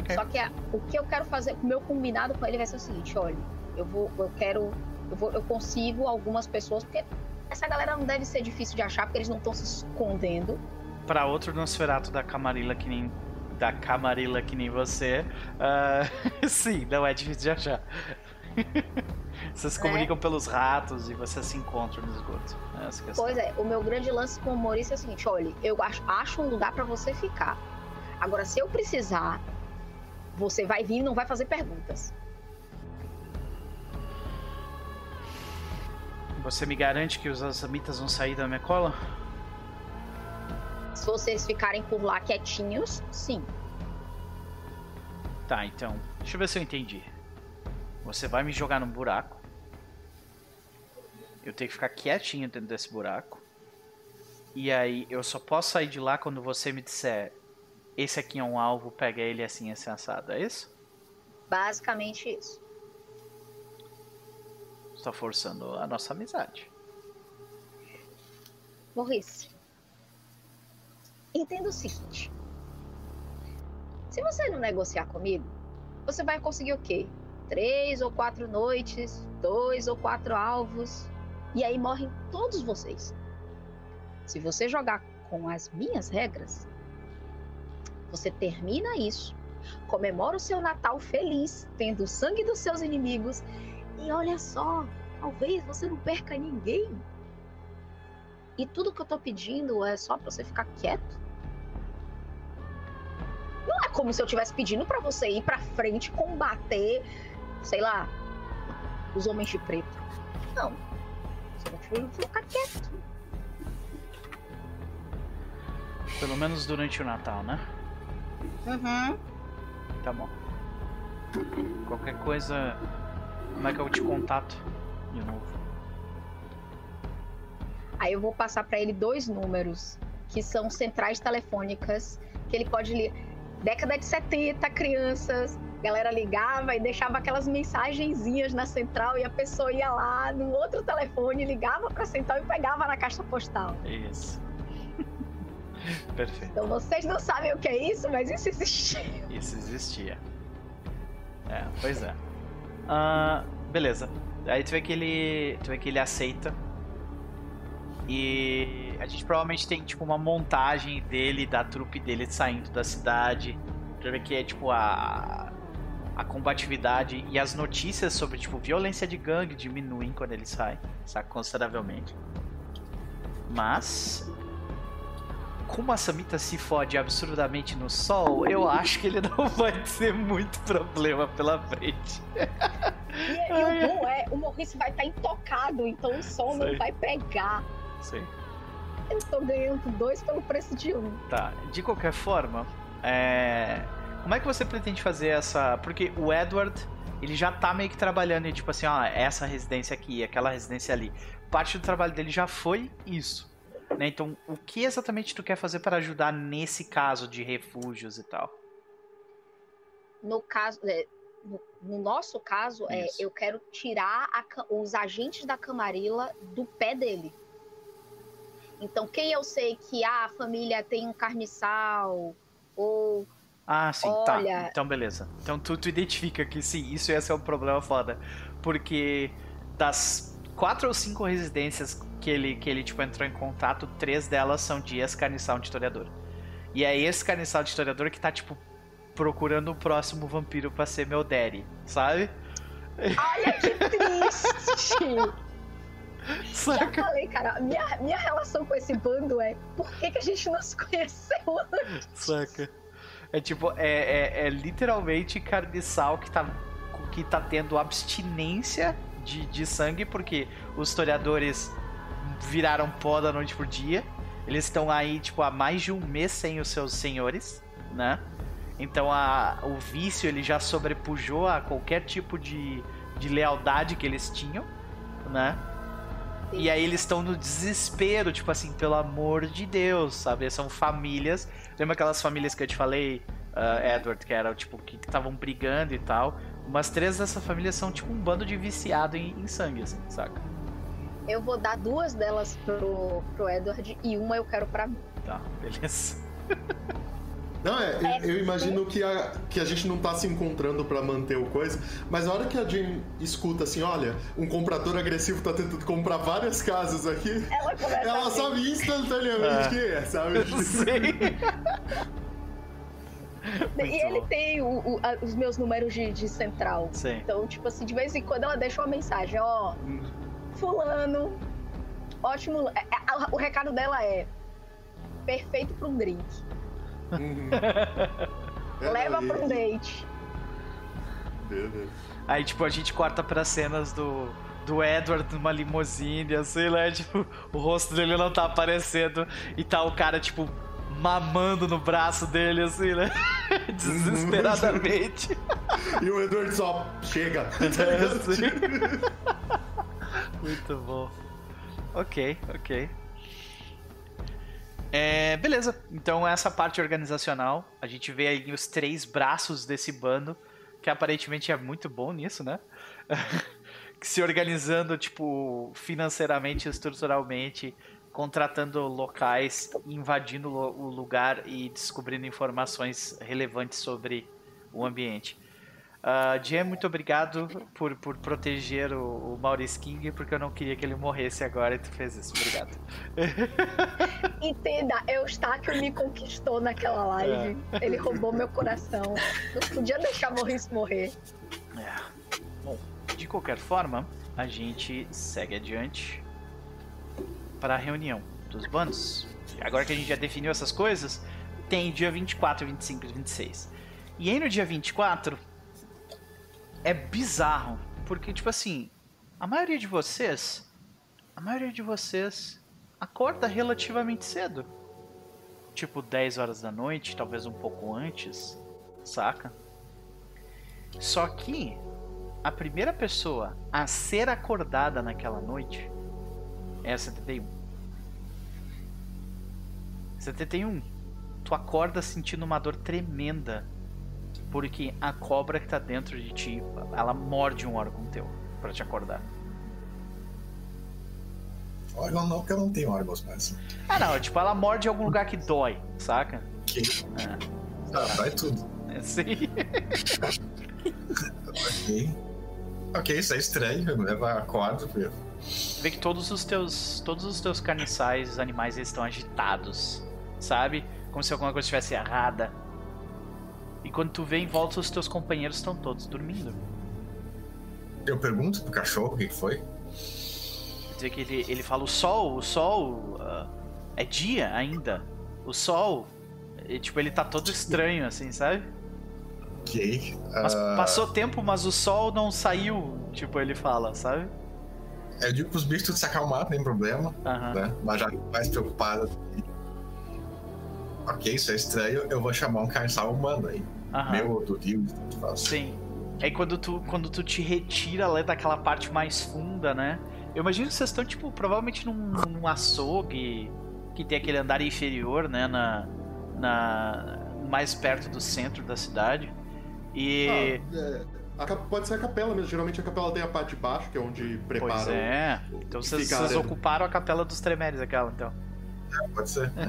[SPEAKER 1] Ok.
[SPEAKER 3] Só que a- o que eu quero fazer, o meu combinado com ele vai ser o seguinte, olha, eu vou, eu quero, eu vou, eu consigo algumas pessoas, porque essa galera não deve ser difícil de achar, porque eles não estão se escondendo.
[SPEAKER 1] Para outro Nosferato da Camarilla que nem da Camarilla que nem você, ah, sim, não é difícil de achar. Vocês se
[SPEAKER 3] É.
[SPEAKER 1] comunicam pelos ratos e vocês se encontram no esgoto. É.
[SPEAKER 3] Pois é, o meu grande lance com o Maurício é o seguinte, olha, eu acho, acho um lugar pra você ficar. Agora, se eu precisar, você vai vir e não vai fazer perguntas.
[SPEAKER 1] Você me garante que os assamitas vão sair da minha cola?
[SPEAKER 3] Se vocês ficarem por lá quietinhos, sim.
[SPEAKER 1] Tá, então. Deixa eu ver se eu entendi. Você vai me jogar num buraco. Eu tenho que ficar quietinho dentro desse buraco. E aí eu só posso sair de lá quando você me disser: esse aqui é um alvo, pega ele assim, assim assado. É isso?
[SPEAKER 3] Basicamente isso.
[SPEAKER 1] Você tá forçando a nossa amizade.
[SPEAKER 3] Maurício, entenda o seguinte. Se você não negociar comigo, você vai conseguir o quê? Três ou quatro noites, dois ou quatro alvos, e aí morrem todos vocês. Se você jogar com as minhas regras, você termina isso, comemora o seu Natal feliz, tendo o sangue dos seus inimigos, e olha só, talvez você não perca ninguém. E tudo que eu tô pedindo é só pra você ficar quieto. Não é como se eu estivesse pedindo pra você ir pra frente combater, sei lá, os homens de preto. Não. Você vai pedindo pra ficar quieto.
[SPEAKER 1] Pelo menos durante o Natal, né?
[SPEAKER 3] Uhum.
[SPEAKER 1] Tá bom. Qualquer coisa. Como é que eu te contato? De novo.
[SPEAKER 3] Aí eu vou passar pra ele dois números, que são centrais telefônicas, que ele pode ler. Década de 70, crianças, a galera ligava e deixava aquelas mensagenzinhas na central e a pessoa ia lá no outro telefone, ligava pra central e pegava na caixa postal.
[SPEAKER 1] Isso. Perfeito.
[SPEAKER 3] Então vocês não sabem o que é isso, mas isso existia.
[SPEAKER 1] Isso existia. É, pois é. Ah, beleza. Aí tu vê que ele. Tu vê que ele aceita. E a gente provavelmente tem tipo uma montagem dele, da trupe dele saindo da cidade. Tu vê que é tipo a. A combatividade e as notícias sobre, tipo, violência de gangue diminuem quando ele sai, sabe? Consideravelmente. Mas. Como a Samita se fode absurdamente no sol, eu acho que ele não vai ter muito problema pela frente.
[SPEAKER 3] E, e o bom é, o Maurício vai estar intocado, então o sol
[SPEAKER 1] Sei.
[SPEAKER 3] não vai pegar.
[SPEAKER 1] Sim.
[SPEAKER 3] Eu tô ganhando dois pelo preço de um.
[SPEAKER 1] Tá, de qualquer forma, é... como é que você pretende fazer essa. Porque o Edward, ele já tá meio que trabalhando tipo assim, ó, essa residência aqui, aquela residência ali. Parte do trabalho dele já foi isso. Né? Então, o que exatamente tu quer fazer para ajudar nesse caso de refúgios e tal?
[SPEAKER 3] No caso, é, no, no nosso caso, é, eu quero tirar a os agentes da Camarilla do pé dele. Então, quem eu sei que ah, a família tem um carniçal, ou
[SPEAKER 1] Ah, sim, tá.
[SPEAKER 3] Olha-
[SPEAKER 1] Então, beleza. Então, tu, tu identifica que sim, isso ia ser um problema foda. Porque das quatro ou cinco residências que ele, que ele tipo, entrou em contato, três delas são de ex-carniçal de historiador. E é esse carniçal de historiador que tá, tipo, procurando o próximo vampiro pra ser meu daddy, sabe?
[SPEAKER 3] olha que triste! Já
[SPEAKER 1] Saca?
[SPEAKER 3] falei, cara, minha, minha relação com esse bando é por que, que a gente não se conheceu antes?
[SPEAKER 1] Saca? É tipo, é, é, é literalmente carniçal que tá, que tá tendo abstinência de, de sangue, porque os historiadores viraram pó da noite pro dia. Eles estão aí, tipo, há mais de um mês sem os seus senhores, né? Então a, o vício ele já sobrepujou a qualquer tipo de, de lealdade que eles tinham, né? E aí eles estão no desespero, tipo assim, pelo amor de Deus, sabe? São famílias. Lembra aquelas famílias que eu te falei, ah, Edward, que eram, tipo, que estavam brigando e tal? Umas três dessas famílias são tipo um bando de viciado em, em sangue, assim, saca?
[SPEAKER 3] Eu vou dar duas delas pro, pro Edward e uma eu quero pra mim.
[SPEAKER 1] Tá, beleza.
[SPEAKER 4] Não, é, eu, eu imagino que a, que a gente não tá se encontrando pra manter o coisa, mas a hora que a Jane escuta assim, olha, um comprador agressivo tá tentando comprar várias casas aqui,
[SPEAKER 3] Ela começa
[SPEAKER 4] ela sabe instantaneamente
[SPEAKER 1] É.
[SPEAKER 4] quem é, sabe?
[SPEAKER 1] Sei.
[SPEAKER 3] E ele tem o- o- a- os meus números de, de central.
[SPEAKER 1] Sei.
[SPEAKER 3] Então, tipo assim, de vez em quando ela deixa uma mensagem, ó, fulano, ótimo. é- é- a- O recado dela é perfeito pra um drink.
[SPEAKER 4] Uhum.
[SPEAKER 3] Leva
[SPEAKER 4] Peraí.
[SPEAKER 3] pra um date.
[SPEAKER 4] Beleza.
[SPEAKER 1] Aí, tipo, a gente corta pra cenas do, do Edward numa limusine, assim, né? Tipo, o rosto dele não tá aparecendo e tá o cara, tipo, mamando no braço dele, assim, né? Desesperadamente.
[SPEAKER 4] E o Edward só chega. tá
[SPEAKER 1] É,
[SPEAKER 4] ligado?
[SPEAKER 1] sim. Muito bom. Ok, ok. É, beleza, então essa parte organizacional, a gente vê aí os três braços desse bando, que aparentemente é muito bom nisso, né? Se organizando, tipo, financeiramente, estruturalmente, contratando locais, invadindo o lugar e descobrindo informações relevantes sobre o ambiente. Uh, Jam, muito obrigado por, por proteger o, o Maurice King, porque eu não queria que ele morresse agora e tu fez isso. Obrigado.
[SPEAKER 3] Entenda, Eustáquio me conquistou naquela live. Ele roubou meu coração. Não podia deixar Maurício morrer.
[SPEAKER 1] É. Bom, de qualquer forma, a gente segue adiante para a reunião dos bandos. Agora que a gente já definiu essas coisas, tem dia 24, 25 e 26. E aí no dia 24 é bizarro, porque tipo assim, a maioria de vocês, a maioria de vocês acorda relativamente cedo. Tipo 10 horas da noite, talvez um pouco antes, saca? Só que a primeira pessoa a ser acordada naquela noite é a 71. 71. Tu acorda sentindo uma dor tremenda. Porque a cobra que tá dentro de ti, ela morde um órgão teu pra te acordar.
[SPEAKER 5] Órgão não, porque eu não tenho órgãos mais.
[SPEAKER 1] Ah não, tipo, ela morde em algum lugar que dói, saca?
[SPEAKER 5] Que...
[SPEAKER 1] É.
[SPEAKER 5] Ah, vai tudo.
[SPEAKER 1] É assim.
[SPEAKER 5] ok. Ok, isso é estranho, eu levo a corda.
[SPEAKER 1] Vê que todos os teus. Todos os teus carniçais, os animais, eles estão agitados. Sabe? Como se alguma coisa estivesse errada. E quando tu vê em volta, os teus companheiros estão todos dormindo.
[SPEAKER 5] Eu pergunto pro cachorro o que foi.
[SPEAKER 1] Quer dizer que ele, ele fala: o sol, o sol. ah, é dia ainda. O sol. e, tipo, ele tá todo estranho, assim, sabe?
[SPEAKER 5] Ok.
[SPEAKER 1] Mas
[SPEAKER 5] ah,
[SPEAKER 1] passou tempo, mas o sol não saiu. Tipo, ele fala, sabe?
[SPEAKER 5] Eu digo pros bichos se acalmar, não tem problema. Né? Mas já mais preocupada. Ok, isso é estranho, eu vou chamar um carniçal humano aí.
[SPEAKER 1] Aham.
[SPEAKER 5] Meu ou do Rio, tanto faz.
[SPEAKER 1] Sim. Aí quando tu, quando tu te retira lá daquela parte mais funda, né? Eu imagino que vocês estão, tipo, provavelmente num, num açougue que tem aquele andar inferior, né? Na, na, mais perto do centro da cidade. E.
[SPEAKER 4] Ah, é, a pode ser a capela mesmo. Geralmente a capela tem a parte de baixo, que é onde prepara.
[SPEAKER 1] pois é. Então vocês, vocês ocuparam a capela dos Tremeres, aquela, então.
[SPEAKER 5] Pode ser.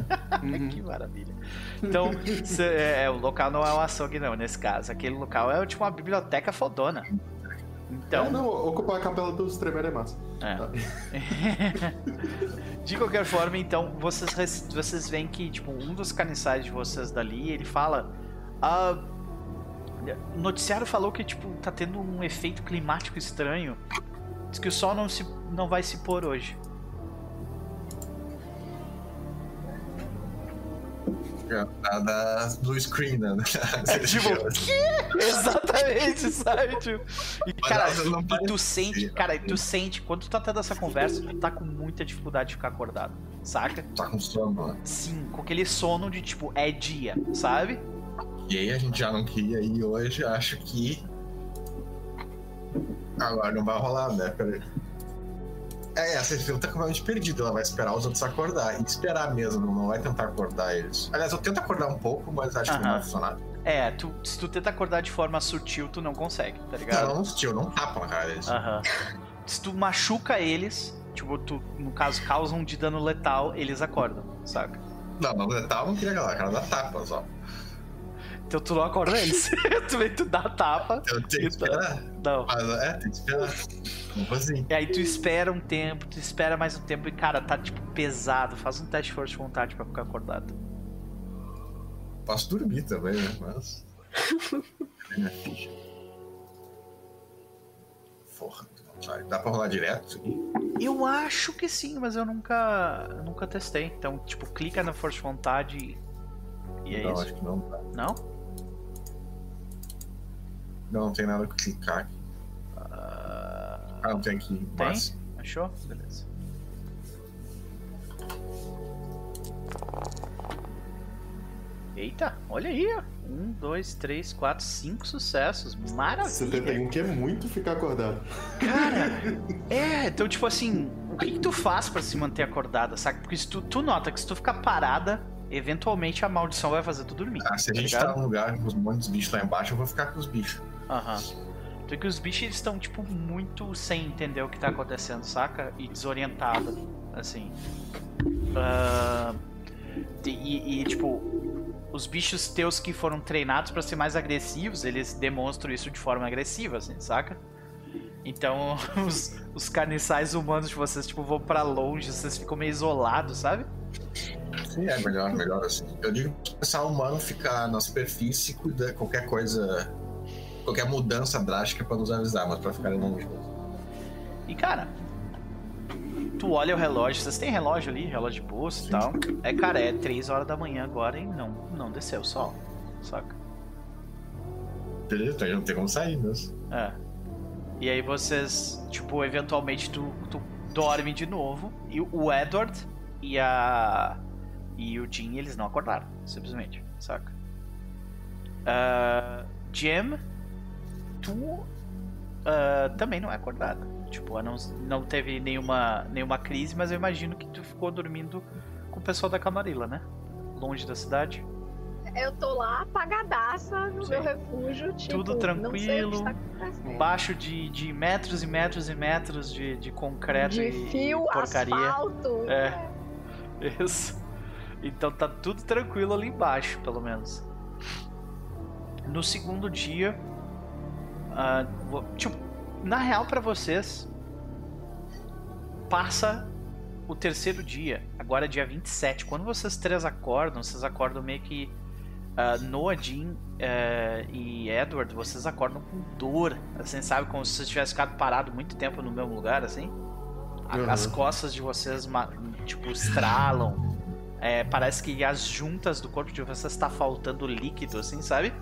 [SPEAKER 4] Uhum.
[SPEAKER 1] Que maravilha. Então, cê- é, é, o local não é um açougue, não, nesse caso. Aquele local é tipo uma biblioteca fodona. Então.
[SPEAKER 4] É, não, ocupar a capela dos Tremere é massa.
[SPEAKER 1] É. de qualquer forma, então, vocês, vocês veem que, tipo, um dos carniçais de vocês dali, ele fala. Ah, o noticiário falou que, tipo, tá tendo um efeito climático estranho. Diz que o sol não, se, não vai se pôr hoje.
[SPEAKER 5] Da, da, do screen, né?
[SPEAKER 1] É, tipo, Exatamente, sabe? Tipo, e, cara, e tu sente, cara, e tu sente, quando tu tá tendo essa conversa, tu tá com muita dificuldade de ficar acordado, saca?
[SPEAKER 5] Tá com sono, né?
[SPEAKER 1] Sim, com aquele sono de tipo, é dia, sabe?
[SPEAKER 5] E aí a gente já não queria ir hoje, acho que. Agora não vai rolar, né? Peraí. É, essa fila tá completamente perdida. Ela vai esperar os outros acordar. E esperar mesmo, não vai tentar acordar eles. Aliás, eu tento acordar um pouco, mas acho que não vai funcionar.
[SPEAKER 1] É, tu, se tu tenta acordar de forma sutil, tu não consegue, tá
[SPEAKER 5] Não,
[SPEAKER 1] ligado?
[SPEAKER 5] não tio, não tapa na cara deles.
[SPEAKER 1] Aham. Se tu machuca eles, tipo, tu, no caso, causam de dano letal, eles acordam, saca?
[SPEAKER 5] Não, não letal não queria aquela cara dá tapa só.
[SPEAKER 1] Então tu não acorda eles. tu vem, tu dá a tapa.
[SPEAKER 5] Eu tenho que
[SPEAKER 1] Então.
[SPEAKER 5] esperar.
[SPEAKER 1] Não.
[SPEAKER 5] Mas é, tem que esperar. Vamos assim.
[SPEAKER 1] E aí tu espera um tempo, tu espera mais um tempo e, cara, tá tipo pesado. Faz um teste de força de vontade pra ficar acordado.
[SPEAKER 5] Posso dormir também, né? Mas. Ficha? Porra. Dá pra rolar direto isso aqui?
[SPEAKER 1] Eu acho que sim, mas eu nunca, nunca testei. Então, tipo, clica na força de vontade e é
[SPEAKER 5] não,
[SPEAKER 1] isso.
[SPEAKER 5] acho que não dá.
[SPEAKER 1] Não?
[SPEAKER 5] Não, não tem nada que clicar aqui.
[SPEAKER 1] Ah,
[SPEAKER 5] Ah, não tem aqui.
[SPEAKER 1] Tem?
[SPEAKER 5] Mas
[SPEAKER 1] achou? Beleza. Eita, olha aí, ó. Um, dois, três, quatro, cinco sucessos. Maravilha.
[SPEAKER 4] 71 que é muito ficar acordado.
[SPEAKER 1] Cara, é, então tipo assim, o que, que tu faz pra se manter acordada, saca? Porque se tu, tu nota que se tu ficar parada, eventualmente a maldição vai fazer tu dormir.
[SPEAKER 5] ah, se a
[SPEAKER 1] tá
[SPEAKER 5] gente
[SPEAKER 1] ligado?
[SPEAKER 5] tá num lugar com os montes de bichos lá embaixo, eu vou ficar com os bichos.
[SPEAKER 1] Aham. Então que os bichos estão, tipo, muito sem entender o que tá acontecendo, saca? E desorientado, assim. Ah, e, e, tipo, os bichos teus que foram treinados pra ser mais agressivos, eles demonstram isso de forma agressiva, assim, saca? Então, os, os carniçais humanos de vocês, tipo, vão pra longe, vocês ficam meio isolados, sabe?
[SPEAKER 5] Sim, é melhor, melhor assim. Eu digo que o pessoal humano ficar na superfície cuidar qualquer coisa, qualquer mudança drástica pra nos avisar, mas pra ficarem longe mesmo.
[SPEAKER 1] E cara, tu olha o relógio, vocês têm relógio ali, relógio de pulso e tal. É, cara, é 3 horas da manhã agora e não, não desceu o sol, saca?
[SPEAKER 5] Beleza, não tem como sair mesmo.
[SPEAKER 1] É. E aí vocês, tipo, eventualmente tu, tu dorme de novo e o Edward e a. E o Jim, eles não acordaram, simplesmente, saca? Ah, Jim, tu ah, também não é acordada. Tipo, não, não teve nenhuma, nenhuma crise, mas eu imagino que tu ficou dormindo com o pessoal da Camarilla, né? Longe da cidade.
[SPEAKER 3] Eu tô lá apagadaça no
[SPEAKER 1] Sim.
[SPEAKER 3] meu refúgio, tipo,
[SPEAKER 1] Tudo tranquilo. Baixo de, de metros e metros e metros de, de concreto
[SPEAKER 3] de
[SPEAKER 1] e
[SPEAKER 3] fio,
[SPEAKER 1] porcaria.
[SPEAKER 3] asfalto.
[SPEAKER 1] É. Isso. Então tá tudo tranquilo ali embaixo, pelo menos. No segundo dia, vo- tipo, na real pra vocês, passa o terceiro dia, agora é dia 27. Quando vocês três acordam, vocês acordam meio que ah, Noah, Jean eh, e Edward, vocês acordam com dor, assim, sabe? Como se vocês tivessem ficado parado muito tempo no mesmo lugar, assim.
[SPEAKER 4] Uhum.
[SPEAKER 1] As costas de vocês, tipo, estralam. É, parece que as juntas do corpo de vocês está faltando líquido, assim, sabe?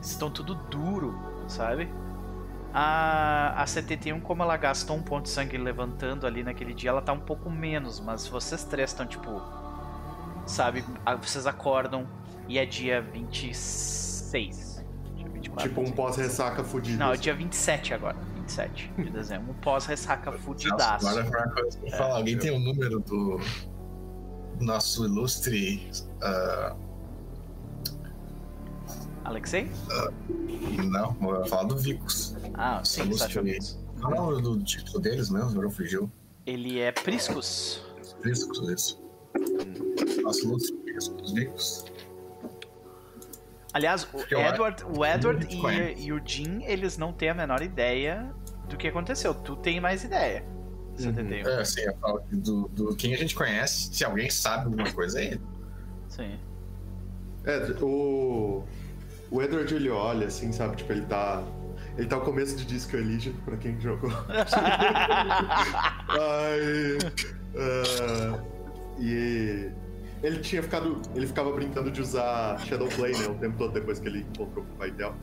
[SPEAKER 1] Estão tudo duro, sabe? A, a 71, como ela gastou um ponto de sangue levantando ali naquele dia, ela tá um pouco menos, mas vocês três estão, tipo. Sabe? a- Vocês acordam e é dia 26. Dia 24.
[SPEAKER 4] Tipo um pós-ressaca fudido.
[SPEAKER 1] Não, é dia 27 agora. 27 de dezembro. Um pós-ressaca
[SPEAKER 5] Nossa,
[SPEAKER 1] fudidaço.
[SPEAKER 5] agora foi uma coisa pra falar. Alguém tem o número do nosso ilustre. ah,
[SPEAKER 1] Alexei?
[SPEAKER 5] não, vou falar do Vicus.
[SPEAKER 1] Ah, sim, Binks.
[SPEAKER 5] Qual é o nome do título deles mesmo? Agora fugiu.
[SPEAKER 1] Ele é Priscus.
[SPEAKER 5] Vicus, isso. Ilustre Vicus. Vicus.
[SPEAKER 1] Aliás, o
[SPEAKER 5] Eu acho
[SPEAKER 1] Edward, o Edward e, e o Jean, eles não têm a menor ideia do que aconteceu. Tu tem mais ideia.
[SPEAKER 4] Uhum.
[SPEAKER 1] 71.
[SPEAKER 5] É, sim, eu falo do, do quem a gente conhece, se alguém sabe alguma coisa, é ele.
[SPEAKER 1] Sim.
[SPEAKER 4] É, o. O Edward ele olha assim, sabe? Tipo, ele tá. Ele tá no começo de Disco Elysium, pra quem jogou. Ai, ah, e ele tinha ficado. Ele ficava brincando de usar Shadowplay, né? O tempo todo depois que ele encontrou com o pai dela.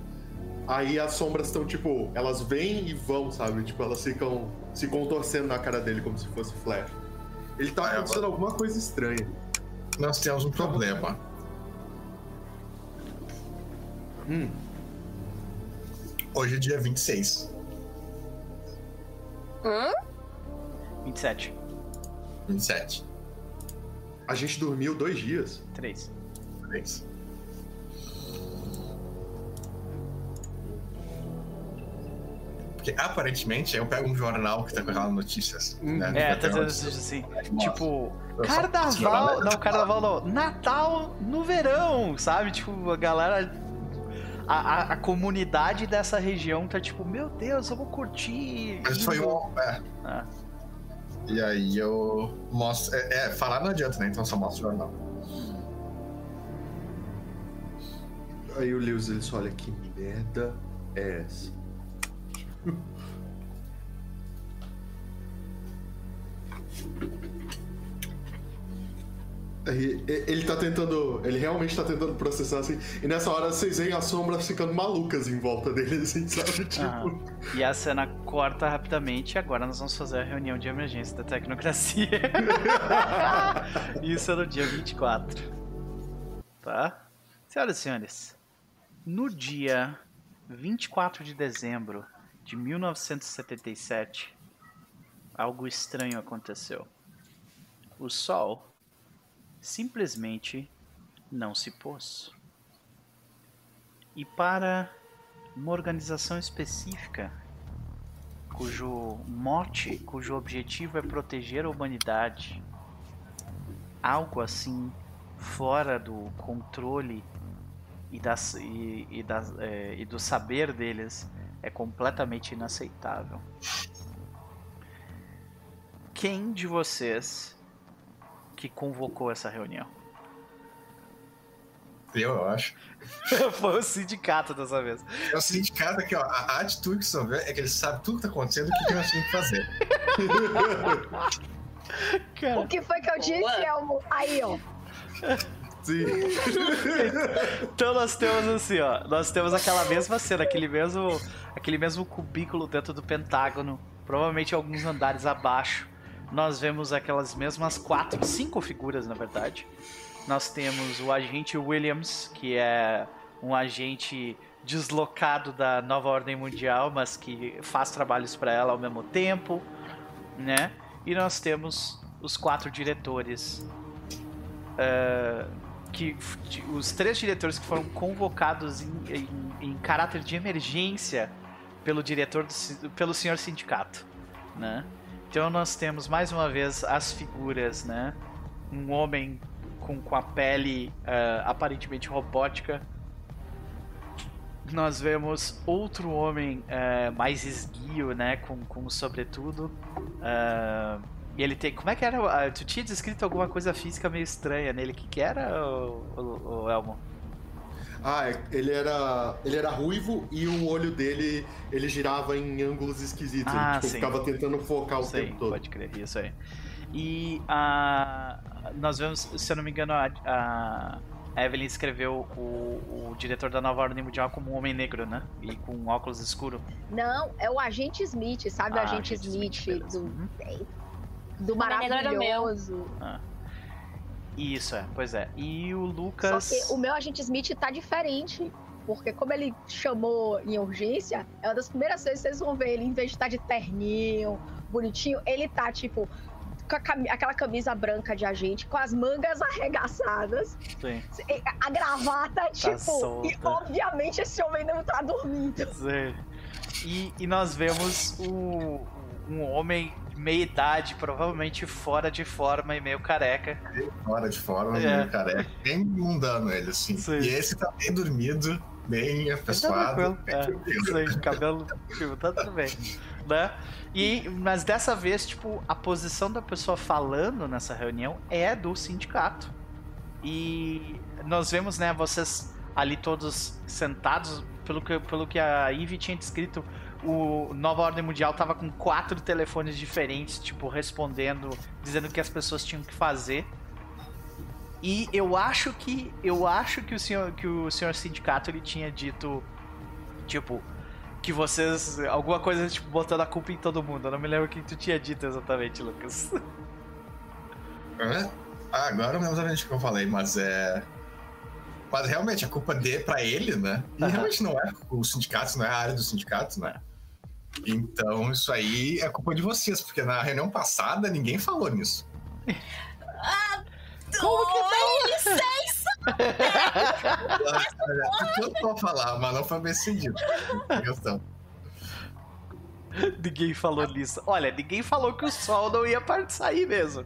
[SPEAKER 4] Aí as sombras estão, tipo, elas vêm e vão, sabe? Tipo, elas ficam se contorcendo na cara dele como se fosse flash. Ele tá
[SPEAKER 5] Ah,
[SPEAKER 4] acontecendo alguma coisa estranha.
[SPEAKER 5] Nós temos um problema.
[SPEAKER 4] Hum,
[SPEAKER 5] Hoje é dia 26.
[SPEAKER 2] Hum?
[SPEAKER 1] 27.
[SPEAKER 5] 27.
[SPEAKER 4] a gente dormiu dois dias.
[SPEAKER 1] 3.
[SPEAKER 5] Três. Porque aparentemente eu pego um jornal que tá com aquelas notícias.
[SPEAKER 4] Hum.
[SPEAKER 5] Né?
[SPEAKER 1] É, tá dizendo assim. Tipo, carnaval. Não, carnaval não. Natal no verão, sabe? Tipo, a galera. A, a, a comunidade dessa região tá tipo, meu Deus, eu vou curtir.
[SPEAKER 5] Mas foi um. É.
[SPEAKER 1] Ah.
[SPEAKER 5] E aí eu mostro. É, é, falar não adianta, né? Então só mostro o jornal.
[SPEAKER 4] Aí o Lewis ele só olha que merda é essa? Ele tá tentando. Ele realmente tá tentando processar assim. E nessa hora vocês veem as sombras ficando malucas em volta dele, assim, sabe? Tipo.
[SPEAKER 1] Aham. E a cena corta rapidamente e agora nós vamos fazer a reunião de emergência da tecnocracia. Isso é no dia 24. Tá? Senhoras e senhores, no dia 24 de dezembro de 1977, algo estranho aconteceu. O sol simplesmente não se pôs. E para uma organização específica cujo mote, cujo objetivo é proteger a humanidade, algo assim fora do controle e, das, e, e, das, é, e do saber deles é completamente inaceitável. Quem de vocês que convocou essa reunião?
[SPEAKER 5] Eu, eu acho.
[SPEAKER 1] Foi o sindicato dessa vez.
[SPEAKER 5] É o sindicato aqui, ó. A, atitude que você vê é que ele sabe tudo que tá acontecendo e o que, nós temos que fazer.
[SPEAKER 1] Cara,
[SPEAKER 3] O que foi que eu disse. Elmo? Aí, ó.
[SPEAKER 4] Sim.
[SPEAKER 1] Então nós temos assim, ó, nós temos aquela mesma cena, aquele mesmo, aquele mesmo cubículo dentro do Pentágono, provavelmente alguns andares abaixo. Nós vemos aquelas mesmas quatro, cinco figuras na verdade. Nós temos o agente Williams, que é um agente deslocado da nova ordem mundial, mas que faz trabalhos para ela ao mesmo tempo, né? E nós temos os quatro diretores, uh, que os três diretores que foram convocados em, em, em caráter de emergência pelo diretor, do, pelo senhor sindicato, né? Então nós temos mais uma vez as figuras, né? Um homem com, com a pele uh, aparentemente robótica. Nós vemos outro homem uh, mais esguio, né? Com, com sobretudo. Uh, e ele tem. Como é que era? Tu tinha descrito alguma coisa física meio estranha nele. O que, que era, o, o, o Elmo?
[SPEAKER 4] Ah, é, ele era, ele era ruivo e o olho dele ele girava em ângulos esquisitos.
[SPEAKER 1] Ah,
[SPEAKER 4] ele tipo, ficava tentando focar o
[SPEAKER 1] sei,
[SPEAKER 4] tempo todo.
[SPEAKER 1] Pode crer, isso aí. E a, nós vemos, se eu não me engano, a, a Evelyn escreveu o, o, diretor da Nova Ordem Mundial como um homem negro, né? E com óculos escuro.
[SPEAKER 3] Não, é o agente Smith, sabe? Ah, o agente, agente Smith, Smith do, uhum. do maravilhoso. Ah.
[SPEAKER 1] Isso, é, pois é. E o Lucas.
[SPEAKER 3] Só que o meu agente Smith tá diferente. Porque como ele chamou em urgência, é uma das primeiras vezes que vocês vão ver ele, em vez de estar tá de terninho, bonitinho, ele tá, tipo, com cam aquela camisa branca de agente, com as mangas arregaçadas.
[SPEAKER 1] Sim.
[SPEAKER 3] A gravata, tá tipo. Solta. E obviamente esse homem não tá dormindo.
[SPEAKER 1] Sim. E, e nós vemos o, um homem meia idade, provavelmente fora de forma e meio careca.
[SPEAKER 5] Fora de forma, é. meio careca. Bem mundano ele, assim. Sim. E esse tá bem dormido, bem afeiçoado.
[SPEAKER 1] Tá é, cabelo, tipo, tá tudo bem. Né? E, mas dessa vez, tipo, a posição da pessoa falando nessa reunião é do sindicato. E nós vemos, né, vocês ali todos sentados, pelo que, pelo que a Ivy tinha descrito, o Nova Ordem Mundial tava com quatro telefones diferentes, tipo, respondendo, dizendo o que as pessoas tinham que fazer. E eu acho que eu acho que o senhor que o senhor sindicato ele tinha dito tipo que vocês alguma coisa tipo botando a culpa em todo mundo. Eu não me lembro o que tu tinha dito exatamente, Lucas.
[SPEAKER 5] É? Ah, agora não lembro exatamente o que eu falei, mas é mas realmente a culpa de para ele, né? E uhum. realmente não é o sindicato, não é a área do sindicato, né? Então, isso aí é culpa de vocês, porque na reunião passada ninguém falou nisso.
[SPEAKER 2] Ah, Como que não? licença!
[SPEAKER 5] Eu tô falar, mas não foi bem decidido.
[SPEAKER 1] Ninguém falou nisso. Olha, ninguém falou que o sol não ia sair mesmo.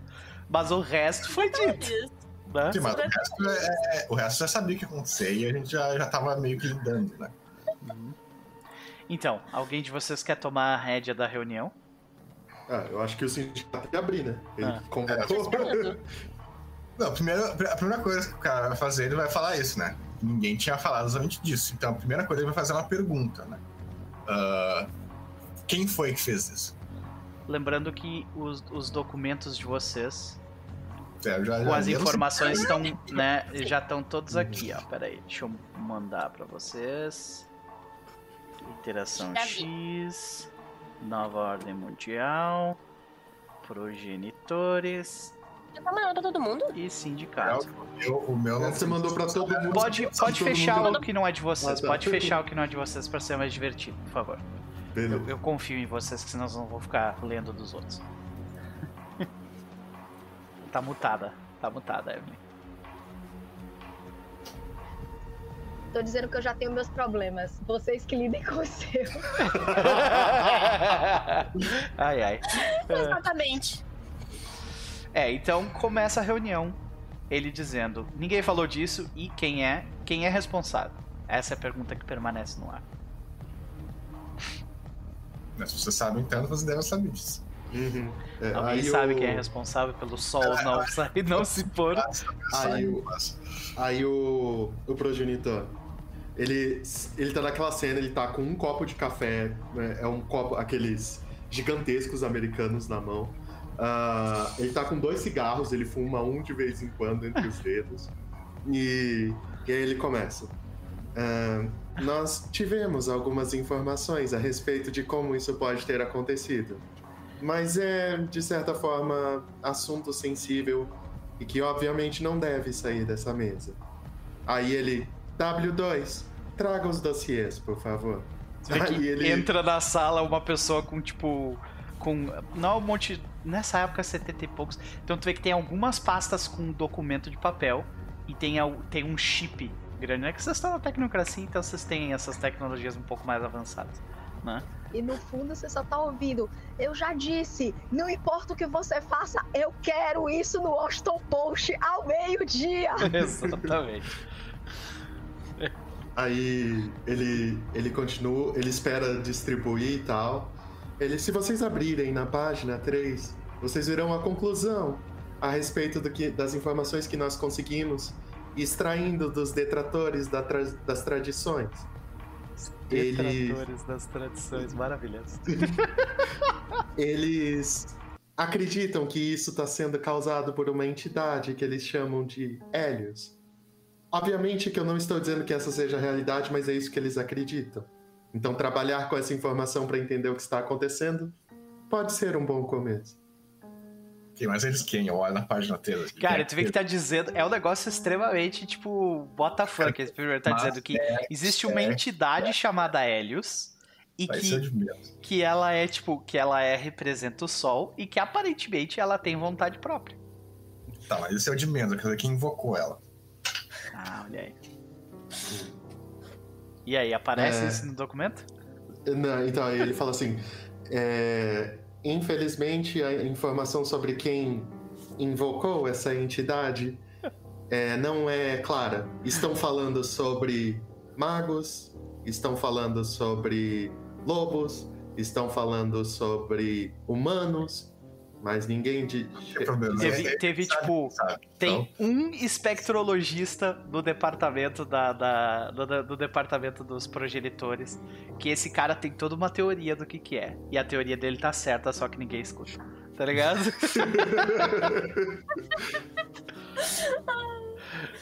[SPEAKER 1] Mas o resto foi dito.
[SPEAKER 5] Né? Sim, mas o resto, é, é, o resto já sabia o que ia acontecer e a gente já, já tava meio que lidando, né? Uhum.
[SPEAKER 1] Então, alguém de vocês quer tomar a rédea da reunião?
[SPEAKER 4] Ah, eu acho que o sindicato tem que abrir, né? Ele ah. convocou.
[SPEAKER 5] É, Não, primeiro, a primeira coisa que o cara vai fazer, ele vai falar isso, né? Ninguém tinha falado exatamente disso. Então, a primeira coisa, ele vai fazer uma pergunta, né? Uh, quem foi que fez isso?
[SPEAKER 1] Lembrando que os, os documentos de vocês
[SPEAKER 5] é, já,
[SPEAKER 1] com as informações estão, né, já estão todos aqui, ó. Pera aí, deixa eu mandar para vocês. Interação X, Nova Ordem Mundial, Progenitores.
[SPEAKER 2] Você tá mandando pra todo mundo?
[SPEAKER 1] E sindicato.
[SPEAKER 5] É, o, o meu
[SPEAKER 4] não Você mandou pra todo mundo.
[SPEAKER 1] Pode, pode fechar o que não é de vocês. Pode fechar o que não é de vocês pra ser mais divertido, por favor. Eu, eu, confio em vocês, que senão eu não vou ficar lendo dos outros. tá mutada. Tá mutada, Evelyn.
[SPEAKER 3] Tô dizendo que eu já tenho meus problemas. Vocês que lidem com o seu.
[SPEAKER 1] ai, ai.
[SPEAKER 2] Exatamente.
[SPEAKER 1] É, então começa a reunião. Ele dizendo: ninguém falou disso e quem é? Quem é responsável? Essa é a pergunta que permanece no ar.
[SPEAKER 5] Mas se você sabe, então você deve saber disso.
[SPEAKER 4] Uhum.
[SPEAKER 1] É, Alguém sabe quem é responsável pelo sol é, não, é, não se pôr.
[SPEAKER 4] Aí, o, aí o, o progenitor, ele, ele tá naquela cena, ele tá com um copo de café, né, é um copo, aqueles gigantescos americanos na mão. Uh, ele tá com dois cigarros, ele fuma um de vez em quando entre os dedos. E, e aí ele começa. Uh, nós tivemos algumas informações a respeito de como isso pode ter acontecido. Mas é, de certa forma, assunto sensível e que obviamente não deve sair dessa mesa. Aí ele, W2, traga os dossiês, por favor.
[SPEAKER 1] Você vê que
[SPEAKER 4] Aí ele-
[SPEAKER 1] entra na sala uma pessoa com, tipo. Com. Não um monte. Nessa época, 70 e poucos. Então tu vê que tem algumas pastas com documento de papel. E tem, tem um chip grande. É que vocês estão na tecnocracia, então vocês têm essas tecnologias um pouco mais avançadas. Né?
[SPEAKER 3] E no fundo você só tá ouvindo. Eu já disse, não importa o que você faça, eu quero isso no Washington Post ao meio-dia.
[SPEAKER 1] Exatamente.
[SPEAKER 4] Aí ele, ele continua, ele espera distribuir e tal. Ele, se vocês abrirem na página 3, vocês verão a conclusão a respeito do que, das informações que nós conseguimos extraindo dos detratores da tra- das tradições.
[SPEAKER 1] Detratores das tradições, maravilhoso.
[SPEAKER 4] Eles acreditam que isso está sendo causado por uma entidade que eles chamam de Hélios. Obviamente que eu não estou dizendo que essa seja a realidade, mas é isso que eles acreditam. Então, trabalhar com essa informação para entender o que está acontecendo pode ser um bom começo.
[SPEAKER 5] Ok, mas eles quem? Eu olho na página dele. aqui.
[SPEAKER 1] Cara,
[SPEAKER 5] Quem?
[SPEAKER 1] tu vê que tá dizendo. É um negócio extremamente, tipo, Botafogo. Esse primeiro tá
[SPEAKER 5] Mas
[SPEAKER 1] dizendo que
[SPEAKER 5] é,
[SPEAKER 1] existe uma
[SPEAKER 5] é,
[SPEAKER 1] entidade chamada Helios. E
[SPEAKER 5] Vai
[SPEAKER 1] que que ela é tipo que ela é representa o sol e que aparentemente ela tem vontade própria.
[SPEAKER 5] Tá, mas esse é o de menos, quer dizer, quem invocou ela.
[SPEAKER 1] Ah, olha aí. E aí, aparece
[SPEAKER 4] É.
[SPEAKER 1] isso no documento?
[SPEAKER 4] Não, então, ele fala assim: é, infelizmente, a informação sobre quem invocou essa entidade é, não é clara. Estão falando sobre magos, estão falando sobre lobos, estão falando sobre humanos, mas ninguém de.
[SPEAKER 1] Teve,
[SPEAKER 5] é-
[SPEAKER 1] teve,
[SPEAKER 5] sabe,
[SPEAKER 1] tipo,
[SPEAKER 5] sabe?
[SPEAKER 1] tem um espectrologista do departamento da, da- do, do departamento dos progenitores, que esse cara tem toda uma teoria do que que é. E a teoria dele tá certa, só que ninguém escuta. Tá ligado?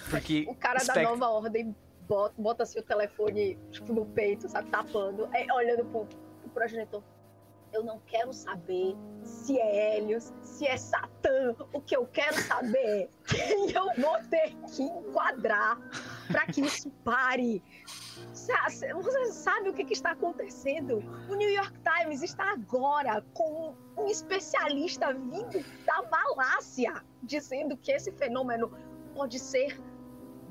[SPEAKER 1] Porque
[SPEAKER 3] O cara da
[SPEAKER 1] espect-
[SPEAKER 3] nova ordem bota, bota assim o telefone tipo, no peito, sabe, tapando, aí, olhando pro, pro progenitor. Eu não quero saber se é Hélios, se é Satã. O que eu quero saber é quem eu vou ter que enquadrar para que isso pare. Você sabe o que está acontecendo? O New York Times está agora com um especialista vindo da Malásia dizendo que esse fenômeno pode ser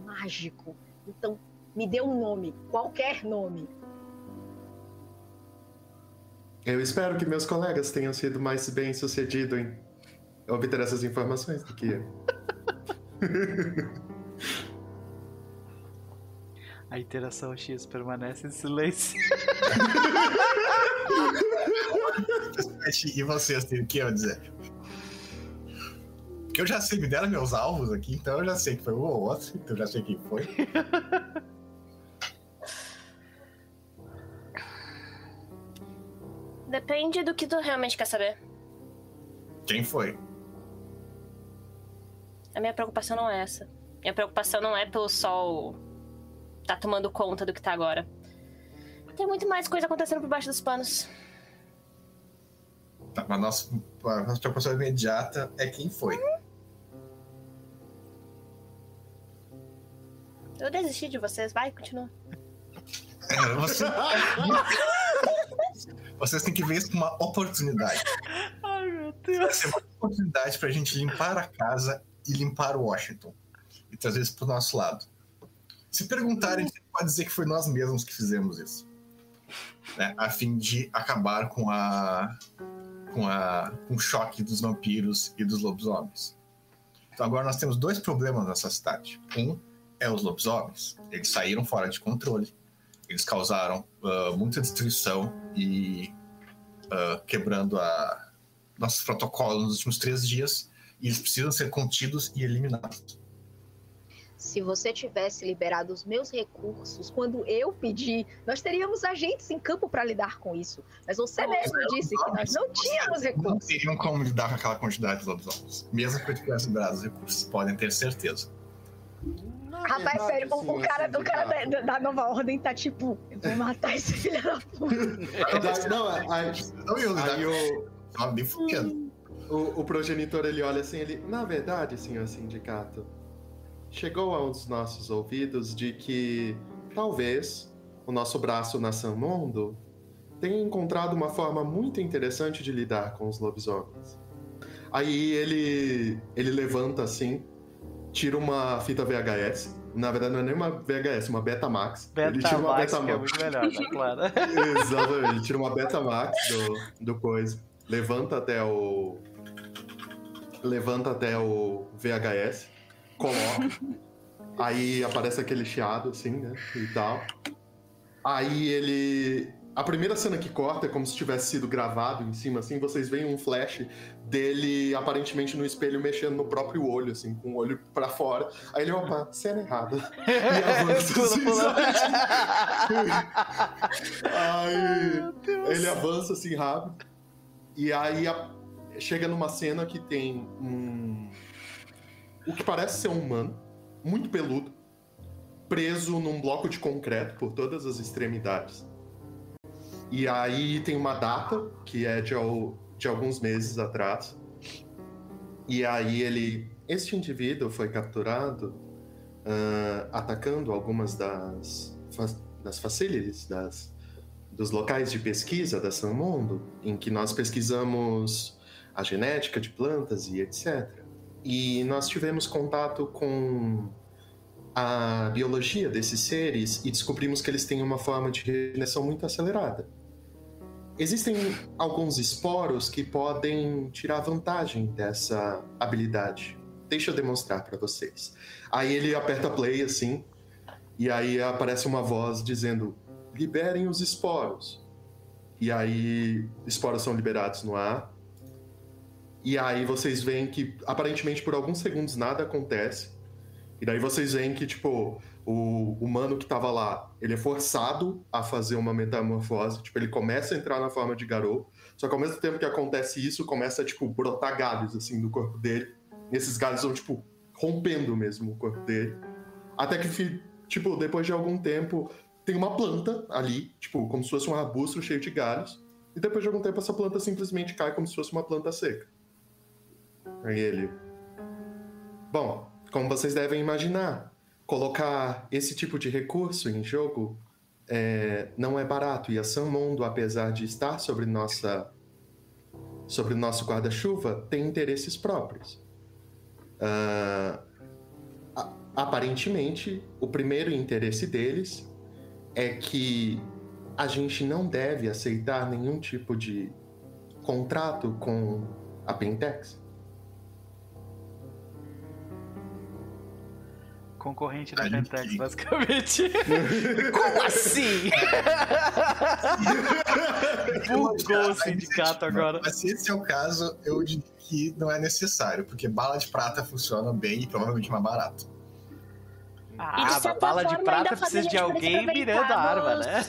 [SPEAKER 3] mágico. Então, me dê um nome, qualquer nome.
[SPEAKER 4] Eu espero que meus colegas tenham sido mais bem sucedidos em obter essas informações do que eu.
[SPEAKER 1] a interação X permanece em silêncio.
[SPEAKER 5] E vocês têm o que eu dizer? Porque eu já sei, me deram meus alvos aqui, então eu já sei que foi um ou outro, então eu já sei quem foi.
[SPEAKER 2] Depende do que tu realmente quer saber.
[SPEAKER 5] Quem foi?
[SPEAKER 2] A minha preocupação não é essa. Minha preocupação não é pelo sol tá tomando conta do que tá agora. Tem muito mais coisa acontecendo por baixo dos panos.
[SPEAKER 5] Tá, mas nossa, a nossa preocupação imediata é quem foi.
[SPEAKER 2] Eu desisti de vocês, vai, continua.
[SPEAKER 5] É, você- Vocês têm que ver isso como uma oportunidade.
[SPEAKER 1] Ai, meu
[SPEAKER 5] Vai
[SPEAKER 1] Deus.
[SPEAKER 5] ser uma oportunidade pra gente limpar a casa e limpar Washington. E trazer isso pro nosso lado. Se perguntarem, gente pode dizer que foi nós mesmos que fizemos isso. Né? A fim de acabar com a. com a. com o choque dos vampiros e dos lobisomens. Então agora nós temos dois problemas nessa cidade. Um é os lobisomens. Eles saíram fora de controle. Eles causaram ah, muita destruição e ah, quebrando a, nossos protocolos nos últimos três dias e eles precisam ser contidos e eliminados.
[SPEAKER 3] Se você tivesse liberado os meus recursos quando eu pedi, nós teríamos agentes em campo para lidar com isso. Mas você mesmo disse que nós não tínhamos
[SPEAKER 5] Não
[SPEAKER 3] recursos.
[SPEAKER 5] teriam como lidar com aquela quantidade de lobisomens. Mesmo que eu tivesse liberado os recursos, podem ter certeza.
[SPEAKER 3] Rapaz, sério, o, o cara, o cara da, da- da nova ordem tá tipo, eu vou matar esse filho da puta.
[SPEAKER 4] Não, aí,
[SPEAKER 5] Não lidar
[SPEAKER 4] aí o,
[SPEAKER 5] com nem fudendo.
[SPEAKER 4] O, o progenitor ele olha assim, ele, na verdade, senhor sindicato, chegou aos nossos ouvidos de que talvez o nosso braço na Mundo, tem encontrado uma forma muito interessante de lidar com os lobisomens. Aí ele ele levanta assim, tira uma fita VHS. Na verdade, não é nem uma VHS, uma Betamax.
[SPEAKER 1] Betamax,
[SPEAKER 4] ele tira uma
[SPEAKER 1] Betamax. que é muito melhor, né? Claro.
[SPEAKER 4] Exatamente, ele tira uma Betamax do, do coisa. Levanta até o. Levanta até o VHS, coloca. aí aparece aquele chiado, assim, né? E tal. Aí ele a primeira cena que corta é como se tivesse sido gravado em cima, assim, vocês veem um flash dele aparentemente no espelho mexendo no próprio olho, assim, com o olho pra fora. Aí ele, opa, cena errada. E avança assim, Aí ele avança assim rápido. E aí a... chega numa cena que tem um. O que parece ser um humano, muito peludo, preso num bloco de concreto por todas as extremidades e aí tem uma data, que é de, de alguns meses atrás. E aí ele. Este indivíduo foi capturado uh, atacando algumas das, das facilities, das, dos locais de pesquisa da São Mundo, em que nós pesquisamos a genética de plantas e etc. E nós tivemos contato com a biologia desses seres e descobrimos que eles têm uma forma de regeneração muito acelerada. Existem alguns esporos que podem tirar vantagem dessa habilidade. Deixa eu demonstrar para vocês. Aí ele aperta play assim, e aí aparece uma voz dizendo: liberem os esporos. E aí, esporos são liberados no ar. E aí vocês veem que aparentemente por alguns segundos nada acontece. E daí vocês veem que, tipo, o humano que estava lá, ele é forçado a fazer uma metamorfose, tipo, ele começa a entrar na forma de Garou, só que ao mesmo tempo que acontece isso, começa a, tipo, brotar galhos, assim, do corpo dele, e esses galhos vão, tipo, rompendo mesmo o corpo dele, até que, tipo, depois de algum tempo, tem uma planta ali, tipo, como se fosse um arbusto cheio de galhos, e depois de algum tempo essa planta simplesmente cai como se fosse uma planta seca. Aí ele... Bom, como vocês devem imaginar, colocar esse tipo de recurso em jogo é, não é barato. E a Sun Mundo, apesar de estar sobre nossa sobre o nosso guarda-chuva, tem interesses próprios. Uh, aparentemente, o primeiro interesse deles é que a gente não deve aceitar nenhum tipo de contrato com a Pentex.
[SPEAKER 1] Concorrente da Pentex, basicamente. Como assim? Bugou o sindicato agora.
[SPEAKER 5] Mas se esse é o caso, eu diria que não é necessário, porque bala de prata funciona bem e provavelmente mais barato.
[SPEAKER 1] Ah, a bala de prata precisa de alguém mirando a arma, né?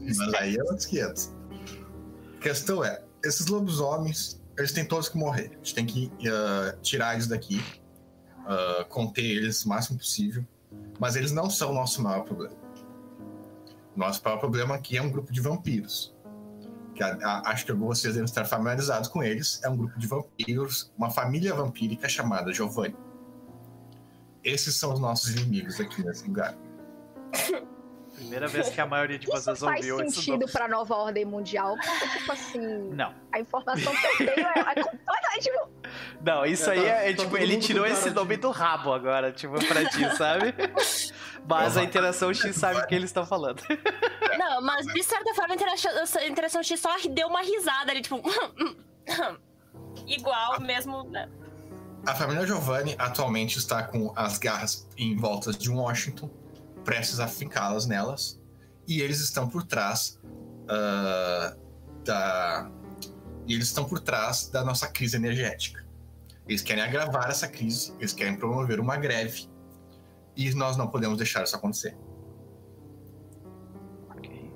[SPEAKER 5] Mas aí é outros 500. A questão é, esses lobisomens, eles têm todos que morrer. A gente tem que uh, tirar eles daqui uh, conter eles o máximo possível, mas eles não são o nosso maior problema. Nosso maior problema aqui é um grupo de vampiros. Que a, a, acho que vocês devem estar familiarizados com eles. É um grupo de vampiros, uma família vampírica chamada Giovanni. Esses são os nossos inimigos aqui nesse lugar.
[SPEAKER 1] Primeira vez que a maioria de vocês
[SPEAKER 3] isso ouviu faz sentido para nova ordem mundial, porque, tipo assim.
[SPEAKER 1] Não.
[SPEAKER 3] A informação que eu tenho é, é completamente.
[SPEAKER 1] Não, isso aí é, é tipo, ele tirou esse nome do rabo agora, tipo, pra ti, sabe? Mas a interação X sabe o que eles estão falando.
[SPEAKER 2] Não, mas de certa forma a interação X só deu uma risada ali, tipo. Igual mesmo. Né?
[SPEAKER 5] A família Giovanni atualmente está com as garras em volta de Washington prestes a fincá-las nelas, e eles estão por trás uh, da. E eles estão por trás da nossa crise energética. Eles querem agravar essa crise, eles querem promover uma greve, e nós não podemos deixar isso acontecer.
[SPEAKER 1] Ok.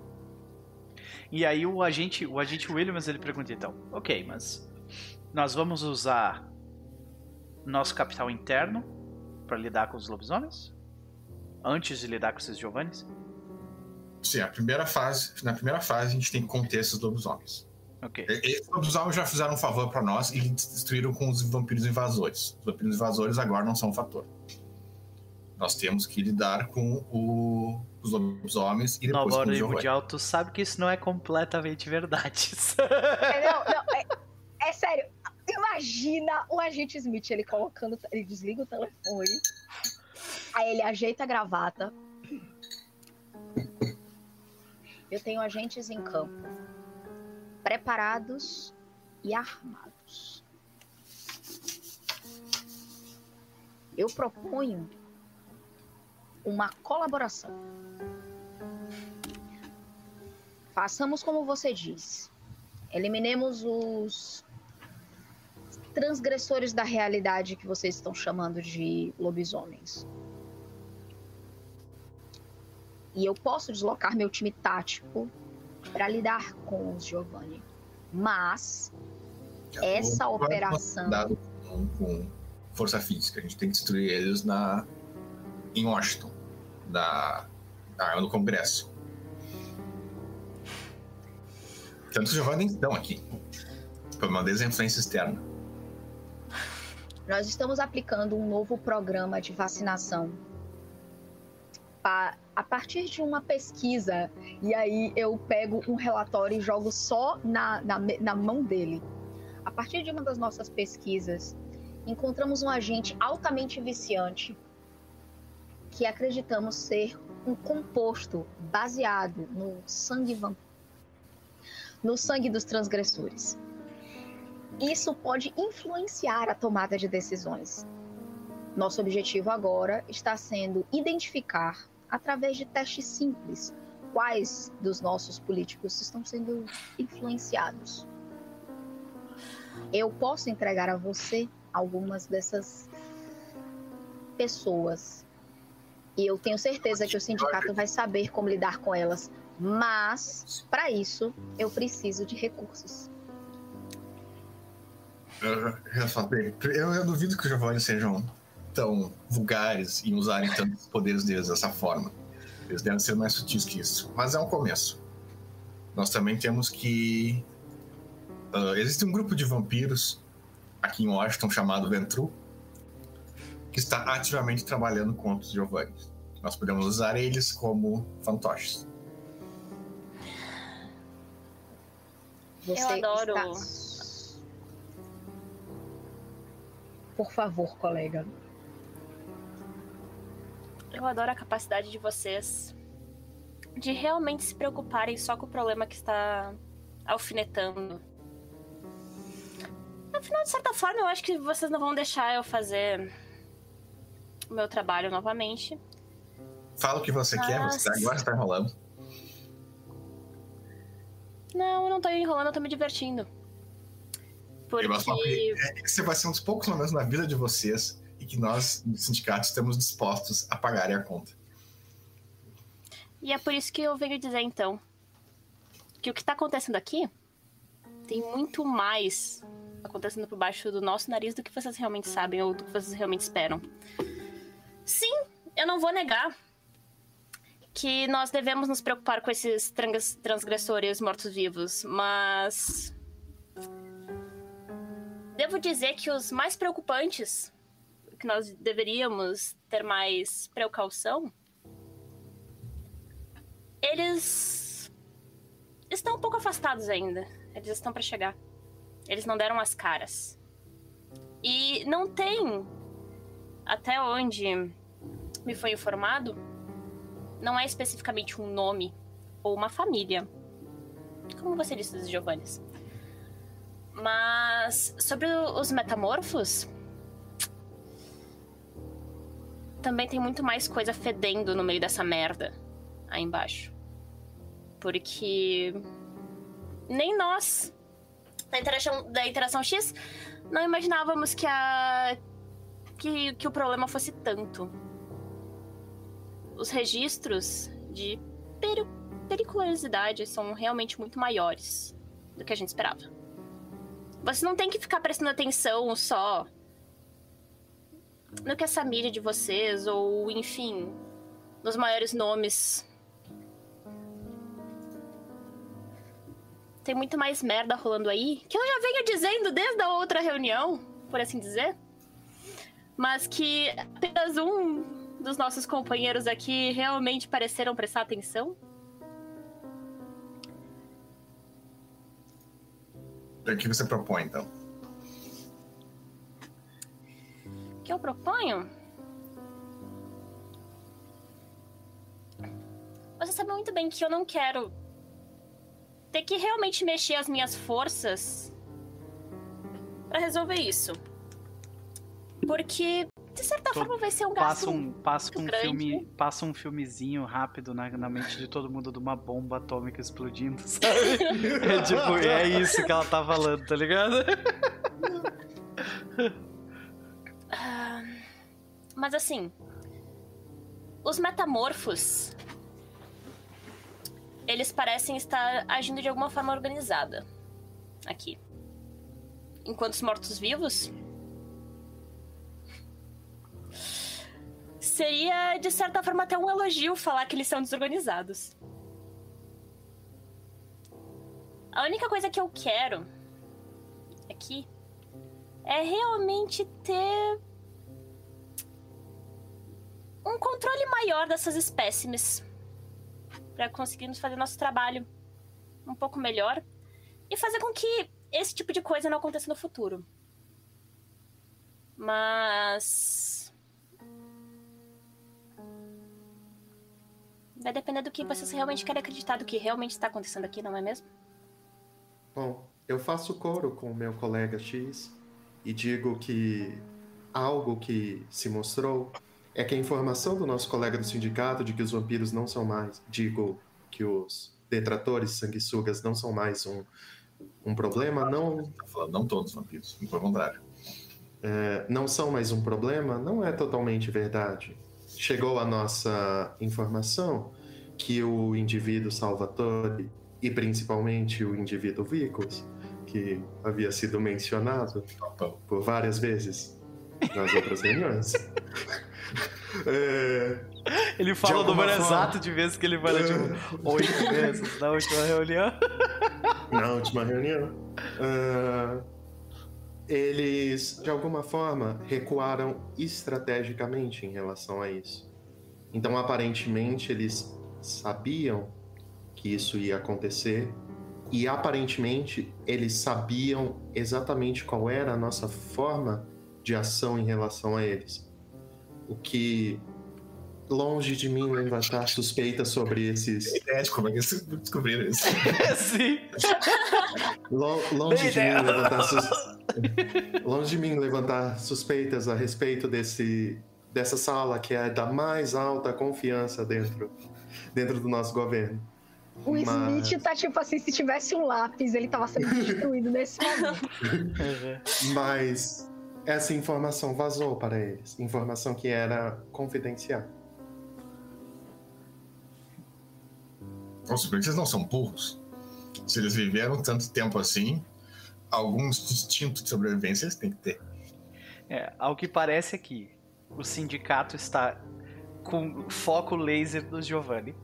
[SPEAKER 1] E aí o agente, o agente Williams ele pergunta então, ok, mas nós vamos usar nosso capital interno para lidar com os lobisomens? Antes de lidar com esses Giovannis?
[SPEAKER 5] Sim, a primeira fase, na primeira fase a gente tem que conter esses lobisomens.
[SPEAKER 1] Ok.
[SPEAKER 5] Esses lobisomens já fizeram um favor para nós e destruíram com os vampiros invasores. Os vampiros invasores agora não são um fator. Nós temos que lidar com o, os lobisomens e depois
[SPEAKER 1] Nova
[SPEAKER 5] com o Giovanni.
[SPEAKER 1] Mundial, tu sabe que isso não é completamente verdade.
[SPEAKER 3] É, não, não, é, é sério. Imagina o agente Smith, ele colocando. Ele desliga o telefone. Aí ele ajeita a gravata. Eu tenho agentes em campo. Preparados e armados. Eu proponho uma colaboração. Façamos como você diz. Eliminemos os transgressores da realidade que vocês estão chamando de lobisomens. E eu posso deslocar meu time tático para lidar com os Giovanni. Mas essa
[SPEAKER 5] Não
[SPEAKER 3] operação.
[SPEAKER 5] Dado com, com força física. A gente tem que destruir eles na, em Washington, na, na- no Congresso. Tanto que os Giovanni estão aqui. Foi uma desinfluência externa.
[SPEAKER 3] Nós estamos aplicando um novo programa de vacinação pa- a partir de uma pesquisa. E aí eu pego um relatório e jogo só na, na, na mão dele. A partir de uma das nossas pesquisas, encontramos um agente altamente viciante que acreditamos ser um composto baseado no sangue vam- no sangue dos transgressores. Isso pode influenciar a tomada de decisões. Nosso objetivo agora está sendo identificar, através de testes simples, quais dos nossos políticos estão sendo influenciados. Eu posso entregar a você algumas dessas pessoas. E eu tenho certeza que o sindicato vai saber como lidar com elas. Mas, para isso, eu preciso de recursos.
[SPEAKER 5] Eu, eu, eu, duvido que os Giovanni sejam tão vulgares em usarem tantos poderes deles dessa forma. Eles devem ser mais sutis que isso. Mas é um começo. Nós também temos que. ah, existe um grupo de vampiros aqui em Washington chamado Ventru que está ativamente trabalhando contra os Giovanni. Nós podemos usar eles como fantoches.
[SPEAKER 3] Você
[SPEAKER 2] Eu adoro-
[SPEAKER 3] está- Por favor, colega.
[SPEAKER 2] Eu adoro a capacidade de vocês de realmente se preocuparem só com o problema que está alfinetando. Afinal, de certa forma, eu acho que vocês não vão deixar eu fazer o meu trabalho novamente.
[SPEAKER 5] Fala o que você quer, você
[SPEAKER 2] Nossa.
[SPEAKER 5] agora está enrolando.
[SPEAKER 2] Não, eu não tô enrolando, eu tô me divertindo. Porque.
[SPEAKER 5] É, Esse vai ser um dos poucos momentos na vida de vocês que nós, no sindicato, estamos dispostos a pagarem a conta.
[SPEAKER 2] E é por isso que eu venho dizer então que o que tá acontecendo aqui tem muito mais acontecendo por baixo do nosso nariz do que vocês realmente sabem ou do que vocês realmente esperam. Sim, eu não vou negar que nós devemos nos preocupar com esses trans- transgressores mortos-vivos, mas devo dizer que os mais preocupantes, que nós deveríamos ter mais precaução, eles estão um pouco afastados ainda. Eles estão para chegar. Eles não deram as caras. E não tem, até onde me foi informado, não é especificamente um nome ou uma família. Como você disse dos Giovannis. Mas sobre os metamorfos, também tem muito mais coisa fedendo no meio dessa merda aí embaixo. Porque nem nós da interação, da interação X não imaginávamos que a que, que o problema fosse tanto. Os registros de peri periculosidade são realmente muito maiores do que a gente esperava. Você não tem que ficar prestando atenção só no que essa mídia de vocês, ou enfim, nos maiores nomes. Tem muito mais merda rolando aí, que eu já venho dizendo desde a outra reunião, por assim dizer. Mas que apenas um dos nossos companheiros aqui realmente pareceram prestar atenção?
[SPEAKER 5] O que você propõe, então?
[SPEAKER 2] Que eu proponho? Você sabe muito bem que eu não quero ter que realmente mexer as minhas forças para resolver isso. Porque, de certa forma, vai ser um gasto.
[SPEAKER 1] Passa um, passa um
[SPEAKER 2] grande.
[SPEAKER 1] filme, passa um filmezinho rápido na, na mente de todo mundo de uma bomba atômica explodindo, sabe? É tipo, é isso que ela tá falando, tá ligado?
[SPEAKER 2] Mas assim, os metamorfos. Eles parecem estar agindo de alguma forma organizada aqui. Enquanto os mortos-vivos. Seria, de certa forma, até um elogio falar que eles são desorganizados. A única coisa que eu quero aqui é realmente ter um controle maior dessas espécimes para conseguirmos fazer nosso trabalho um pouco melhor e fazer com que esse tipo de coisa não aconteça no futuro. Mas vai depender do que vocês realmente querem acreditar do que realmente está acontecendo aqui, não é mesmo?
[SPEAKER 4] Bom, eu faço coro com o meu colega X e digo que algo que se mostrou é que a informação do nosso colega do sindicato de que os vampiros não são mais, digo que os detratores sanguessugas não são mais um, um problema, não
[SPEAKER 5] Tá falando, não todos os vampiros, pelo contrário.
[SPEAKER 4] é, não são mais um problema, não é totalmente verdade. Chegou a nossa informação que o indivíduo Salvatore e principalmente o indivíduo Vicos, que havia sido mencionado por várias vezes nas outras reuniões, é,
[SPEAKER 1] Ele fala o número
[SPEAKER 4] forma.
[SPEAKER 1] exato de vezes que ele fala, tipo, oito vezes na última reunião.
[SPEAKER 4] na última reunião, ah, eles, de alguma forma, recuaram estrategicamente em relação a isso. Então, aparentemente, eles sabiam que isso ia acontecer e, aparentemente, eles sabiam exatamente qual era a nossa forma de ação em relação a eles. O que, longe de mim levantar suspeitas sobre esses
[SPEAKER 5] Ideia de como é que eles descobriram isso.
[SPEAKER 1] Sim.
[SPEAKER 4] Lo- longe
[SPEAKER 1] Bem
[SPEAKER 4] de mim levantar sus- longe de mim levantar suspeitas a respeito desse dessa sala que é da mais alta confiança dentro dentro do nosso governo.
[SPEAKER 3] O
[SPEAKER 4] Mas-
[SPEAKER 3] Smith tá tipo assim, se tivesse um lápis, ele tava sendo destruído nesse momento.
[SPEAKER 4] Mas essa informação vazou para eles, informação que era confidencial.
[SPEAKER 5] Nossa, por que vocês não são burros? Se eles viveram tanto tempo assim, alguns instintos de sobrevivência eles têm que ter.
[SPEAKER 1] É, ao que parece aqui, o sindicato está com foco laser no Giovanni.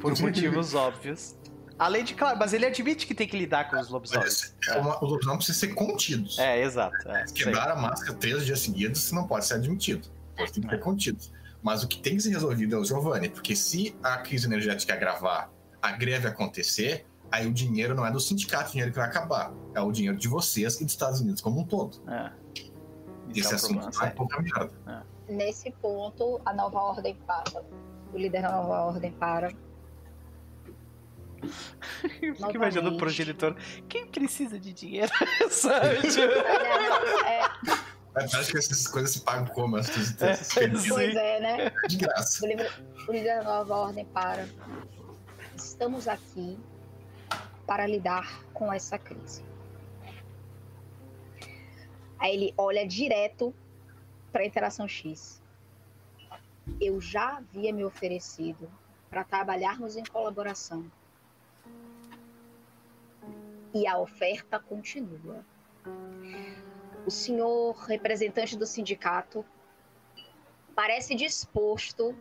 [SPEAKER 1] Por motivos óbvios. Além de, claro, mas ele admite que tem que lidar com os lobisomens.
[SPEAKER 5] É uma- os lobisomens precisam ser contidos.
[SPEAKER 1] É, exato. É,
[SPEAKER 5] Quebrar a máscara três dias seguidos isso não pode ser admitido. Eles têm que ser contidos. Mas o que tem que ser resolvido é o Giovanni, porque se a crise energética agravar, a greve acontecer, aí o dinheiro não é do sindicato, o dinheiro que vai acabar. É o dinheiro de vocês e dos Estados Unidos como um todo.
[SPEAKER 1] É.
[SPEAKER 5] Esse
[SPEAKER 1] Isso é
[SPEAKER 5] assunto
[SPEAKER 1] problema
[SPEAKER 5] vai
[SPEAKER 1] sério.
[SPEAKER 5] pouca merda.
[SPEAKER 3] Nesse ponto, a nova ordem para. O líder da nova ordem para.
[SPEAKER 1] Eu fico imaginando o progenitor. Quem precisa de dinheiro? Sabe?
[SPEAKER 3] É,
[SPEAKER 5] É, acho que essas coisas se pagam como? Essas,
[SPEAKER 1] É,
[SPEAKER 5] essas
[SPEAKER 1] sim.
[SPEAKER 3] pois é, né?
[SPEAKER 5] de graça.
[SPEAKER 3] O, livro- o líder da nova ordem para. Estamos aqui para lidar com essa crise. Aí ele olha direto para a interação X. Eu já havia me oferecido para trabalharmos em colaboração. E a oferta continua. O senhor representante do sindicato parece disposto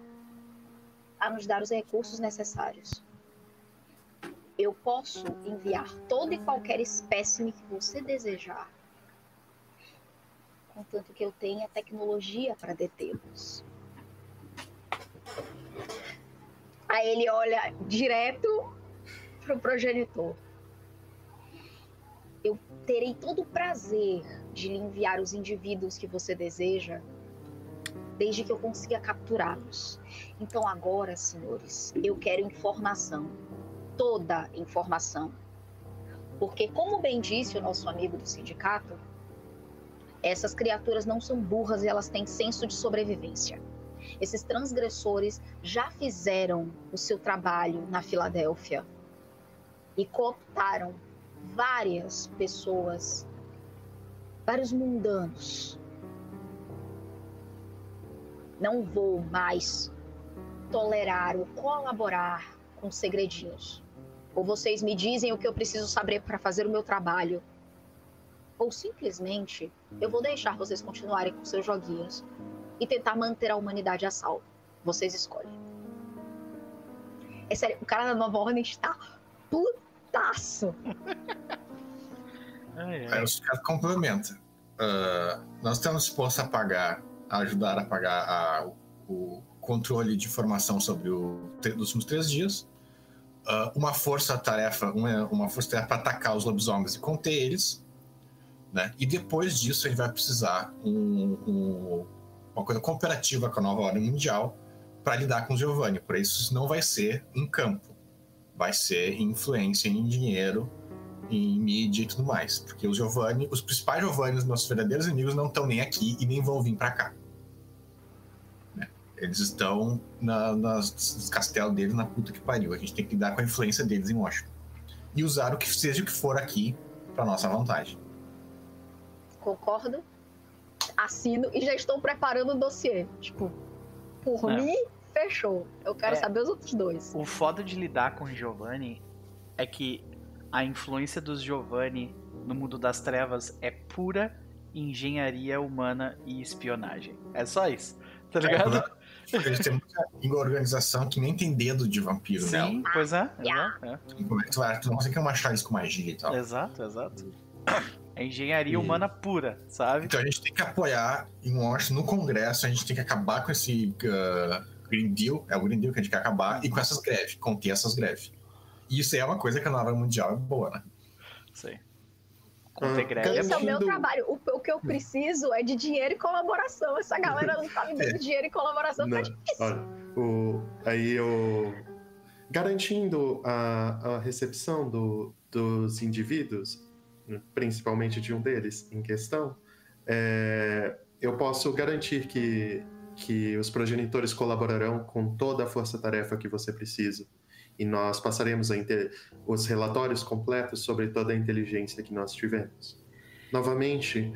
[SPEAKER 3] a nos dar os recursos necessários. Eu posso enviar todo e qualquer espécime que você desejar, contanto que eu tenha tecnologia para detê-los. Aí ele olha direto pro progenitor. Eu terei todo o prazer de lhe enviar os indivíduos que você deseja, desde que eu consiga capturá-los. Então agora, senhores, eu quero informação. Toda informação. Porque, como bem disse o nosso amigo do sindicato, essas criaturas não são burras e elas têm senso de sobrevivência. Esses transgressores já fizeram o seu trabalho na Filadélfia e cooptaram várias pessoas, vários mundanos. Não vou mais tolerar ou colaborar com segredinhos. Ou vocês me dizem o que eu preciso saber para fazer o meu trabalho, ou simplesmente eu vou deixar vocês continuarem com seus joguinhos e tentar manter a humanidade a salvo. Vocês escolhem. É sério, o cara da nova ordem está putaço.
[SPEAKER 5] Aí os caras complementam. Uh, nós estamos dispostos a pagar, a ajudar a pagar a, o controle de informação sobre o, os últimos três dias. Uh, uma força-tarefa, uma, uma força-tarefa para atacar os lobisomens e conter eles. Né? E depois disso, ele vai precisar um, um, uma coisa cooperativa com a nova ordem mundial para lidar com o Giovanni. Por isso, isso não vai ser em campo, vai ser em influência, em dinheiro, em mídia e tudo mais. Porque os Giovanni, os principais Giovanni, os nossos verdadeiros inimigos, não estão nem aqui e nem vão vir para cá. Né? Eles estão na, nas, nos castelos deles na puta que pariu. A gente tem que lidar com a influência deles em Washington. E usar o que seja o que for aqui para nossa vantagem.
[SPEAKER 3] Concordo. Assino e já estou preparando o dossiê. Tipo, por
[SPEAKER 1] É.
[SPEAKER 3] mim, fechou. Eu quero
[SPEAKER 1] É.
[SPEAKER 3] saber os outros dois.
[SPEAKER 1] O foda de lidar com o Giovanni é que a influência dos Giovanni no mundo das trevas é pura engenharia humana e espionagem. É só isso, tá ligado?
[SPEAKER 5] A gente tem muita organização que nem tem dedo de vampiro nela.
[SPEAKER 1] Sim, pois é.
[SPEAKER 3] Yeah.
[SPEAKER 1] exato,
[SPEAKER 5] Como é que tu vai? Tu não consegue achar isso com magia e tal.
[SPEAKER 1] é. Exato, exato. É engenharia
[SPEAKER 5] E-
[SPEAKER 1] humana pura, sabe?
[SPEAKER 5] Então a gente tem que apoiar em Washington, no Congresso, a gente tem que acabar com esse uh, Green Deal, é o Green Deal que a gente quer acabar, e com essas greves, conter essas greves. E isso aí é uma coisa que a nova mundial é boa, né?
[SPEAKER 4] Ah,
[SPEAKER 1] Conter greve é
[SPEAKER 3] Esse é o
[SPEAKER 1] bom.
[SPEAKER 3] meu trabalho. O, o que eu preciso é de dinheiro e colaboração. Essa galera não tá me dando dinheiro e colaboração.
[SPEAKER 4] Não,
[SPEAKER 3] Tá difícil.
[SPEAKER 4] olha, o, aí eu. Garantindo a, a recepção do- dos indivíduos, principalmente de um deles em questão, é, eu posso garantir que, que os progenitores colaborarão com toda a força-tarefa que você precisa. E nós passaremos os relatórios completos sobre toda a inteligência que nós tivemos. Novamente,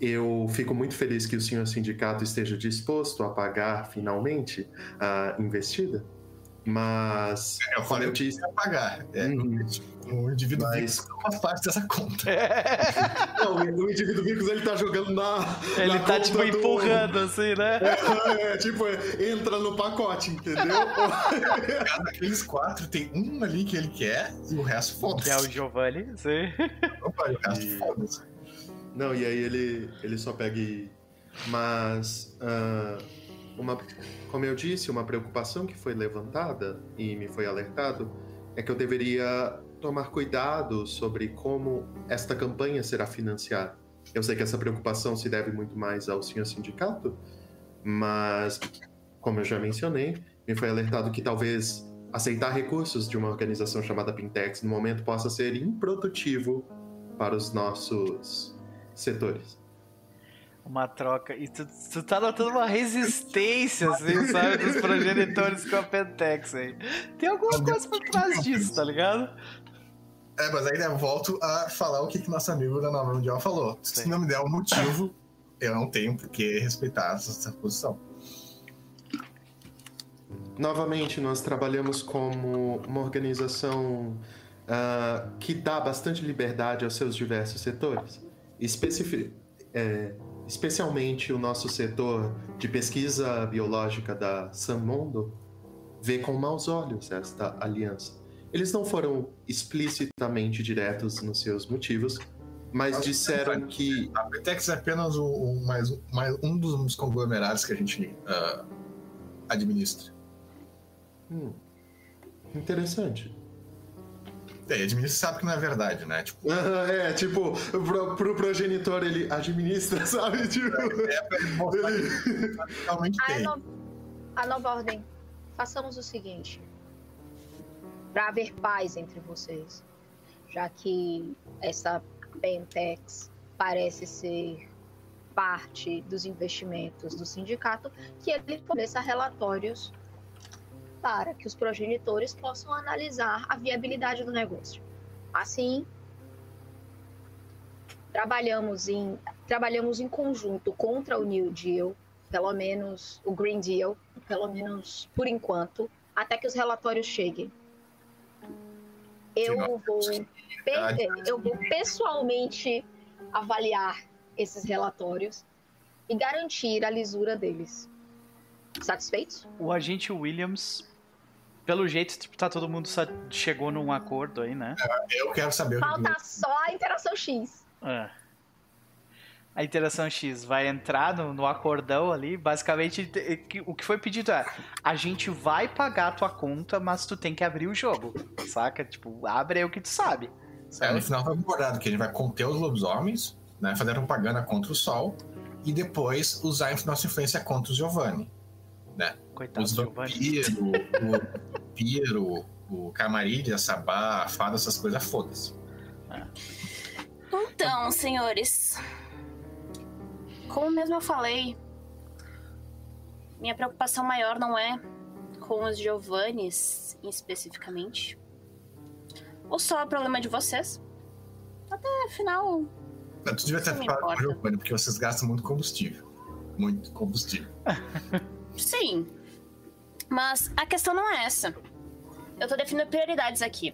[SPEAKER 4] eu fico muito feliz que o senhor sindicato esteja disposto a pagar finalmente a investida, mas
[SPEAKER 5] Eu falei
[SPEAKER 4] eu
[SPEAKER 5] o que pagar. É,
[SPEAKER 4] Uhum.
[SPEAKER 5] O indivíduo
[SPEAKER 4] Mas-
[SPEAKER 5] fixo não faz parte dessa conta.
[SPEAKER 4] não, o indivíduo Vicos ele tá jogando na
[SPEAKER 1] Ele
[SPEAKER 4] na
[SPEAKER 1] tá,
[SPEAKER 4] conta
[SPEAKER 1] tipo,
[SPEAKER 4] do-
[SPEAKER 1] empurrando, assim, né?
[SPEAKER 4] É, é, tipo, é, entra no pacote, entendeu?
[SPEAKER 5] Cada daqueles quatro tem um ali que ele quer e o resto foda-se.
[SPEAKER 1] Que é o Giovanni, sim.
[SPEAKER 5] Opa, e o resto
[SPEAKER 4] E-
[SPEAKER 5] foda-se.
[SPEAKER 4] Não, e aí ele, ele só pega e. Mas, ah, uma, como eu disse, uma preocupação que foi levantada e me foi alertado é que eu deveria tomar cuidado sobre como esta campanha será financiada. Eu sei que essa preocupação se deve muito mais ao senhor sindicato, mas, como eu já mencionei, me foi alertado que talvez aceitar recursos de uma organização chamada Pintex no momento possa ser improdutivo para os nossos setores.
[SPEAKER 1] Uma troca. E tu, tu tá notando uma resistência, assim, sabe? Dos progenitores com a Pentex aí. Tem alguma coisa por trás disso, tá ligado?
[SPEAKER 5] É, mas aí eu volto a falar o que, que nosso amigo da Nova Mundial falou. Se
[SPEAKER 1] Sim.
[SPEAKER 5] não me der um motivo, eu não tenho por que respeitar essa posição.
[SPEAKER 4] Novamente, nós trabalhamos como uma organização ah, que dá bastante liberdade aos seus diversos setores. Especifi- é, especialmente o nosso setor de pesquisa biológica da Sanmondo vê com maus olhos esta aliança. Eles não foram explicitamente diretos nos seus motivos, mas disseram que
[SPEAKER 5] A Petex é apenas um, mais, um- mais um dos conglomerados que a gente ah, administra.
[SPEAKER 4] Hum. Interessante.
[SPEAKER 5] É, administra sabe que não é verdade, né? Tipo,
[SPEAKER 4] é, tipo, pro, pro progenitor ele administra, sabe? Tipo,
[SPEAKER 5] é pra ele mostrar
[SPEAKER 4] ele-
[SPEAKER 5] realmente
[SPEAKER 3] A,
[SPEAKER 5] tem.
[SPEAKER 3] no- a nova ordem, façamos o seguinte. Para haver paz entre vocês, já que essa Pentex parece ser parte dos investimentos do sindicato, que ele forneça relatórios para que os progenitores possam analisar a viabilidade do negócio. Assim, trabalhamos em, trabalhamos em conjunto contra o New Deal, pelo menos o Green Deal, pelo menos por enquanto, até que os relatórios cheguem. Eu vou, eu vou pessoalmente avaliar esses relatórios e garantir a lisura deles. Satisfeitos?
[SPEAKER 1] O agente Williams, pelo jeito, tipo, tá todo mundo chegou num acordo aí, né?
[SPEAKER 5] Eu quero saber o que
[SPEAKER 3] Falta só a interação X.
[SPEAKER 1] É. A interação X vai entrar no, no acordão ali. Basicamente, te- que- o que foi pedido é: a gente vai pagar a tua conta, mas tu tem que abrir o jogo. Saca? Tipo, abre aí o que tu sabe.
[SPEAKER 5] É, no final foi concordado que a gente vai conter os lobisomens, né, fazer propaganda contra o sol e depois usar a nossa influência contra o Giovanni.
[SPEAKER 1] Coitado
[SPEAKER 5] os vampiros, o vampiro, o camarilha, sabá, a fada, essas coisas, foda-se.
[SPEAKER 2] Então, senhores, como mesmo eu falei, minha preocupação maior não é com os Giovannis especificamente, ou só o problema de vocês. Até afinal,
[SPEAKER 5] Tu devia ter falado com o. Giovanni, porque vocês gastam muito combustível. Muito combustível.
[SPEAKER 2] sim. Mas a questão não é essa. Eu tô definindo prioridades aqui.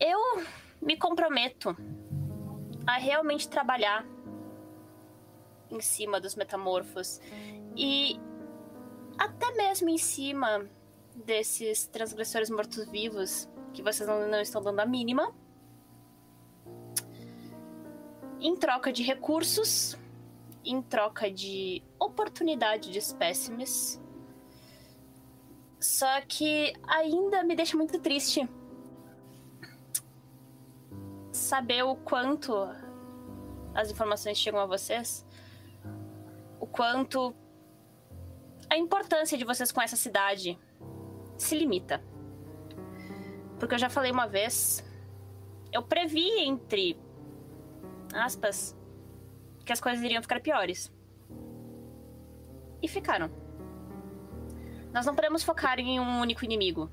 [SPEAKER 2] Eu me comprometo a realmente trabalhar em cima dos metamorfos e até mesmo em cima desses transgressores mortos-vivos que vocês não, não estão dando a mínima. Em troca de recursos, em troca de oportunidade de espécimes. Só que ainda me deixa muito triste saber o quanto as informações chegam a vocês, o quanto a importância de vocês com essa cidade se limita. Porque eu já falei uma vez, eu previ entre aspas que as coisas iriam ficar piores. E ficaram. Nós não podemos focar em um único inimigo.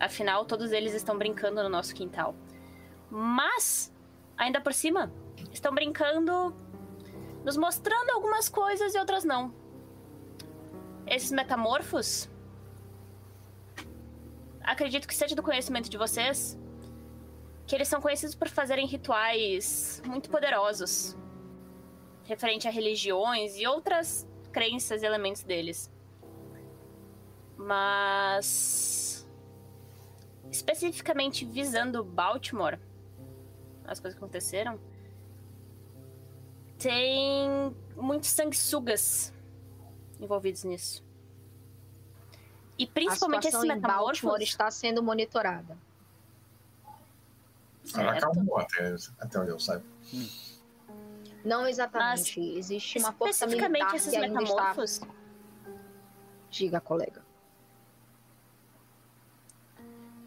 [SPEAKER 2] Afinal, todos eles estão brincando no nosso quintal. Mas, ainda por cima, estão brincando, nos mostrando algumas coisas e outras não. Esses metamorfos. Acredito que seja do conhecimento de vocês que eles são conhecidos por fazerem rituais muito poderosos referente a religiões e outras crenças e elementos deles. Mas especificamente visando Baltimore, as coisas que aconteceram, tem muitos sanguessugas envolvidos nisso. E principalmente metamorfos.
[SPEAKER 3] Baltimore está sendo monitorada.
[SPEAKER 5] Ela acalmou até, até onde eu saiba.
[SPEAKER 3] Não exatamente. Existe uma força
[SPEAKER 2] Especificamente
[SPEAKER 3] militar
[SPEAKER 2] esses
[SPEAKER 3] que ainda está...
[SPEAKER 2] metamorfos.
[SPEAKER 3] Diga, colega.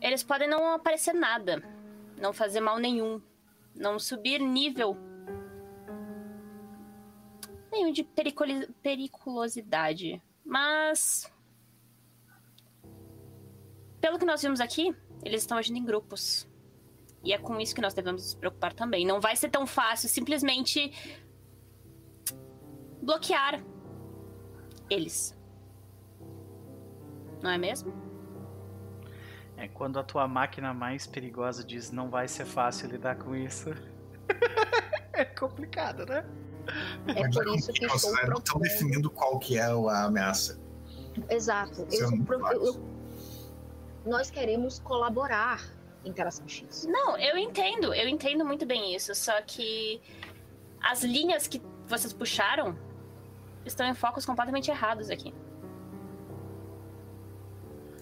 [SPEAKER 2] Eles podem não aparecer nada, não fazer mal nenhum, não subir nível nenhum de periculosidade. Mas. Pelo que nós vimos aqui, eles estão agindo em grupos. E é com isso que nós devemos nos preocupar também. Não vai ser tão fácil simplesmente bloquear eles. Não é mesmo?
[SPEAKER 1] É quando a tua máquina mais perigosa diz não vai ser fácil lidar com isso. é complicado, né?
[SPEAKER 3] É por isso que
[SPEAKER 5] vocês
[SPEAKER 3] estou
[SPEAKER 5] ainda não estão definindo qual que é a ameaça.
[SPEAKER 3] Exato.
[SPEAKER 5] É
[SPEAKER 3] Eu-
[SPEAKER 5] muito
[SPEAKER 3] eu- Nós queremos colaborar em Interação X.
[SPEAKER 2] Não, eu entendo, eu entendo muito bem isso, só que as linhas que vocês puxaram estão em focos completamente errados aqui.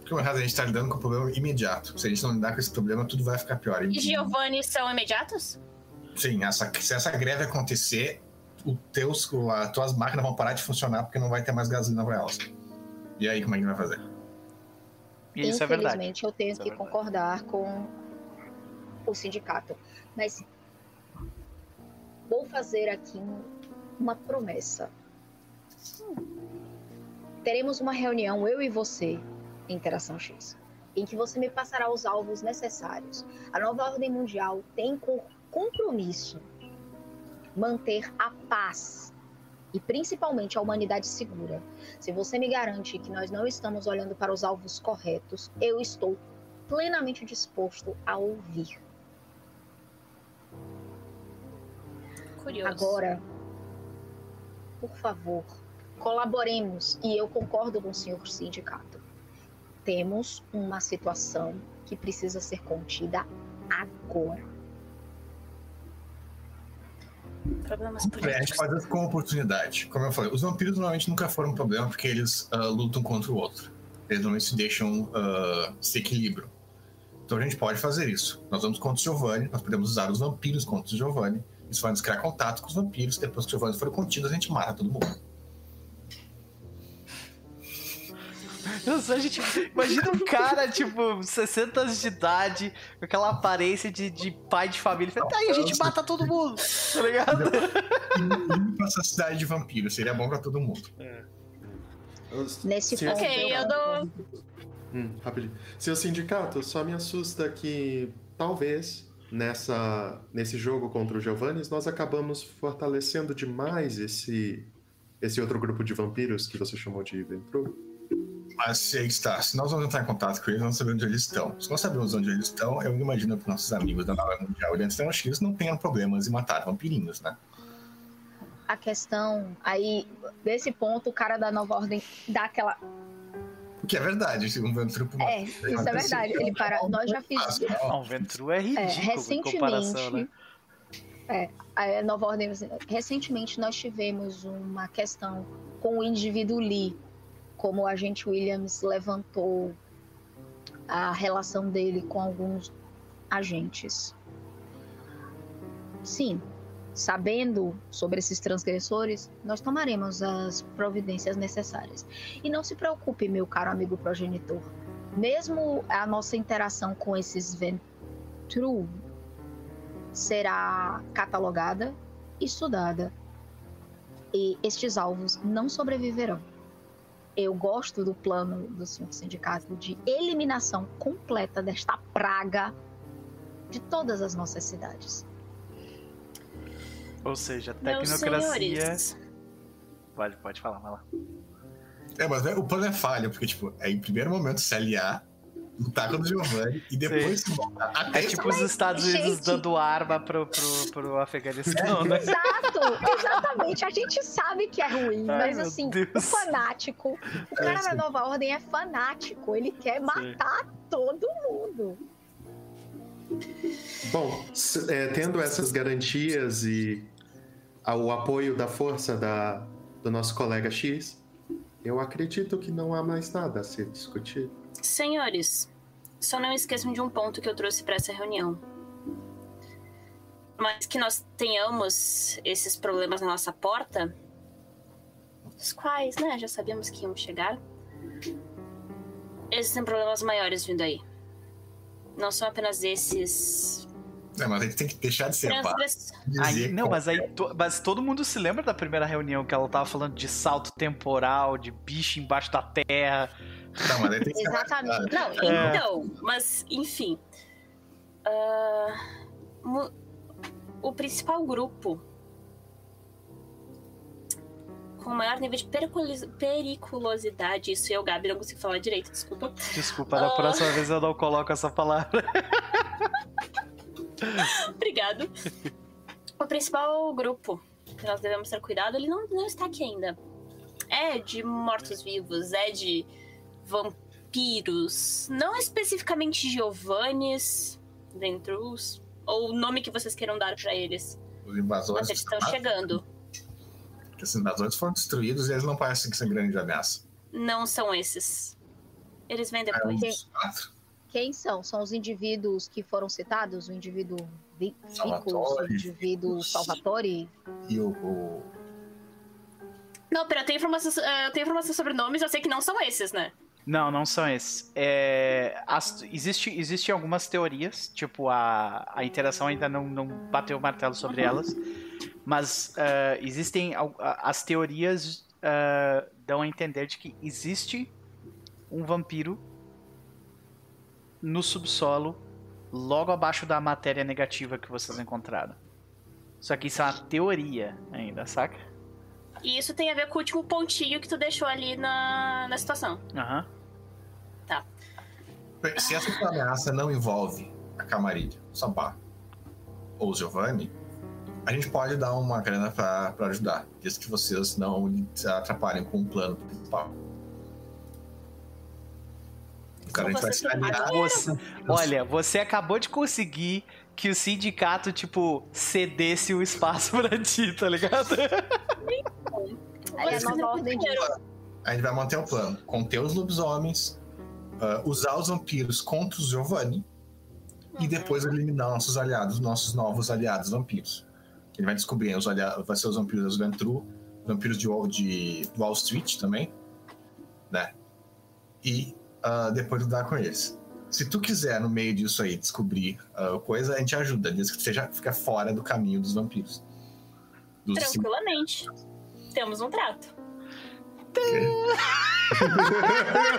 [SPEAKER 5] Porque a gente tá lidando com um problema imediato. Se a gente não lidar com esse problema, tudo vai ficar pior.
[SPEAKER 2] E Giovanni são imediatos?
[SPEAKER 5] Sim, essa, se essa greve acontecer, o teus, as tuas máquinas vão parar de funcionar porque não vai ter mais gasolina para elas. E aí, como é que vai fazer?
[SPEAKER 1] Isso é verdade.
[SPEAKER 3] Infelizmente, eu tenho
[SPEAKER 1] Isso é
[SPEAKER 3] que
[SPEAKER 1] verdade.
[SPEAKER 3] concordar com o sindicato. Mas vou fazer aqui um- uma promessa. Teremos uma reunião, eu e você, Interação X, em que você me passará os alvos necessários. A nova ordem mundial tem como compromisso manter a paz e principalmente a humanidade segura. Se você me garante que nós não estamos olhando para os alvos corretos, eu estou plenamente disposto a ouvir.
[SPEAKER 2] Curioso.
[SPEAKER 3] Agora, por favor, colaboremos e eu concordo com o senhor sindicato. Temos uma situação que precisa ser contida agora.
[SPEAKER 2] Problemas
[SPEAKER 5] É, a gente
[SPEAKER 2] políticos.
[SPEAKER 5] faz isso com oportunidade. Como eu falei, os vampiros normalmente nunca foram um problema porque eles ah, lutam contra o outro. Eles normalmente se deixam ah, se equilibram. Então a gente pode fazer isso. Nós vamos contra o Giovanni, nós podemos usar os vampiros contra o Giovanni. Isso vai nos criar contato com os vampiros. Depois que o Giovanni for contido, a gente mata todo mundo.
[SPEAKER 1] Nossa, a gente, imagina um cara, tipo, 60 anos de idade, com aquela aparência de, de pai de família. Fala, Aí a gente mata todo mundo, tá ligado?
[SPEAKER 5] Limpa essa cidade de vampiros. Seria bom pra todo mundo.
[SPEAKER 3] Nesse
[SPEAKER 4] Se-
[SPEAKER 3] ponto,
[SPEAKER 2] Ok, eu dou.
[SPEAKER 4] Hum, rapidinho. Seu sindicato, só me assusta que talvez nessa nesse jogo contra o Giovanni nós acabamos fortalecendo demais esse esse outro grupo de vampiros que você chamou de Ventru.
[SPEAKER 5] Mas se aí está, se nós vamos entrar em contato com eles, nós sabemos onde eles estão. Se nós sabemos onde eles estão, eu imagino que nossos amigos da Nova Mundial e da Antena X não tenham problemas em matar vampirinhos, né?
[SPEAKER 3] a questão aí, nesse ponto, o cara da nova ordem dá aquela.
[SPEAKER 5] O que é verdade, um ventru
[SPEAKER 3] É, isso é verdade. Ele para. Nós já fizemos.
[SPEAKER 1] Não, o Ventru é
[SPEAKER 3] É,
[SPEAKER 1] ridículo em comparação, né?
[SPEAKER 3] recentemente, é, a nova ordem, recentemente nós tivemos uma questão com o indivíduo Lee, como o agente Williams levantou a relação dele com alguns agentes. Sim, sabendo sobre esses transgressores, nós tomaremos as providências necessárias. E não se preocupe, meu caro amigo progenitor. Mesmo a nossa interação com esses Ventru será catalogada estudada. E estes alvos não sobreviverão. Eu gosto do plano do senhor sindicato de eliminação completa desta praga de todas as nossas cidades.
[SPEAKER 1] Ou seja, tecnocracia. Pode, pode falar, vai lá.
[SPEAKER 5] É, mas o plano é falho, porque, tipo, é em primeiro momento se aliar, lutar contra o Giovanni e depois se voltar. Até
[SPEAKER 1] É tipo os Estados
[SPEAKER 3] gente-
[SPEAKER 1] Unidos dando arma pro, pro, pro Afeganistão, né?
[SPEAKER 3] Exato, exatamente. A gente sabe que é ruim,
[SPEAKER 1] Ai,
[SPEAKER 3] mas assim,
[SPEAKER 1] Deus.
[SPEAKER 3] o fanático, o cara da
[SPEAKER 5] sim.
[SPEAKER 3] nova ordem é fanático, ele quer matar todo mundo.
[SPEAKER 4] Bom, é, tendo essas garantias e o apoio da força da, do nosso colega X, eu acredito que não há mais nada a ser discutido.
[SPEAKER 2] Senhores, só não esqueçam de um ponto que eu trouxe para essa reunião. Mas que nós tenhamos esses problemas na nossa porta, os quais, né, já sabíamos que iam chegar. Existem problemas maiores vindo aí. Não são apenas esses.
[SPEAKER 5] É, mas a gente tem que deixar de ser
[SPEAKER 2] transgress-
[SPEAKER 1] Aí, não, mas aí to- mas todo mundo se lembra da primeira reunião que ela tava falando de salto temporal, de bicho embaixo da terra.
[SPEAKER 5] Não, mas tem
[SPEAKER 3] Exatamente.
[SPEAKER 2] Não,
[SPEAKER 1] É.
[SPEAKER 2] então, mas enfim. Mu- o principal grupo com o maior nível de periculos- periculosidade, isso eu, Gabi, não consigo falar direito, desculpa.
[SPEAKER 1] Desculpa, da
[SPEAKER 2] Ah.
[SPEAKER 1] próxima vez eu não coloco essa palavra.
[SPEAKER 2] Obrigado. O principal grupo que nós devemos ter cuidado, ele não, não está aqui ainda. É de mortos-vivos, é de vampiros, não especificamente Giovannis, Ventrus, ou o nome que vocês queiram dar pra eles.
[SPEAKER 5] Os invasores.
[SPEAKER 2] Mas eles estão chegando.
[SPEAKER 5] Porque os invasores foram destruídos e eles não parecem que são grande ameaça.
[SPEAKER 2] Não são esses. Eles vêm
[SPEAKER 5] É,
[SPEAKER 2] depois.
[SPEAKER 3] Quem-
[SPEAKER 5] uns quatro.
[SPEAKER 3] Quem são? São os indivíduos que foram citados? O indivíduo Vi- Vicos, o indivíduo
[SPEAKER 5] Vicos.
[SPEAKER 3] Salvatore?
[SPEAKER 5] E o, o-
[SPEAKER 2] Não, pera, eu tenho informação, eh, eu tenho informação sobre nomes, eu sei que não são esses, né?
[SPEAKER 1] Não, não são esses. É, as- existe, existe algumas teorias, tipo, a, a interação ainda não, não bateu o martelo sobre elas, mas ah, existem as teorias ah, dão a entender de que existe um vampiro no subsolo, logo abaixo da matéria negativa que vocês encontraram. Só que isso é uma teoria ainda, saca?
[SPEAKER 2] E isso tem a ver com o último pontinho que tu deixou ali na, na situação.
[SPEAKER 1] Aham.
[SPEAKER 5] Se essa sua ameaça não envolve a Camarilha, o Sabá ou o Giovanni, a gente pode dar uma grana pra, pra ajudar, desde que vocês não se atrapalhem com o plano principal. O cara a gente vai se aliar.
[SPEAKER 1] Você- olha, você acabou de conseguir que o sindicato, tipo, cedesse o espaço pra ti, tá ligado?
[SPEAKER 3] Aí a nova ordem de
[SPEAKER 5] A gente vai manter o plano: conter os lobisomens, ah, usar os vampiros contra os Giovanni e depois eliminar nossos aliados, nossos novos aliados vampiros. Ele vai descobrir os aliados, vai ser os vampiros das Ventru, vampiros de Wall, de Wall Street também, né? E ah, depois lidar com eles. Se tu quiser, no meio disso aí, descobrir ah, coisa, a gente ajuda, desde que seja fica fora do caminho dos vampiros. Dos
[SPEAKER 2] Tranquilamente. Temos um trato.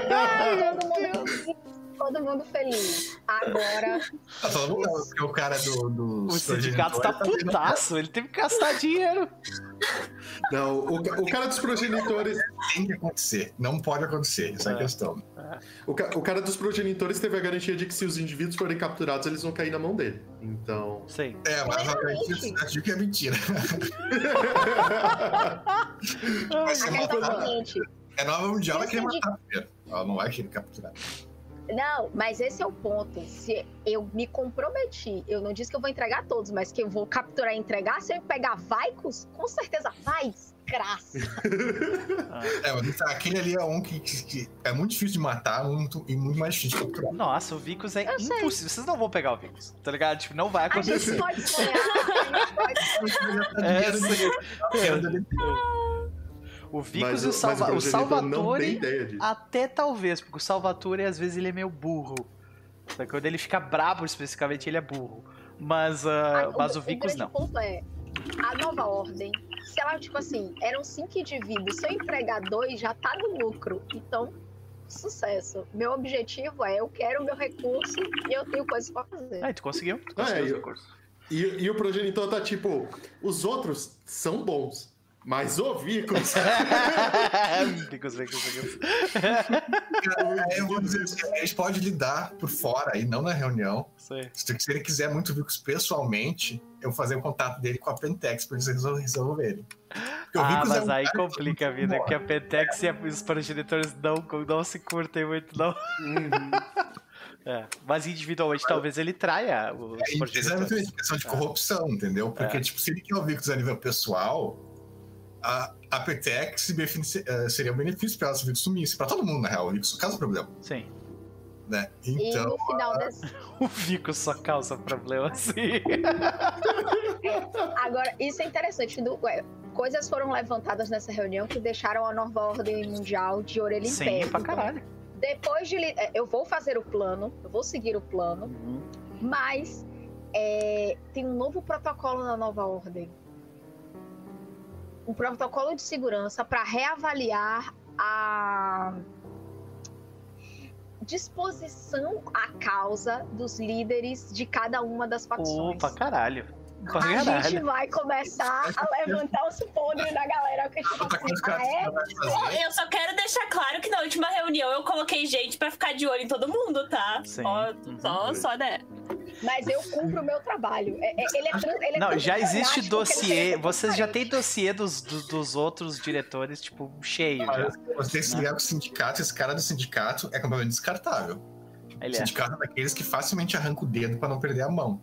[SPEAKER 3] Todo mundo, todo mundo feliz. Agora,
[SPEAKER 5] Tá todo mundo, porque o cara do, do
[SPEAKER 1] O sindicato tá putaço, ele teve que gastar dinheiro.
[SPEAKER 4] Não, o, o cara dos progenitores.
[SPEAKER 5] Tem que acontecer, não pode acontecer, essa é a
[SPEAKER 1] É.
[SPEAKER 5] questão.
[SPEAKER 4] O, ca- o cara dos progenitores teve a garantia de que se os indivíduos forem capturados, eles vão cair na mão dele. Então.
[SPEAKER 1] Sei.
[SPEAKER 5] É, mas a acho que é mentira. Mas é,
[SPEAKER 3] é o seguinte:
[SPEAKER 5] é nova mundial, ela
[SPEAKER 3] Esse
[SPEAKER 5] quer
[SPEAKER 3] de-
[SPEAKER 5] matar primeiro. Ela não vai querer capturar.
[SPEAKER 3] Não, mas esse é o ponto. Se eu me comprometi, eu não disse que eu vou entregar todos, mas que eu vou capturar e entregar, se eu pegar Vaicos, com certeza vai, desgraça.
[SPEAKER 5] É, mas aquele ali é um que, que- que é muito difícil de matar muito, e muito mais difícil de capturar.
[SPEAKER 1] Nossa, o Vicus é
[SPEAKER 3] Eu sei.
[SPEAKER 1] impossível. Vocês não vão pegar o Vicus, tá ligado? Tipo, não vai
[SPEAKER 3] A gente
[SPEAKER 1] acontecer.
[SPEAKER 3] pode sonhar, a gente pode
[SPEAKER 1] É, sim. O
[SPEAKER 4] Mas,
[SPEAKER 1] Vicus e o,
[SPEAKER 4] mas
[SPEAKER 1] Salva... o
[SPEAKER 4] tem
[SPEAKER 1] Salvatore,
[SPEAKER 4] ideia disso.
[SPEAKER 1] até talvez, porque o Salvatore às vezes ele é meio burro. Só que quando ele fica brabo especificamente, ele é burro. Mas, ah,
[SPEAKER 3] Ah,
[SPEAKER 1] mas o Vicus
[SPEAKER 3] grande
[SPEAKER 1] não.
[SPEAKER 3] ponto é, a nova ordem, se ela, tipo assim, eram cinco indivíduos, se eu entregar dois, já tá no lucro. Então, sucesso. Meu objetivo é, eu quero o meu recurso e eu tenho coisas pra fazer.
[SPEAKER 1] Ah, tu conseguiu? Tu
[SPEAKER 4] Ah,
[SPEAKER 1] conseguiu
[SPEAKER 4] é,
[SPEAKER 1] os
[SPEAKER 4] eu-
[SPEAKER 1] recursos.
[SPEAKER 4] E, e o progenitor tá tipo, os outros são bons, mas o Vicus.
[SPEAKER 1] Vicus, Vicus, Vicus.
[SPEAKER 5] É, eu vou dizer assim, a gente pode lidar por fora e não na reunião.
[SPEAKER 1] Sei.
[SPEAKER 5] Se ele quiser muito Vicos pessoalmente, eu vou fazer o contato dele com a Pentex pra eles resol- resolverem. Porque o
[SPEAKER 1] Ah,
[SPEAKER 5] é
[SPEAKER 1] mas
[SPEAKER 5] um
[SPEAKER 1] aí complica a vida, porque a Pentex e os progenitores não, não se curtem muito, não. É, Mas individualmente talvez ele traia os
[SPEAKER 5] É, e
[SPEAKER 1] progenitores.
[SPEAKER 5] exatamente, questão de corrupção, entendeu? Porque,
[SPEAKER 1] É.
[SPEAKER 5] tipo, se ele quer o Vicos a nível pessoal, a, a Petex eh, seria um benefício pra ela se o Vicos sumisse. Pra todo mundo, na real, o Vicos causa problema,
[SPEAKER 1] Sim.
[SPEAKER 5] né?
[SPEAKER 3] E
[SPEAKER 5] Então,
[SPEAKER 3] no final desse...
[SPEAKER 1] O Vicus só causa problema, sim.
[SPEAKER 3] Agora, isso é interessante. do- ué, coisas foram levantadas nessa reunião que deixaram a nova ordem mundial de orelha em pé.
[SPEAKER 1] Sim, pra
[SPEAKER 3] Então,
[SPEAKER 1] caralho.
[SPEAKER 3] Depois de. li- é, Eu vou fazer o plano, eu vou seguir o plano,
[SPEAKER 1] Uhum.
[SPEAKER 3] mas é, tem um novo protocolo na nova ordem. Um protocolo de segurança para reavaliar a disposição à causa dos líderes de cada uma das facções.
[SPEAKER 1] Opa, caralho.
[SPEAKER 3] A gente
[SPEAKER 1] caralho.
[SPEAKER 3] vai começar a levantar os podres da galera que tipo assim, ah, é?
[SPEAKER 2] Eu só quero deixar claro que na última reunião eu coloquei gente pra ficar de olho em todo mundo, tá?
[SPEAKER 1] Sim.
[SPEAKER 2] Só,
[SPEAKER 1] Uhum.
[SPEAKER 2] só, só, né?
[SPEAKER 3] Mas eu cumpro o meu trabalho. É- é- ele é ele é
[SPEAKER 1] Não, já existe dossiê. Vocês já têm dossiê dos, dos, dos outros diretores, tipo, cheio já.
[SPEAKER 5] Você se ligar com o sindicato, esse cara do sindicato é completamente descartável. O
[SPEAKER 1] Ele é.
[SPEAKER 5] sindicato é daqueles que facilmente arranca o dedo pra não perder a mão.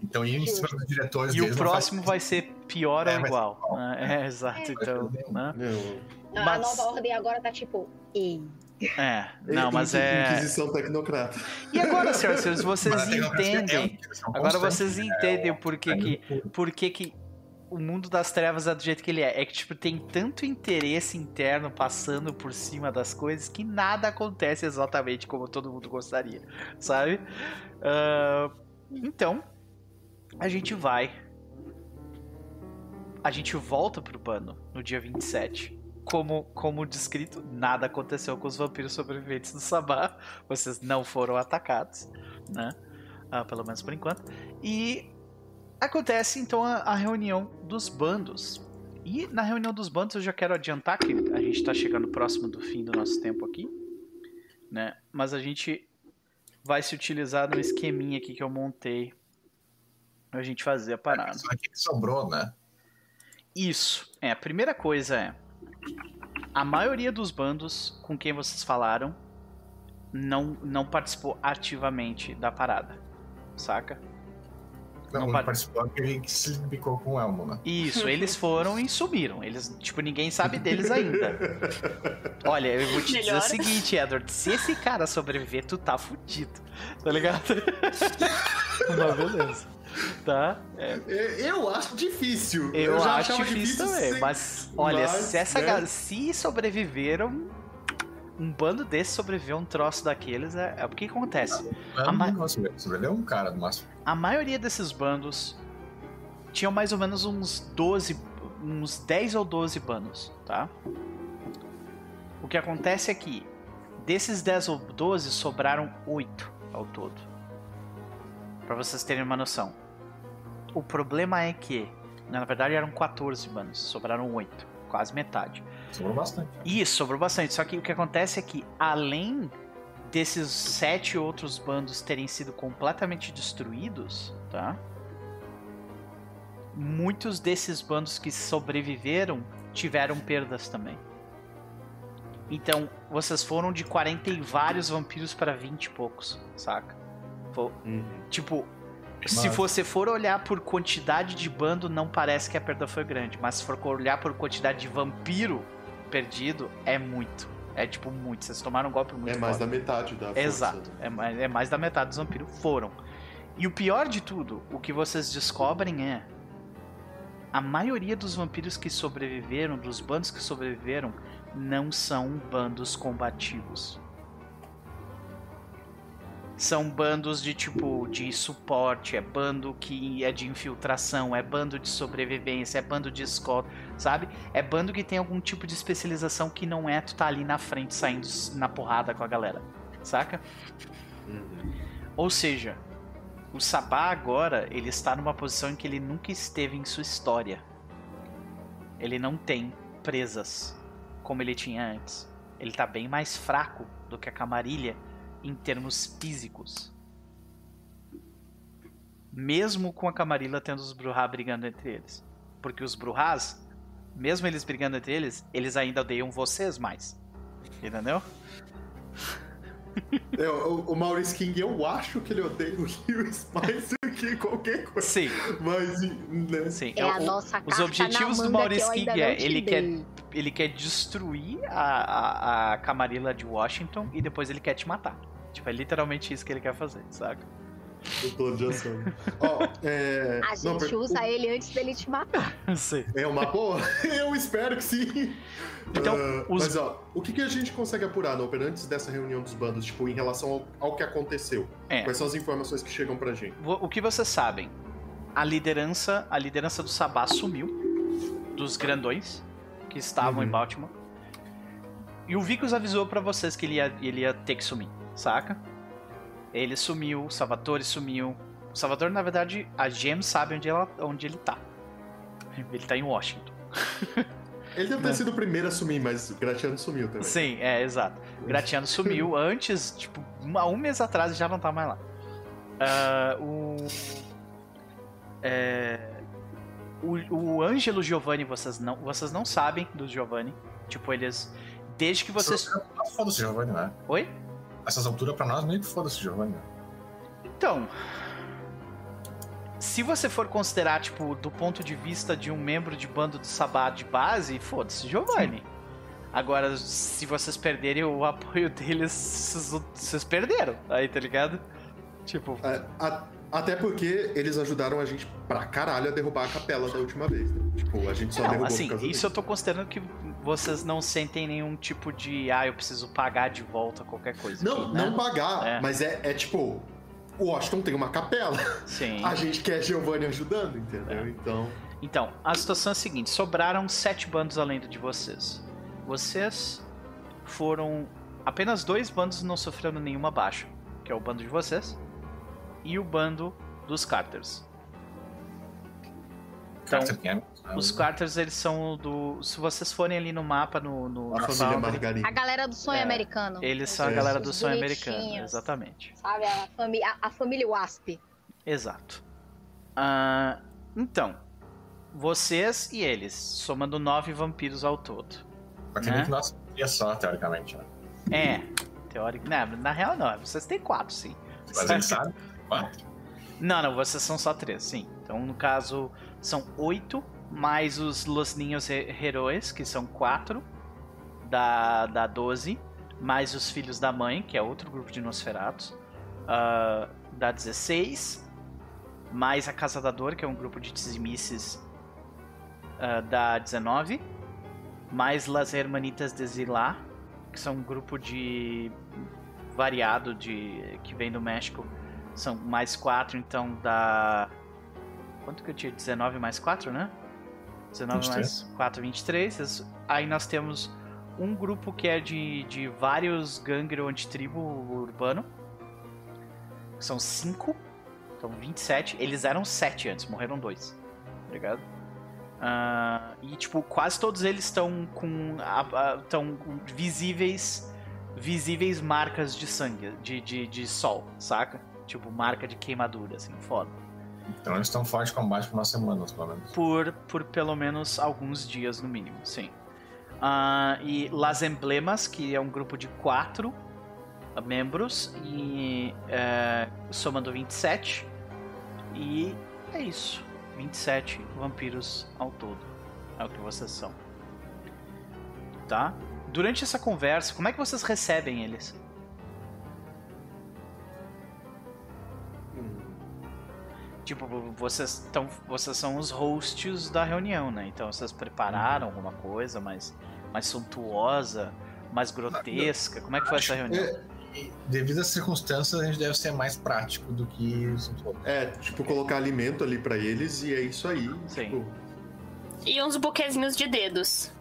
[SPEAKER 5] Então ir em cima dos diretores
[SPEAKER 1] E o próximo vai ser pior
[SPEAKER 5] É,
[SPEAKER 1] ou
[SPEAKER 5] ser
[SPEAKER 1] igual. né? É, exato. Então, né?
[SPEAKER 4] Não,
[SPEAKER 3] A
[SPEAKER 1] Mas-
[SPEAKER 3] nova ordem agora tá tipo. "Ei".
[SPEAKER 1] É, não, mas é.
[SPEAKER 4] Inquisição tecnocrata.
[SPEAKER 1] E agora, senhoras e senhores, vocês
[SPEAKER 5] é
[SPEAKER 1] entendem.
[SPEAKER 5] inquisição
[SPEAKER 1] Agora
[SPEAKER 5] constante,
[SPEAKER 1] vocês
[SPEAKER 5] né?
[SPEAKER 1] entendem o porquê que,
[SPEAKER 5] Caminho puro.
[SPEAKER 1] por que que o mundo das trevas é do jeito que ele é. É que, tipo, tem tanto interesse interno passando por cima das coisas que nada acontece exatamente como todo mundo gostaria, sabe? Ah, então, a gente vai. A gente volta pro pano no dia 27. Como, como descrito, nada aconteceu com os vampiros sobreviventes do Sabá. Vocês não foram atacados, né? Ah, pelo menos por enquanto. E acontece então a, a reunião dos bandos. E na reunião dos bandos eu já quero adiantar que a gente tá chegando próximo do fim do nosso tempo aqui, né? Mas a gente vai se utilizar no esqueminha aqui que eu montei pra gente fazer a parada.
[SPEAKER 5] Só que sobrou, né?
[SPEAKER 1] Isso. É, a primeira coisa é. A maioria dos bandos com quem vocês falaram não, não participou ativamente da parada. Saca?
[SPEAKER 5] Não,
[SPEAKER 1] Não
[SPEAKER 5] participou aquele que se bicou com o Elmo, né?
[SPEAKER 1] Isso, eles foram e sumiram. Eles, tipo, ninguém sabe deles ainda. Olha, eu vou te dizer
[SPEAKER 2] Melhor.
[SPEAKER 1] o seguinte, Edward. Se esse cara sobreviver, tu tá fudido. Tá ligado? Mas beleza. Tá? É,
[SPEAKER 4] É, Eu acho difícil.
[SPEAKER 1] Eu,
[SPEAKER 4] já
[SPEAKER 1] acho
[SPEAKER 4] achava
[SPEAKER 1] difícil também,
[SPEAKER 4] sim.
[SPEAKER 1] mas olha,
[SPEAKER 4] mas,
[SPEAKER 1] se essa
[SPEAKER 4] né?
[SPEAKER 1] ga- se sobreviveram, um bando desses sobreviveu a um troço daqueles, é, é o que acontece. Ma-
[SPEAKER 5] não sobreviveu, sobreviveu um cara no máximo.
[SPEAKER 1] A maioria desses bandos tinham mais ou menos uns 12, uns 10 ou 12 bandos, tá? O que acontece é que desses 10 ou 12 sobraram 8 ao todo. Pra vocês terem uma noção. O problema é que, na verdade eram 14 bandos, sobraram 8, quase metade.
[SPEAKER 5] Sobrou bastante.
[SPEAKER 1] Isso, sobrou bastante. Só que o que acontece é que, além desses sete outros bandos terem sido completamente destruídos, tá? Muitos desses bandos que sobreviveram tiveram perdas também. Então, vocês foram de 40 e vários vampiros para 20 e poucos, saca? Fo-
[SPEAKER 4] Uhum.
[SPEAKER 1] Tipo, se
[SPEAKER 5] Mas-
[SPEAKER 1] você for olhar por quantidade de bando, não parece que a perda foi grande. Mas se for olhar por quantidade de vampiro perdido, é muito. É tipo muito. Vocês tomaram um golpe muito
[SPEAKER 4] É mais
[SPEAKER 1] forte.
[SPEAKER 4] da metade da força.
[SPEAKER 1] Exato. É é mais da metade dos vampiros foram. E o pior de tudo, o que vocês descobrem é. A maioria dos vampiros que sobreviveram, dos bandos que sobreviveram, não são bandos combativos. São bandos de tipo de suporte, é bando que é de infiltração, é bando de sobrevivência, é bando de escolta, sabe? É bando que tem algum tipo de especialização que não é tu tá ali na frente saindo na porrada com a galera, saca?
[SPEAKER 4] Uhum.
[SPEAKER 1] Ou seja, o Sabá agora ele está numa posição em que ele nunca esteve em sua história. Ele não tem presas como ele tinha antes. Ele tá bem mais fraco do que a Camarilha em termos físicos. Mesmo com a Camarilla tendo os Bruhá brigando entre eles. Porque os Bruhás, mesmo eles brigando entre eles, eles ainda odeiam vocês mais. Entendeu?
[SPEAKER 4] É, o, o Maurice King, eu acho que ele odeia o Lewis mais do que qualquer coisa.
[SPEAKER 1] Sim,
[SPEAKER 4] Mas, né?
[SPEAKER 1] sim.
[SPEAKER 3] É a
[SPEAKER 1] O-
[SPEAKER 3] nossa
[SPEAKER 1] os
[SPEAKER 3] carta
[SPEAKER 1] objetivos do Maurice King é, ele quer- ele quer destruir a, a, a Camarilla de Washington e depois ele quer te matar. Tipo, é literalmente isso que ele quer fazer, saca?
[SPEAKER 4] O plano de ação. Ó, é...
[SPEAKER 3] A
[SPEAKER 4] não,
[SPEAKER 3] gente
[SPEAKER 4] per-
[SPEAKER 3] usa ele antes dele te matar.
[SPEAKER 1] Sim.
[SPEAKER 4] É uma boa? Eu espero que sim.
[SPEAKER 1] Então,
[SPEAKER 4] Ah,
[SPEAKER 1] os-
[SPEAKER 4] Mas, ó, o que, que a gente consegue apurar, Noper, antes dessa reunião dos bandos, tipo, em relação ao, ao que aconteceu?
[SPEAKER 1] É.
[SPEAKER 4] Quais são as informações que chegam pra gente?
[SPEAKER 1] O que vocês sabem? A liderança, a liderança do Sabá sumiu dos grandões que estavam
[SPEAKER 4] Uhum.
[SPEAKER 1] em Baltimore. E o Vicus avisou pra vocês que ele ia, ele ia ter que sumir, saca? Ele sumiu, o Salvatore sumiu. O Salvatore, na verdade, a Gem sabe onde, ela, onde ele tá. Ele tá em Washington.
[SPEAKER 4] Ele deve ter sido o primeiro a sumir, mas Gratiano sumiu também.
[SPEAKER 1] Sim, é, exato. Gratiano sumiu antes, tipo, uma- um mês atrás e já não tá mais lá. Ah, o. É, o, o Ângelo Giovanni, vocês não, vocês não sabem do Giovanni. Tipo, eles. Desde que vocês.
[SPEAKER 5] Nós Foda-se, Giovanni, né?
[SPEAKER 1] Oi?
[SPEAKER 5] Essas alturas pra nós meio que foda-se, Giovanni.
[SPEAKER 1] Então. se você for considerar, tipo, do ponto de vista de um membro de bando do Sabá de base, foda-se, Giovanni. Agora, se vocês perderem o apoio deles, vocês, vocês perderam. Aí, tá ligado? Tipo,
[SPEAKER 4] É, a- até porque eles ajudaram a gente pra caralho a derrubar a capela da última vez. né? Tipo, a gente só
[SPEAKER 1] não,
[SPEAKER 4] derrubou
[SPEAKER 1] assim,
[SPEAKER 4] por causa
[SPEAKER 1] isso eu tô considerando que vocês não sentem nenhum tipo de, ah, eu preciso pagar de volta qualquer coisa.
[SPEAKER 4] Não,
[SPEAKER 1] aqui, né?
[SPEAKER 4] não pagar,
[SPEAKER 1] É.
[SPEAKER 4] mas é, é tipo, o Washington tem uma capela.
[SPEAKER 1] Sim.
[SPEAKER 4] A gente quer Giovanni ajudando, entendeu?
[SPEAKER 1] É.
[SPEAKER 4] Então.
[SPEAKER 1] Então, a situação é a seguinte: sobraram sete bandos além de vocês. Vocês foram. Apenas dois bandos não sofreram nenhuma baixa, que é o bando de vocês e o bando dos Carters. Então? Os Carters, eles são do. Se vocês forem ali no mapa, no, no
[SPEAKER 4] A Margarida.
[SPEAKER 3] A galera do sonho
[SPEAKER 1] É,
[SPEAKER 3] americano.
[SPEAKER 1] eles são a
[SPEAKER 4] Os-
[SPEAKER 1] galera do sonho americano. Exatamente.
[SPEAKER 3] Sabe? A, fami a, a família Wasp.
[SPEAKER 1] Exato. Ah, então, vocês e eles, somando nove vampiros ao todo.
[SPEAKER 5] Tem
[SPEAKER 1] né?
[SPEAKER 5] que nós é só, teoricamente. Né?
[SPEAKER 1] É, teórico. Não, na real não, vocês têm quatro, sim.
[SPEAKER 5] Mas ele sabe? Quatro.
[SPEAKER 1] Não, não, vocês são só três, sim. Então, no caso, são oito, mais os Los Ninhos He- Heróis, que são quatro, da, da 12, mais os Filhos da Mãe, que é outro grupo de Nosferatos, ah, da 16, mais a Casa da Dor, que é um grupo de Tzimices, ah, da 19, mais Las Hermanitas de Zilá, que são um grupo de variado de que vem do México, são mais 4, então dá. Quanto que eu tinha? 19 mais 4, né? 19 mais 4, 23. Isso- Aí nós temos um grupo que é de, de vários gangue ou antitribo urbano. São 5. Então 27. Eles eram 7 antes, morreram 2. Tá ligado? Ah, e tipo, quase todos eles estão com. estão visíveis. Visíveis marcas de sangue, de, de, de sol, saca? Tipo, marca de queimadura, assim, foda.
[SPEAKER 5] Então eles estão fortes de combate por umas semanas, pelo menos.
[SPEAKER 1] Por, por pelo menos alguns dias, no mínimo, sim. Ah, e Las Emblemas, que é um grupo de quatro membros, e é, somando 27. E é isso. 27 vampiros ao todo. É o que vocês são. Tá? Durante essa conversa, como é que vocês recebem eles? Tipo, vocês estão, vocês são os hosts da reunião, né? Então vocês prepararam alguma coisa mais, mais suntuosa, mais grotesca. Como é que foi essa reunião?
[SPEAKER 4] É,
[SPEAKER 5] E, devido às circunstâncias, a gente deve ser mais prático do que
[SPEAKER 4] é, tipo, colocar alimento ali pra eles e é isso aí.
[SPEAKER 1] Sim.
[SPEAKER 4] Tipo,
[SPEAKER 2] E uns buquezinhos de dedos.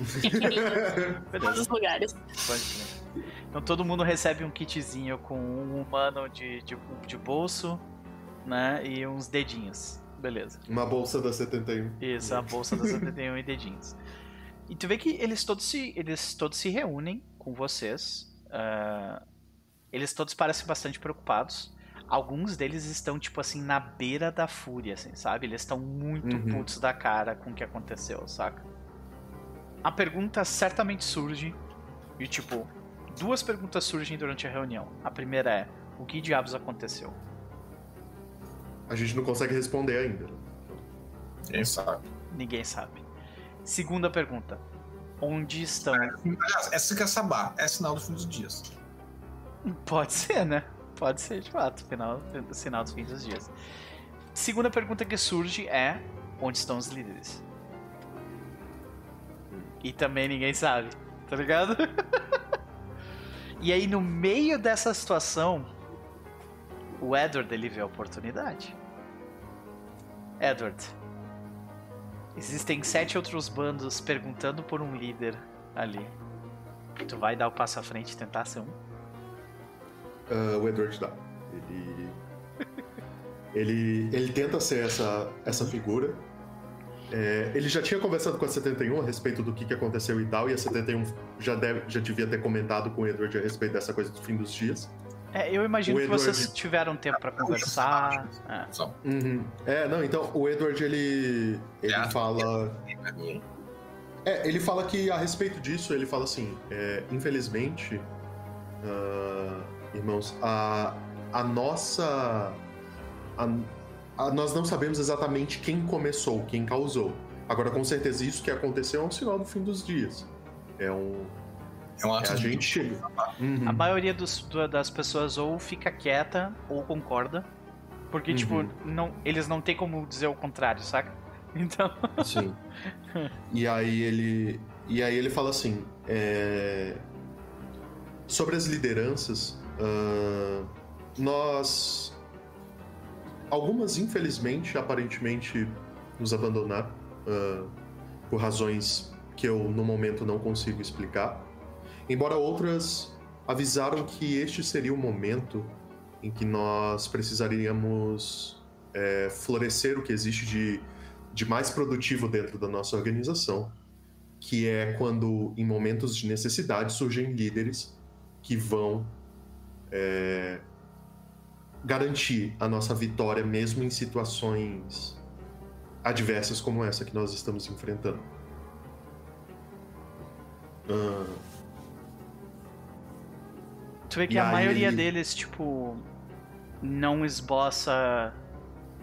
[SPEAKER 2] Em todos os lugares.
[SPEAKER 1] pode crer. Então todo mundo recebe um kitzinho com um humano de, de, de bolso, né? E uns dedinhos. Beleza.
[SPEAKER 4] uma bolsa da 71.
[SPEAKER 1] Isso, a bolsa das 71 e dedinhos. E tu vê que eles todos se, eles todos se reúnem com vocês. ah, eles todos parecem bastante preocupados. Alguns deles estão, tipo assim, na beira da fúria, assim, sabe? Eles estão muito
[SPEAKER 4] Uhum.
[SPEAKER 1] putos da cara com o que aconteceu, saca? A pergunta certamente surge, e tipo, duas perguntas surgem durante a reunião. A primeira é: o que diabos aconteceu?
[SPEAKER 4] A gente não consegue responder ainda.
[SPEAKER 5] Quem sabe?
[SPEAKER 1] Ninguém sabe. Segunda pergunta: onde estão
[SPEAKER 5] Aliás, essa que é sabá, é sinal do fim dos dias.
[SPEAKER 1] Pode ser, né? Pode ser, de fato, final, sinal dos fins dos dias. Segunda pergunta que surge é: onde estão os líderes? E também ninguém sabe, tá ligado? e aí, no meio dessa situação, o Edward ele vê a oportunidade. Edward, existem sete outros bandos perguntando por um líder ali. Tu vai dar o passo à frente e tentar ser um?
[SPEAKER 4] Ah, o Edward dá. Ele. Ele, ele tenta ser essa, essa figura. É, ele já tinha conversado com a 71 a respeito do que, que aconteceu e tal, e a 71 já, deve, já devia ter comentado com o Edward a respeito dessa coisa do fim dos dias.
[SPEAKER 1] É, eu imagino
[SPEAKER 4] O
[SPEAKER 1] que
[SPEAKER 4] Edward-
[SPEAKER 1] vocês tiveram tempo pra conversar. É.
[SPEAKER 4] Uhum. É, não, então o Edward ele. Ele
[SPEAKER 5] É.
[SPEAKER 4] fala.
[SPEAKER 5] pra mim.
[SPEAKER 4] É, ele fala que a respeito disso, ele fala assim: é, infelizmente, ah, irmãos, a, a nossa. a- ah, nós não sabemos exatamente quem começou, quem causou. Agora, com certeza, isso que aconteceu é um sinal do fim dos dias. É um.
[SPEAKER 5] É um
[SPEAKER 4] É
[SPEAKER 5] ato
[SPEAKER 4] a
[SPEAKER 5] de
[SPEAKER 4] gente chega. Uhum.
[SPEAKER 1] A maioria dos- do- das pessoas ou fica quieta ou concorda. Porque,
[SPEAKER 4] Uhum.
[SPEAKER 1] tipo, não, eles não tem como dizer o contrário, saca? Então.
[SPEAKER 4] Sim. E aí ele. E aí ele fala assim. é, Sobre as lideranças, ah, nós. Algumas, infelizmente, aparentemente, nos abandonaram. ah, por razões que eu, no momento, não consigo explicar. Embora outras avisaram que este seria o momento em que nós precisaríamos é, florescer o que existe de de mais produtivo dentro da nossa organização, que é quando, em momentos de necessidade, surgem líderes que vão é, garantir a nossa vitória, mesmo em situações adversas como essa que nós estamos enfrentando. Ah,
[SPEAKER 1] Tu vê que
[SPEAKER 4] E
[SPEAKER 1] a
[SPEAKER 4] aí-
[SPEAKER 1] maioria deles, tipo, não esboça.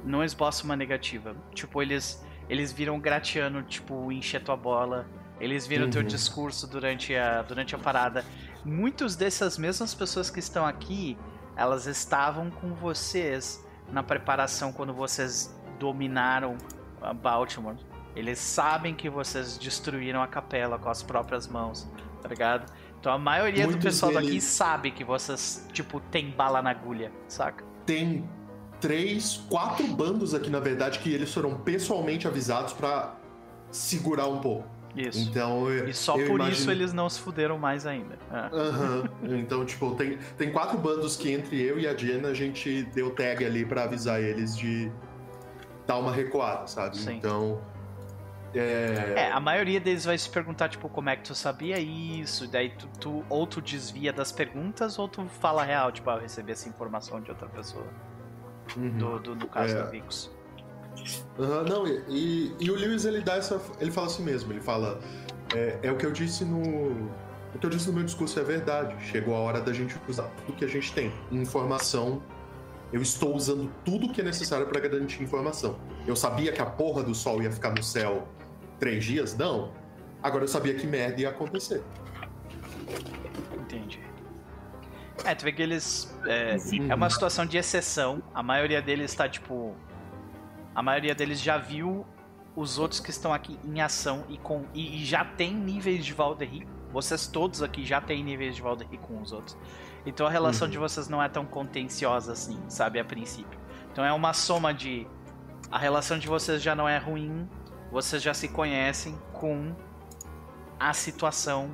[SPEAKER 1] Não esboça uma negativa. Tipo, eles. Eles viram Gratiano, tipo, encher tua bola. Eles viram teu
[SPEAKER 4] Uhum.
[SPEAKER 1] discurso durante a, durante a parada. Muitos dessas mesmas pessoas que estão aqui, elas estavam com vocês na preparação quando vocês dominaram a Baltimore. Eles sabem que vocês destruíram a capela com as próprias mãos, tá ligado? Então a maioria do
[SPEAKER 4] Muitos
[SPEAKER 1] pessoal daqui
[SPEAKER 4] deles-
[SPEAKER 1] sabe que vocês, tipo, tem bala na agulha, saca?
[SPEAKER 4] tem três, quatro bandos aqui, na verdade, que eles foram pessoalmente avisados pra segurar um pouco.
[SPEAKER 1] Isso.
[SPEAKER 4] Então, eu,
[SPEAKER 1] E só por
[SPEAKER 4] imagino-
[SPEAKER 1] isso eles não se fuderam mais ainda. É.
[SPEAKER 4] Aham. Então, tipo, tem, tem quatro bandos que entre eu e a Jenna a gente deu tag ali pra avisar eles de dar uma recuada, sabe?
[SPEAKER 1] Sim.
[SPEAKER 4] Então. É.
[SPEAKER 1] É, a maioria deles vai se perguntar, tipo, como é que tu sabia isso? Daí tu, tu- ou tu desvia das perguntas, ou tu fala real, tipo, ah, eu recebi essa informação de outra pessoa.
[SPEAKER 4] uhum.
[SPEAKER 1] Do, do, no caso
[SPEAKER 4] É.
[SPEAKER 1] do Vicos.
[SPEAKER 4] Aham, não, e, e- e o Lewis ele dá essa. Ele fala assim mesmo, ele fala. É, é o que eu disse no. O que eu disse no meu discurso é verdade. Chegou a hora da gente usar tudo que a gente tem. Informação. Eu estou usando tudo que é necessário para garantir informação. Eu sabia que a porra do sol ia ficar no céu três dias? Não. Agora eu sabia que merda ia acontecer.
[SPEAKER 1] Entendi. É, tu vê que eles. É,
[SPEAKER 4] Uhum.
[SPEAKER 1] é uma situação de exceção. A maioria deles tá, tipo. A maioria deles já viu os outros que estão aqui em ação e, com, e, e já tem níveis de Valdery. Vocês todos aqui já têm níveis de Valdery com os outros. Então a relação
[SPEAKER 4] Uhum.
[SPEAKER 1] de vocês não é tão contenciosa assim, sabe, a princípio. Então é uma soma de. A relação de vocês já não é ruim, vocês já se conhecem com a situação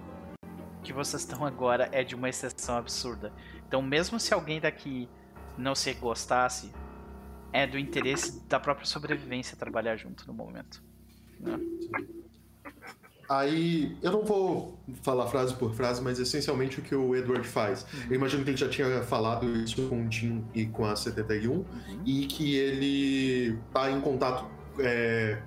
[SPEAKER 1] que vocês estão agora é de uma exceção absurda. Então, mesmo se alguém daqui não se gostasse, é do interesse da própria sobrevivência trabalhar junto no momento.
[SPEAKER 4] Aí, eu não vou falar frase por frase, mas essencialmente o que o Edward faz. Eu imagino que ele já tinha falado isso com o Jim e com a 71, e que ele tá em contato é,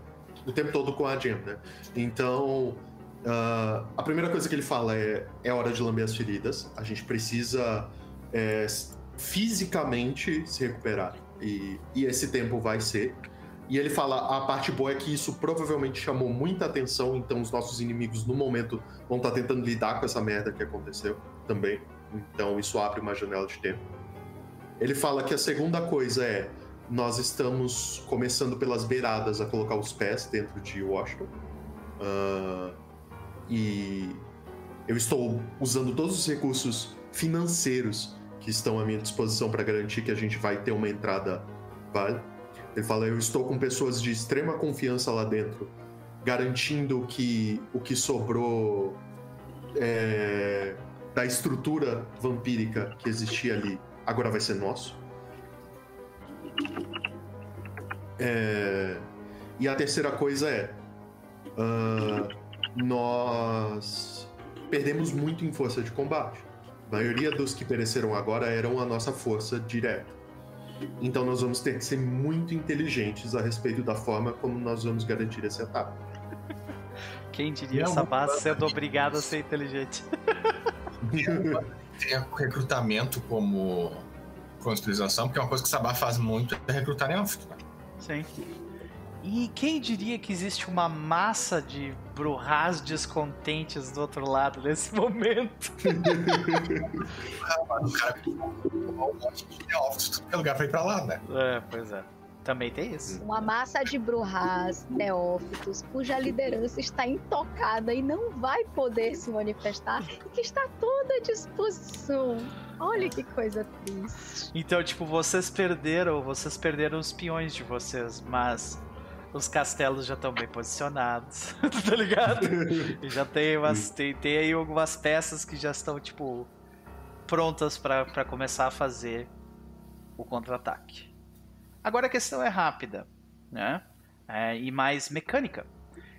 [SPEAKER 4] o tempo todo com a Jen, né? Então, ah, a primeira coisa que ele fala é: é hora de lamber as feridas, a gente precisa é, fisicamente se recuperar, e, e esse tempo vai ser. E ele fala: a parte boa é que isso provavelmente chamou muita atenção, então os nossos inimigos no momento vão estar tentando lidar com essa merda que aconteceu também. Então isso abre uma janela de tempo. Ele fala que a segunda coisa é: nós estamos começando pelas beiradas a colocar os pés dentro de Washington. Ah, e eu estou usando todos os recursos financeiros que estão à minha disposição para garantir que a gente vai ter uma entrada válida. Ele fala: Eu estou com pessoas de extrema confiança lá dentro, garantindo que o que sobrou é, da estrutura vampírica que existia ali agora vai ser nosso. É, e a terceira coisa é: ah, nós perdemos muito em força de combate. A maioria dos que pereceram agora eram a nossa força direta. Então nós vamos ter que ser muito inteligentes a respeito da forma como nós vamos garantir esse ataque.
[SPEAKER 1] Quem diria Sabá
[SPEAKER 5] não-
[SPEAKER 1] sendo obrigado a ser inteligente?
[SPEAKER 5] Tem recrutamento como conscrição, porque é uma coisa que o Sabá faz muito é recrutar né?
[SPEAKER 1] Sim. E quem diria que existe uma massa de Bruhás descontentes do outro lado nesse momento?
[SPEAKER 5] O cara um monte de neófitos, tudo que é lugar pra ir pra lá, né?
[SPEAKER 1] É, pois é. Também tem isso.
[SPEAKER 3] Uma massa de Bruhás, neófitos, cuja liderança está intocada e não vai poder se manifestar, e que está toda à disposição. Olha que coisa triste.
[SPEAKER 1] Então, tipo, vocês perderam, vocês perderam os peões de vocês, mas os castelos já estão bem posicionados, tá ligado? E já tem umas, tem, tem aí algumas peças que já estão, tipo, prontas pra pra começar a fazer o contra-ataque. Agora a questão é rápida, né? É, e mais mecânica.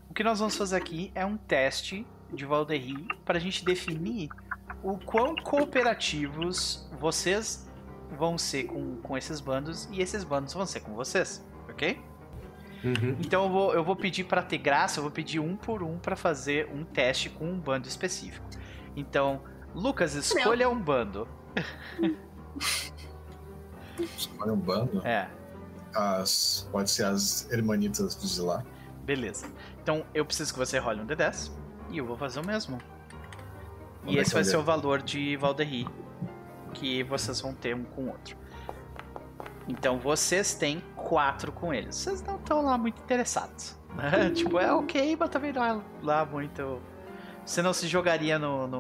[SPEAKER 1] O que nós vamos fazer aqui é um teste de Valderri para a gente definir o quão cooperativos vocês vão ser com, com esses bandos e esses bandos vão ser com vocês, ok?
[SPEAKER 4] Uhum.
[SPEAKER 1] Então eu vou, eu vou pedir para ter graça, eu vou pedir um por um para fazer um teste com um bando específico. Então, Lucas, escolha um bando.
[SPEAKER 5] Escolhe um bando.
[SPEAKER 1] É,
[SPEAKER 5] As, pode ser as hermanitas de Zilá.
[SPEAKER 1] beleza. Então eu preciso que você role um D10 e eu vou fazer o mesmo. E esse vai ser o
[SPEAKER 5] D10?
[SPEAKER 1] valor de Valderri que vocês vão ter um com o outro. Então vocês têm quatro com eles. Vocês não estão lá muito interessados. né? tipo, é ok, mas também não é lá muito. Você não se jogaria no, no